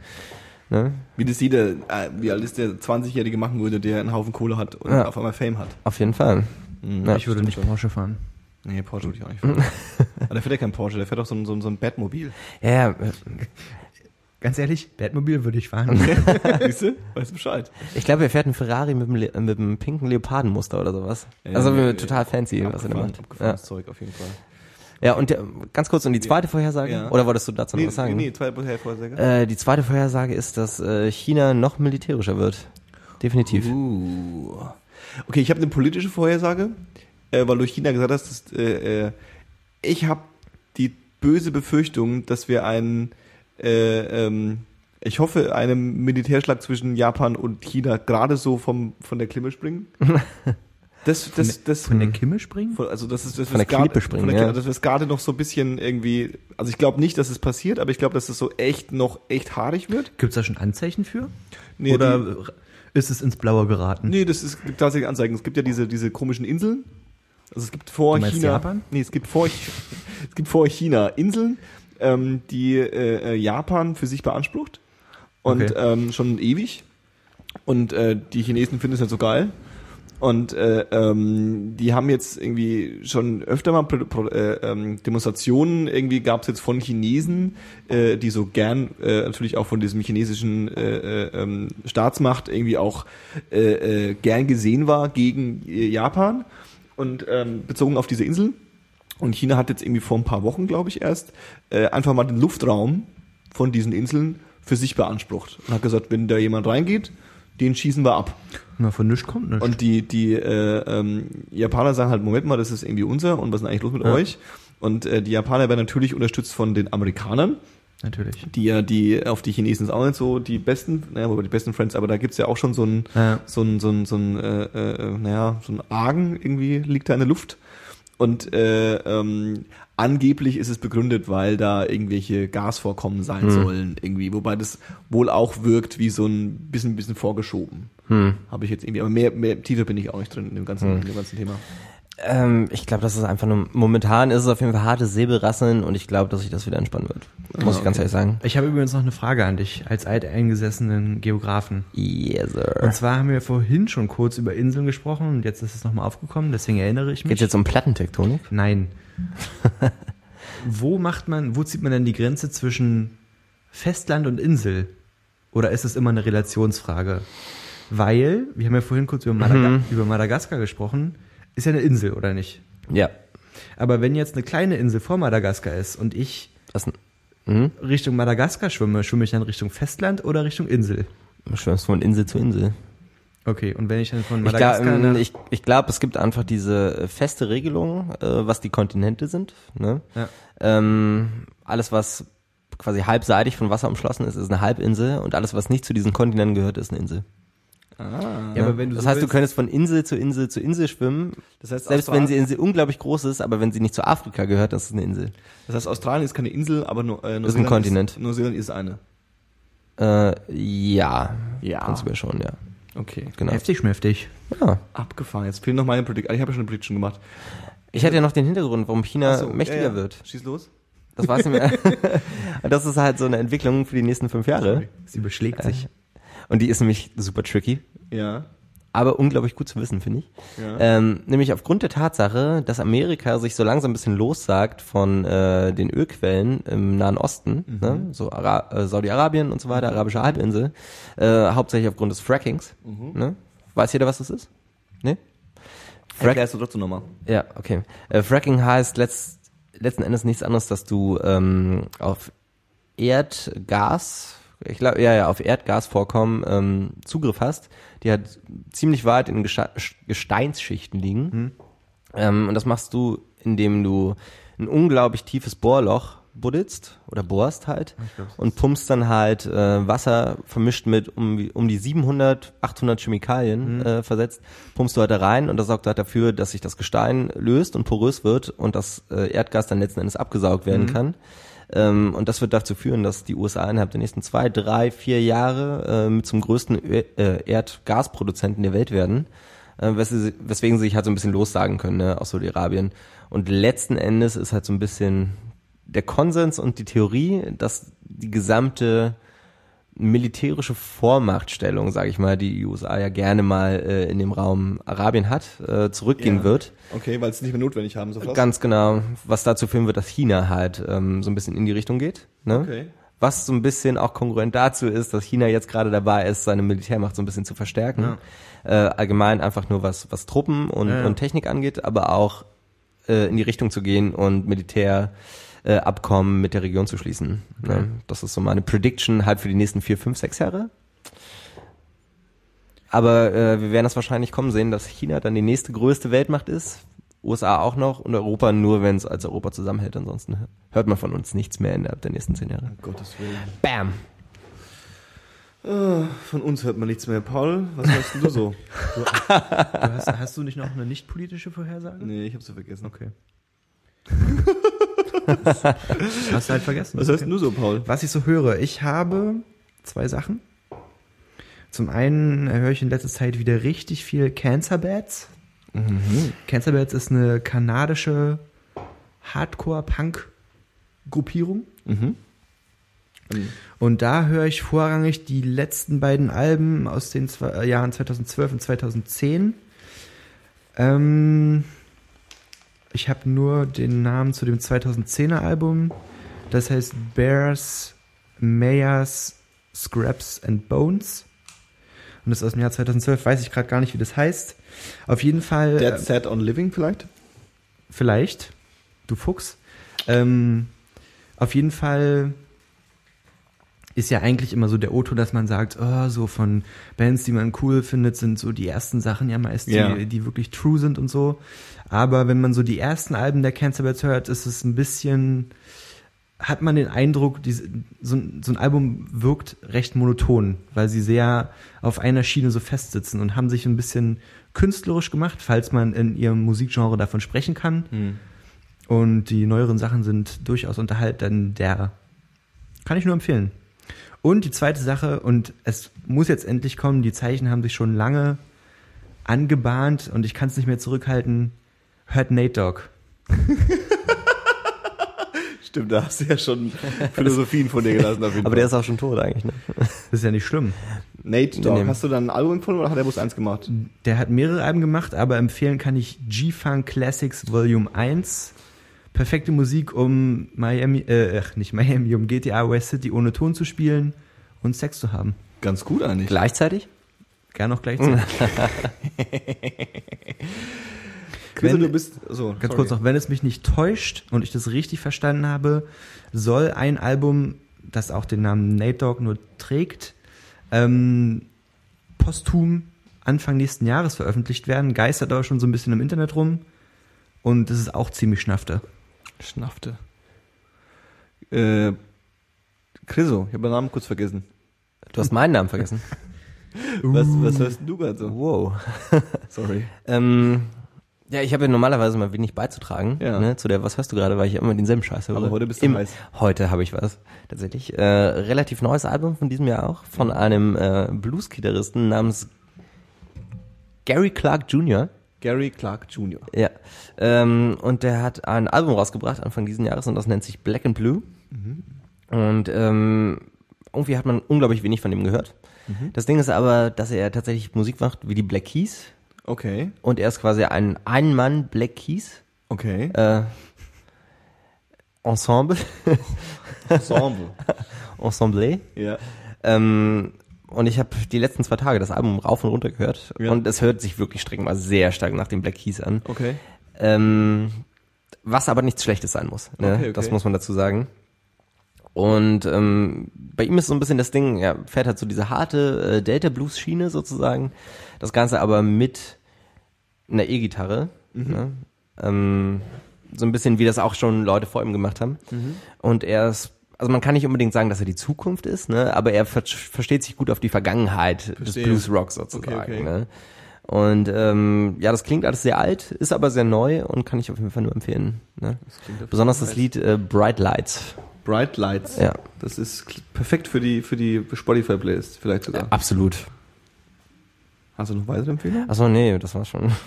Ne? Wie das jeder, äh, wie alt ist der 20-Jährige machen würde, der einen Haufen Kohle hat und Ja. auf einmal Fame hat. Auf jeden Fall. Ja. Ich würde nicht Porsche fahren. Nee, Porsche würde ich auch nicht fahren. Aber der fährt ja kein Porsche, der fährt doch so ein, so ein, so ein Batmobil. Ja, ja, Ganz ehrlich, Batmobil würde ich fahren. Siehst du? Weißt du Bescheid. ich glaube, er fährt einen Ferrari mit einem, Le mit einem pinken Leopardenmuster oder sowas. Ja, also ja, total fancy, was er da macht. Ja. Zeug auf jeden Fall. ja, und der, ganz kurz, und die zweite Vorhersage? Ja. Oder wolltest du dazu noch Nee, was sagen? nee, nee, zwei Vorhersage. Äh, die zweite Vorhersage ist, dass äh, China noch militärischer wird. Definitiv. Uh. Okay, ich habe eine politische Vorhersage, äh, weil du China gesagt hast, dass, äh, äh, ich habe die böse Befürchtung, dass wir einen, äh, ähm, ich hoffe, einem Militärschlag zwischen Japan und China gerade so vom von der Klimme springen. Das, das, das, Von der Kimme springen? Von- Also das ist das Von der Klippe springen, von der, ja. Das ist gerade noch so ein bisschen irgendwie. Also ich glaube nicht, dass es passiert, aber ich glaube, dass es so echt noch echt haarig wird. Gibt es da schon Anzeichen für? Nee, Oder die, ist es ins Blaue geraten? nee, das ist gibt tatsächlich Anzeigen. Es gibt ja diese diese komischen Inseln. Also es gibt vor China. Japan? Nee, es gibt vor es gibt vor China Inseln, ähm, die äh, äh, Japan für sich beansprucht und Okay. ähm, schon ewig. Und äh, die Chinesen finden es nicht so geil. Und äh, ähm, die haben jetzt irgendwie schon öfter mal Pro, Pro, äh, ähm, Demonstrationen irgendwie gab es jetzt von Chinesen, äh, die so gern äh, natürlich auch von diesem chinesischen äh, äh, ähm, Staatsmacht irgendwie auch äh, äh, gern gesehen war gegen äh, Japan und ähm, bezogen auf diese Insel. Und China hat jetzt irgendwie vor ein paar Wochen, glaube ich, erst äh, einfach mal den Luftraum von diesen Inseln für sich beansprucht und hat gesagt, wenn da jemand reingeht, den schießen wir ab. Na, von nichts kommt nichts. Und die, die äh, ähm, Japaner sagen halt, Moment mal, das ist irgendwie unser und was ist denn eigentlich los mit Ja. euch? Und äh, die Japaner werden natürlich unterstützt von den Amerikanern, Natürlich. die ja die auf die Chinesen ist auch nicht so die besten, naja, wobei die besten Friends, aber da gibt's ja auch schon so ein, Ja. so ein, so ein, so ein, äh, äh, naja, so ein Argen irgendwie liegt da in der Luft. Und äh, ähm, angeblich ist es begründet, weil da irgendwelche Gasvorkommen sein sollen, irgendwie, wobei das wohl auch wirkt wie so ein bisschen, bisschen vorgeschoben. Habe ich jetzt irgendwie, aber mehr, mehr tiefer bin ich auch nicht drin in dem ganzen, in dem ganzen Thema. Ähm, ich glaube, das ist einfach nur, momentan ist es auf jeden Fall hartes Säbelrasseln und ich glaube, dass sich das wieder entspannen wird. Muss ich ganz ehrlich sagen. Ich habe übrigens noch eine Frage an dich als alteingesessenen Geografen. Yes, Und sir. zwar haben wir vorhin schon kurz über Inseln gesprochen und jetzt ist es nochmal aufgekommen, deswegen erinnere ich mich. Geht's jetzt um Plattentektonik? Nein. wo macht man, wo zieht man denn die Grenze zwischen Festland und Insel? Oder ist es immer eine Relationsfrage? Weil, wir haben ja vorhin kurz über, Madaga über Madagaskar gesprochen, ist ja eine Insel, oder nicht? Ja. Aber wenn jetzt eine kleine Insel vor Madagaskar ist und ich Das mhm. Richtung Madagaskar schwimme, schwimme ich dann Richtung Festland oder Richtung Insel? Du schwimmst von Insel zu Insel. Okay, und wenn ich dann von Ich Madagaskar glaube, ich, ich glaub, es gibt einfach diese feste Regelung, äh, was die Kontinente sind. Ne? Ja. Ähm, alles, was quasi halbseitig von Wasser umschlossen ist, ist eine Halbinsel und alles, was nicht zu diesen Kontinenten gehört, ist eine Insel. Ah. ja, aber wenn du das so heißt, du willst- könntest von Insel zu Insel zu Insel schwimmen, Das heißt, selbst Australien- wenn die Insel unglaublich groß ist, aber wenn sie nicht zu Afrika gehört, das ist eine Insel. Das heißt, Australien ist keine Insel, aber nur, äh, Ist ein Kontinent. Ist, Neuseeland ist eine. Äh, ja. Ja. Prinzipiell schon, ja. Okay. Genau. Heftig schmäftig. Ja. Abgefahren. Jetzt fehlen noch meine Prediction. Ich habe ja schon eine Prediction gemacht. Ich hatte ja noch den Hintergrund, warum China so, mächtiger ja, ja. wird. Schieß los. Das weiß nicht mehr. Und das ist halt so eine Entwicklung für die nächsten fünf Jahre. Sie überschlägt sich. Und die ist nämlich super tricky. Ja. aber unglaublich gut zu wissen, finde ich. Ja. Ähm, nämlich aufgrund der Tatsache, dass Amerika sich so langsam ein bisschen lossagt von äh, den Ölquellen im Nahen Osten, Mhm. ne? so Ara äh, Saudi-Arabien und so weiter, arabische Halbinsel, äh, hauptsächlich aufgrund des Frackings. Mhm. Ne? Weiß jeder, was das ist? Ne? Frack Erklärst du trotzdem nochmal. ja, okay. Äh, Fracking heißt letzt, letzten Endes nichts anderes, dass du ähm, auf Erdgas, ich glaube, ja, ja, auf Erdgasvorkommen ähm, Zugriff hast, die halt ziemlich weit in Geste Gesteinsschichten liegen. Ähm, und das machst du, indem du ein unglaublich tiefes Bohrloch budditzt oder bohrst halt und pumpst dann halt äh, Wasser vermischt mit um, um die 700, 800 Chemikalien Mhm. äh, versetzt, pumpst du halt da rein und das sorgt halt dafür, dass sich das Gestein löst und porös wird und das äh, Erdgas dann letzten Endes abgesaugt werden Mhm. kann. Ähm, und das wird dazu führen, dass die USA innerhalb der nächsten zwei, drei, vier Jahre äh, zum größten äh, Erdgasproduzenten der Welt werden, äh, wes weswegen sie sich halt so ein bisschen lossagen können ne, aus Saudi-Arabien. Und letzten Endes ist halt so ein bisschen der Konsens und die Theorie, dass die gesamte militärische Vormachtstellung, sage ich mal, die die USA ja gerne mal äh, in dem Raum Arabien hat, äh, zurückgehen Ja. wird. Okay, weil sie es nicht mehr notwendig haben sofort. Ganz genau, was dazu führen wird, dass China halt ähm, so ein bisschen in die Richtung geht. Ne? Okay. Was so ein bisschen auch konkurrent dazu ist, dass China jetzt gerade dabei ist, seine Militärmacht so ein bisschen zu verstärken. Äh, allgemein einfach nur was, was Truppen und, Ja, ja. und Technik angeht, aber auch äh, in die Richtung zu gehen und Militärabkommen äh, Abkommen mit der Region zu schließen. Ne? Das ist so meine Prediction halt für die nächsten vier, fünf, sechs Jahre. Aber äh, wir werden das wahrscheinlich kommen sehen, dass China dann die nächste größte Weltmacht ist, USA auch noch und Europa nur, wenn es als Europa zusammenhält. Ansonsten hört man von uns nichts mehr innerhalb der nächsten zehn Jahre. Um Gottes Willen. Bam! Ah, Von uns hört man nichts mehr. Paul, was hörst denn du so? Du hast, hast du nicht noch eine nicht politische Vorhersage? nee, ich hab's so vergessen. Okay. hast du halt vergessen. Was hörst du so, Paul? Was ich so höre, ich habe zwei Sachen. Zum einen höre ich in letzter Zeit wieder richtig viel Cancer Bats. Cancer Bats ist eine kanadische Hardcore-Punk-Gruppierung. Mhm. Und da höre ich vorrangig die letzten beiden Alben aus den zwei, äh, Jahren 2012 und 2010. Ähm, ich habe nur den Namen zu dem 2010er Album. Das heißt Bears, Mayors, Scraps and Bones. Und das ist aus dem Jahr 2012. Weiß ich gerade gar nicht, wie das heißt. Auf jeden Fall. Dead äh, Set on Living vielleicht? Vielleicht. Du Fuchs. Ähm, auf jeden Fall ist ja eigentlich immer so der Otto, dass man sagt, oh, so von Bands, die man cool findet, sind so die ersten Sachen ja meist, die, Ja. die wirklich true sind und so. Aber wenn man so die ersten Alben der Cancer Bats hört, ist es ein bisschen, hat man den Eindruck, diese, so, ein- so ein Album wirkt recht monoton, weil sie sehr auf einer Schiene so festsitzen und haben sich ein bisschen künstlerisch gemacht, falls man in ihrem Musikgenre davon sprechen kann. Hm. Und die neueren Sachen sind durchaus unterhalten. Der kann ich nur empfehlen. Und die zweite Sache, und es muss jetzt endlich kommen, die Zeichen haben sich schon lange angebahnt und ich kann es nicht mehr zurückhalten. Hört Nate Dogg. Stimmt, da hast du ja schon Philosophien von dir gelassen auf jeden Aber der ist auch schon tot eigentlich, ne? Das ist ja nicht schlimm. Nate Dogg, Nee. hast du dann ein Album empfohlen oder hat er bloß eins gemacht? Der hat mehrere Alben gemacht, aber empfehlen kann ich G-Funk Classics Volume 1. Perfekte Musik, um Miami, äh, ach, nicht Miami, um GTA West City ohne Ton zu spielen und Sex zu haben. Ganz gut eigentlich. Gleichzeitig? Gern auch gleichzeitig. Chris, Wenn- du bist, so, Ganz kurz noch, wenn es mich nicht täuscht und ich das richtig verstanden habe, soll ein Album, das auch den Namen Nate Dogg nur trägt, ähm, posthum Anfang nächsten Jahres veröffentlicht werden, geistert aber schon so ein bisschen im Internet rum und das ist auch ziemlich schnaffte. Schnaffte. Äh, Chriso, ich habe den Namen kurz vergessen. Du hast meinen Namen vergessen. Was, was hörst denn du gerade so? Wow. Sorry. Ähm, ja, ich habe ja normalerweise mal wenig beizutragen. Ja. Ne, zu der, was hörst du gerade, weil ich immer denselben Scheiß höre. Aber heute bist du Im- heiß. Heute habe ich was, tatsächlich. Äh, relativ neues Album von diesem Jahr auch, von einem äh, Blues-Gitarristen namens Gary Clark Jr. Gary Clark Jr. Ja. Ähm, und der hat ein Album rausgebracht Anfang diesen Jahres und das nennt sich Black and Blue. Und ähm, irgendwie hat man unglaublich wenig von ihm gehört. Das Ding ist aber, dass er tatsächlich Musik macht wie die Black Keys. Okay, Und er ist quasi ein Ein-Mann Black Keys okay. äh, Ensemble. Ensemble. Ensemble. ja. Ähm, und ich habe die letzten zwei Tage das Album rauf und runter gehört. Ja. Und es hört sich wirklich streng mal sehr stark nach dem Black Keys an. Okay. Ähm, was aber nichts Schlechtes sein muss. Ne? Okay, okay. Das muss man dazu sagen. Und ähm, bei ihm ist so ein bisschen das Ding, er fährt halt so diese harte äh, Delta Blues Schiene sozusagen. Das Ganze aber mit einer E-Gitarre. Mhm. Ne? Ähm, so ein bisschen, wie das auch schon Leute vor ihm gemacht haben. Und er ist, also man kann nicht unbedingt sagen, dass er die Zukunft ist, ne? aber er ver versteht sich gut auf die Vergangenheit Verstehe. des Blues Rocks sozusagen. Okay, okay. Ne? Und ähm, ja, das klingt alles sehr alt, ist aber sehr neu und kann ich auf jeden Fall nur empfehlen. Ne? Besonders das Lied äh, Bright Lights. Bright Lights. Ja. Das ist perfekt für die, für die Spotify-Playlist, vielleicht sogar. Absolut. Hast du noch weitere Empfehlungen? Achso, nee, das war schon.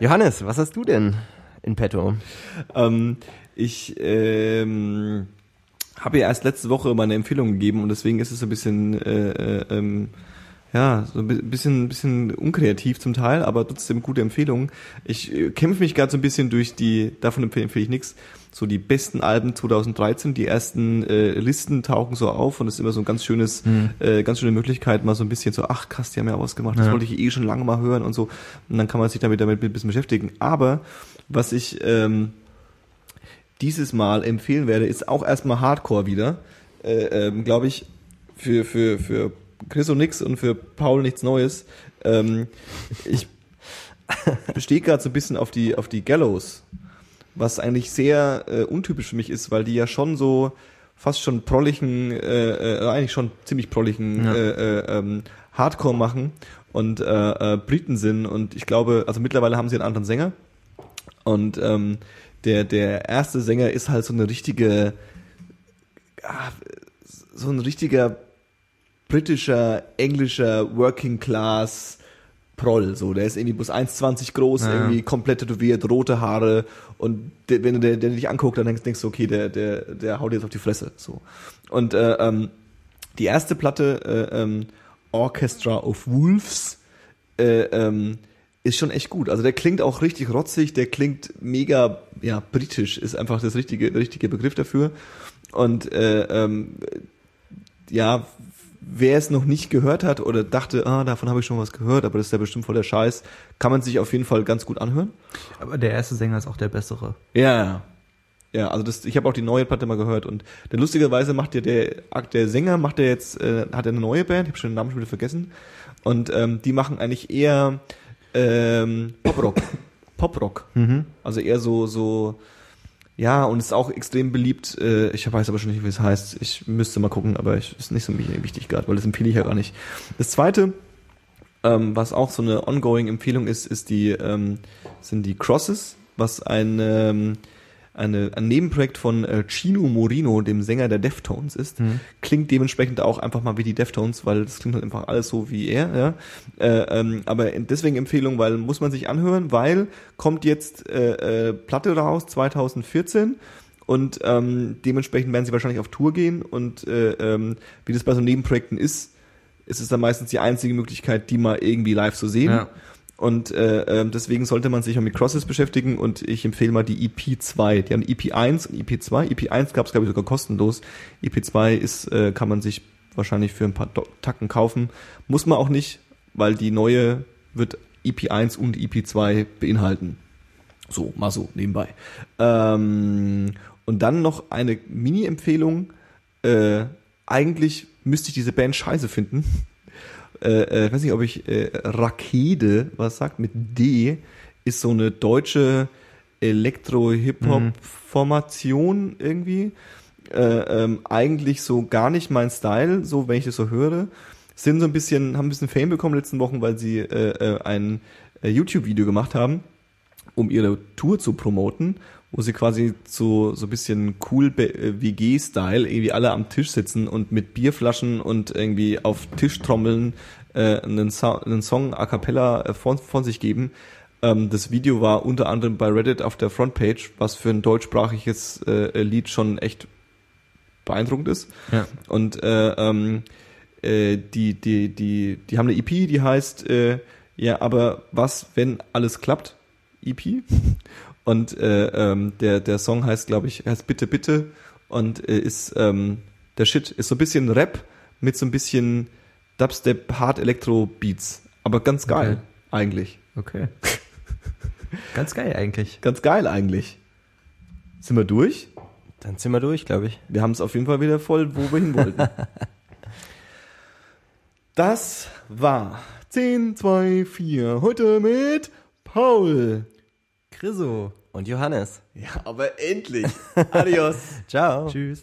Johannes, was hast du denn in petto? Ähm, ich ähm, habe ja erst letzte Woche meine Empfehlung gegeben und deswegen ist es so ein bisschen, äh, äh, ähm, ja, so ein bi- bisschen, bisschen unkreativ zum Teil, aber trotzdem gute Empfehlungen. Ich äh, kämpfe mich gerade so ein bisschen durch die, davon empfehle, empfehle ich nichts, so die besten Alben 2013. Die ersten äh, Listen tauchen so auf und es ist immer so ein ganz schönes, äh, ganz schöne Möglichkeit, mal so ein bisschen so, ach krass, die haben ja was gemacht, das Ja. wollte ich eh schon lange mal hören und so. Und dann kann man sich damit, damit ein bisschen beschäftigen. Aber was ich ähm, dieses Mal empfehlen werde, ist auch erstmal Hardcore wieder. Äh, ähm, Glaube ich, für, für, für Chris und nix und für Paul nichts Neues. Ähm, ich bestehe gerade so ein bisschen auf die, auf die Gallows, was eigentlich sehr äh, untypisch für mich ist, weil die ja schon so fast schon prolligen, äh, äh, eigentlich schon ziemlich prolligen Ja. äh, äh, ähm, Hardcore machen und äh, äh, Briten sind und ich glaube, also mittlerweile haben sie einen anderen Sänger und ähm, der, der erste Sänger ist halt so eine richtige, ah, so ein richtiger britischer, englischer Working Class Proll, so, der ist irgendwie bloß 1,20 groß, Ja. irgendwie komplett tätowiert, rote Haare und der, wenn du der, der dich anguckt, dann denkst, denkst du, okay, der, der, der haut jetzt auf die Fresse, so. Und äh, ähm, die erste Platte, äh, ähm, Orchestra of Wolves, äh, ähm, ist schon echt gut. Also der klingt auch richtig rotzig, der klingt mega, ja, britisch, ist einfach das richtige, richtige Begriff dafür. Und äh, ähm, ja, wer es noch nicht gehört hat oder dachte, ah, davon habe ich schon was gehört, aber das ist ja bestimmt voll der Scheiß, kann man sich auf jeden Fall ganz gut anhören. Aber der erste Sänger ist auch der bessere. Ja, ja. Also das, ich habe auch die neue Platte mal gehört und der lustigerweise macht ja der, der Sänger macht der jetzt, äh, hat er eine neue Band, ich habe schon den Namen schon wieder vergessen. Und ähm, die machen eigentlich eher ähm, Poprock. Poprock. Also eher so, so, ja, und ist auch extrem beliebt. Äh, ich weiß aber schon nicht, wie es heißt. Ich müsste mal gucken, aber ich, ist nicht so wichtig gerade, weil das empfehle ich ja gar nicht. Das zweite, ähm, was auch so eine ongoing Empfehlung ist, ist die, ähm, sind die Crosses, was ein, ähm, eine, ein Nebenprojekt von äh, Chino Morino, dem Sänger der Deftones ist. Klingt dementsprechend auch einfach mal wie die Deftones, weil das klingt halt einfach alles so wie er, ja. Äh, ähm, aber deswegen Empfehlung, weil muss man sich anhören, weil kommt jetzt äh, äh, Platte raus 2014 und ähm, dementsprechend werden sie wahrscheinlich auf Tour gehen und äh, ähm, wie das bei so Nebenprojekten ist, ist es dann meistens die einzige Möglichkeit, die mal irgendwie live zu sehen. Ja. Und äh, ähm, deswegen sollte man sich auch mit Crosses beschäftigen und ich empfehle mal die EP2. Die haben EP1 und EP2. EP1 gab es, glaube ich, sogar kostenlos. EP2 ist, äh, kann man sich wahrscheinlich für ein paar Tacken kaufen. Muss man auch nicht, weil die neue wird EP1 und EP2 beinhalten. So, mal so, nebenbei. Ähm, und dann noch eine Mini-Empfehlung. Äh, eigentlich müsste ich diese Band scheiße finden. Äh, äh, ich weiß nicht, ob ich äh, Rakede, was sagt, mit D, ist so eine deutsche Elektro-Hip-Hop-Formation irgendwie. Äh, ähm, eigentlich so gar nicht mein Style, so wenn ich das so höre. Sind so ein bisschen, haben ein bisschen Fame bekommen letzten Wochen, weil sie äh, äh, ein äh, YouTube-Video gemacht haben, um ihre Tour zu promoten, wo sie quasi so so ein bisschen cool äh, WG-Style irgendwie alle am Tisch sitzen und mit Bierflaschen und irgendwie auf Tischtrommeln äh, einen, so einen Song a cappella äh, von, von sich geben. Ähm, das Video war unter anderem bei Reddit auf der Frontpage, was für ein deutschsprachiges äh, Lied schon echt beeindruckend ist. Ja. Und äh, ähm, äh, die, die, die, die haben eine EP, die heißt äh, Ja, aber was, wenn alles klappt? EP. Und äh, ähm, der, der Song heißt, glaube ich, heißt Bitte, Bitte und äh, ist ähm, der Shit, ist so ein bisschen Rap mit so ein bisschen Dubstep, Hard Electro Beats. Aber ganz geil, Okay. eigentlich. Okay. Ganz geil eigentlich. Ganz geil eigentlich. Sind wir durch? Dann sind wir durch, glaube ich. Wir haben es auf jeden Fall wieder voll, wo wir hin wollten. das war 10, 2, 4. Heute mit Paul. Chriso. Und Johannes. Ja, aber endlich. Adios. Ciao. Tschüss.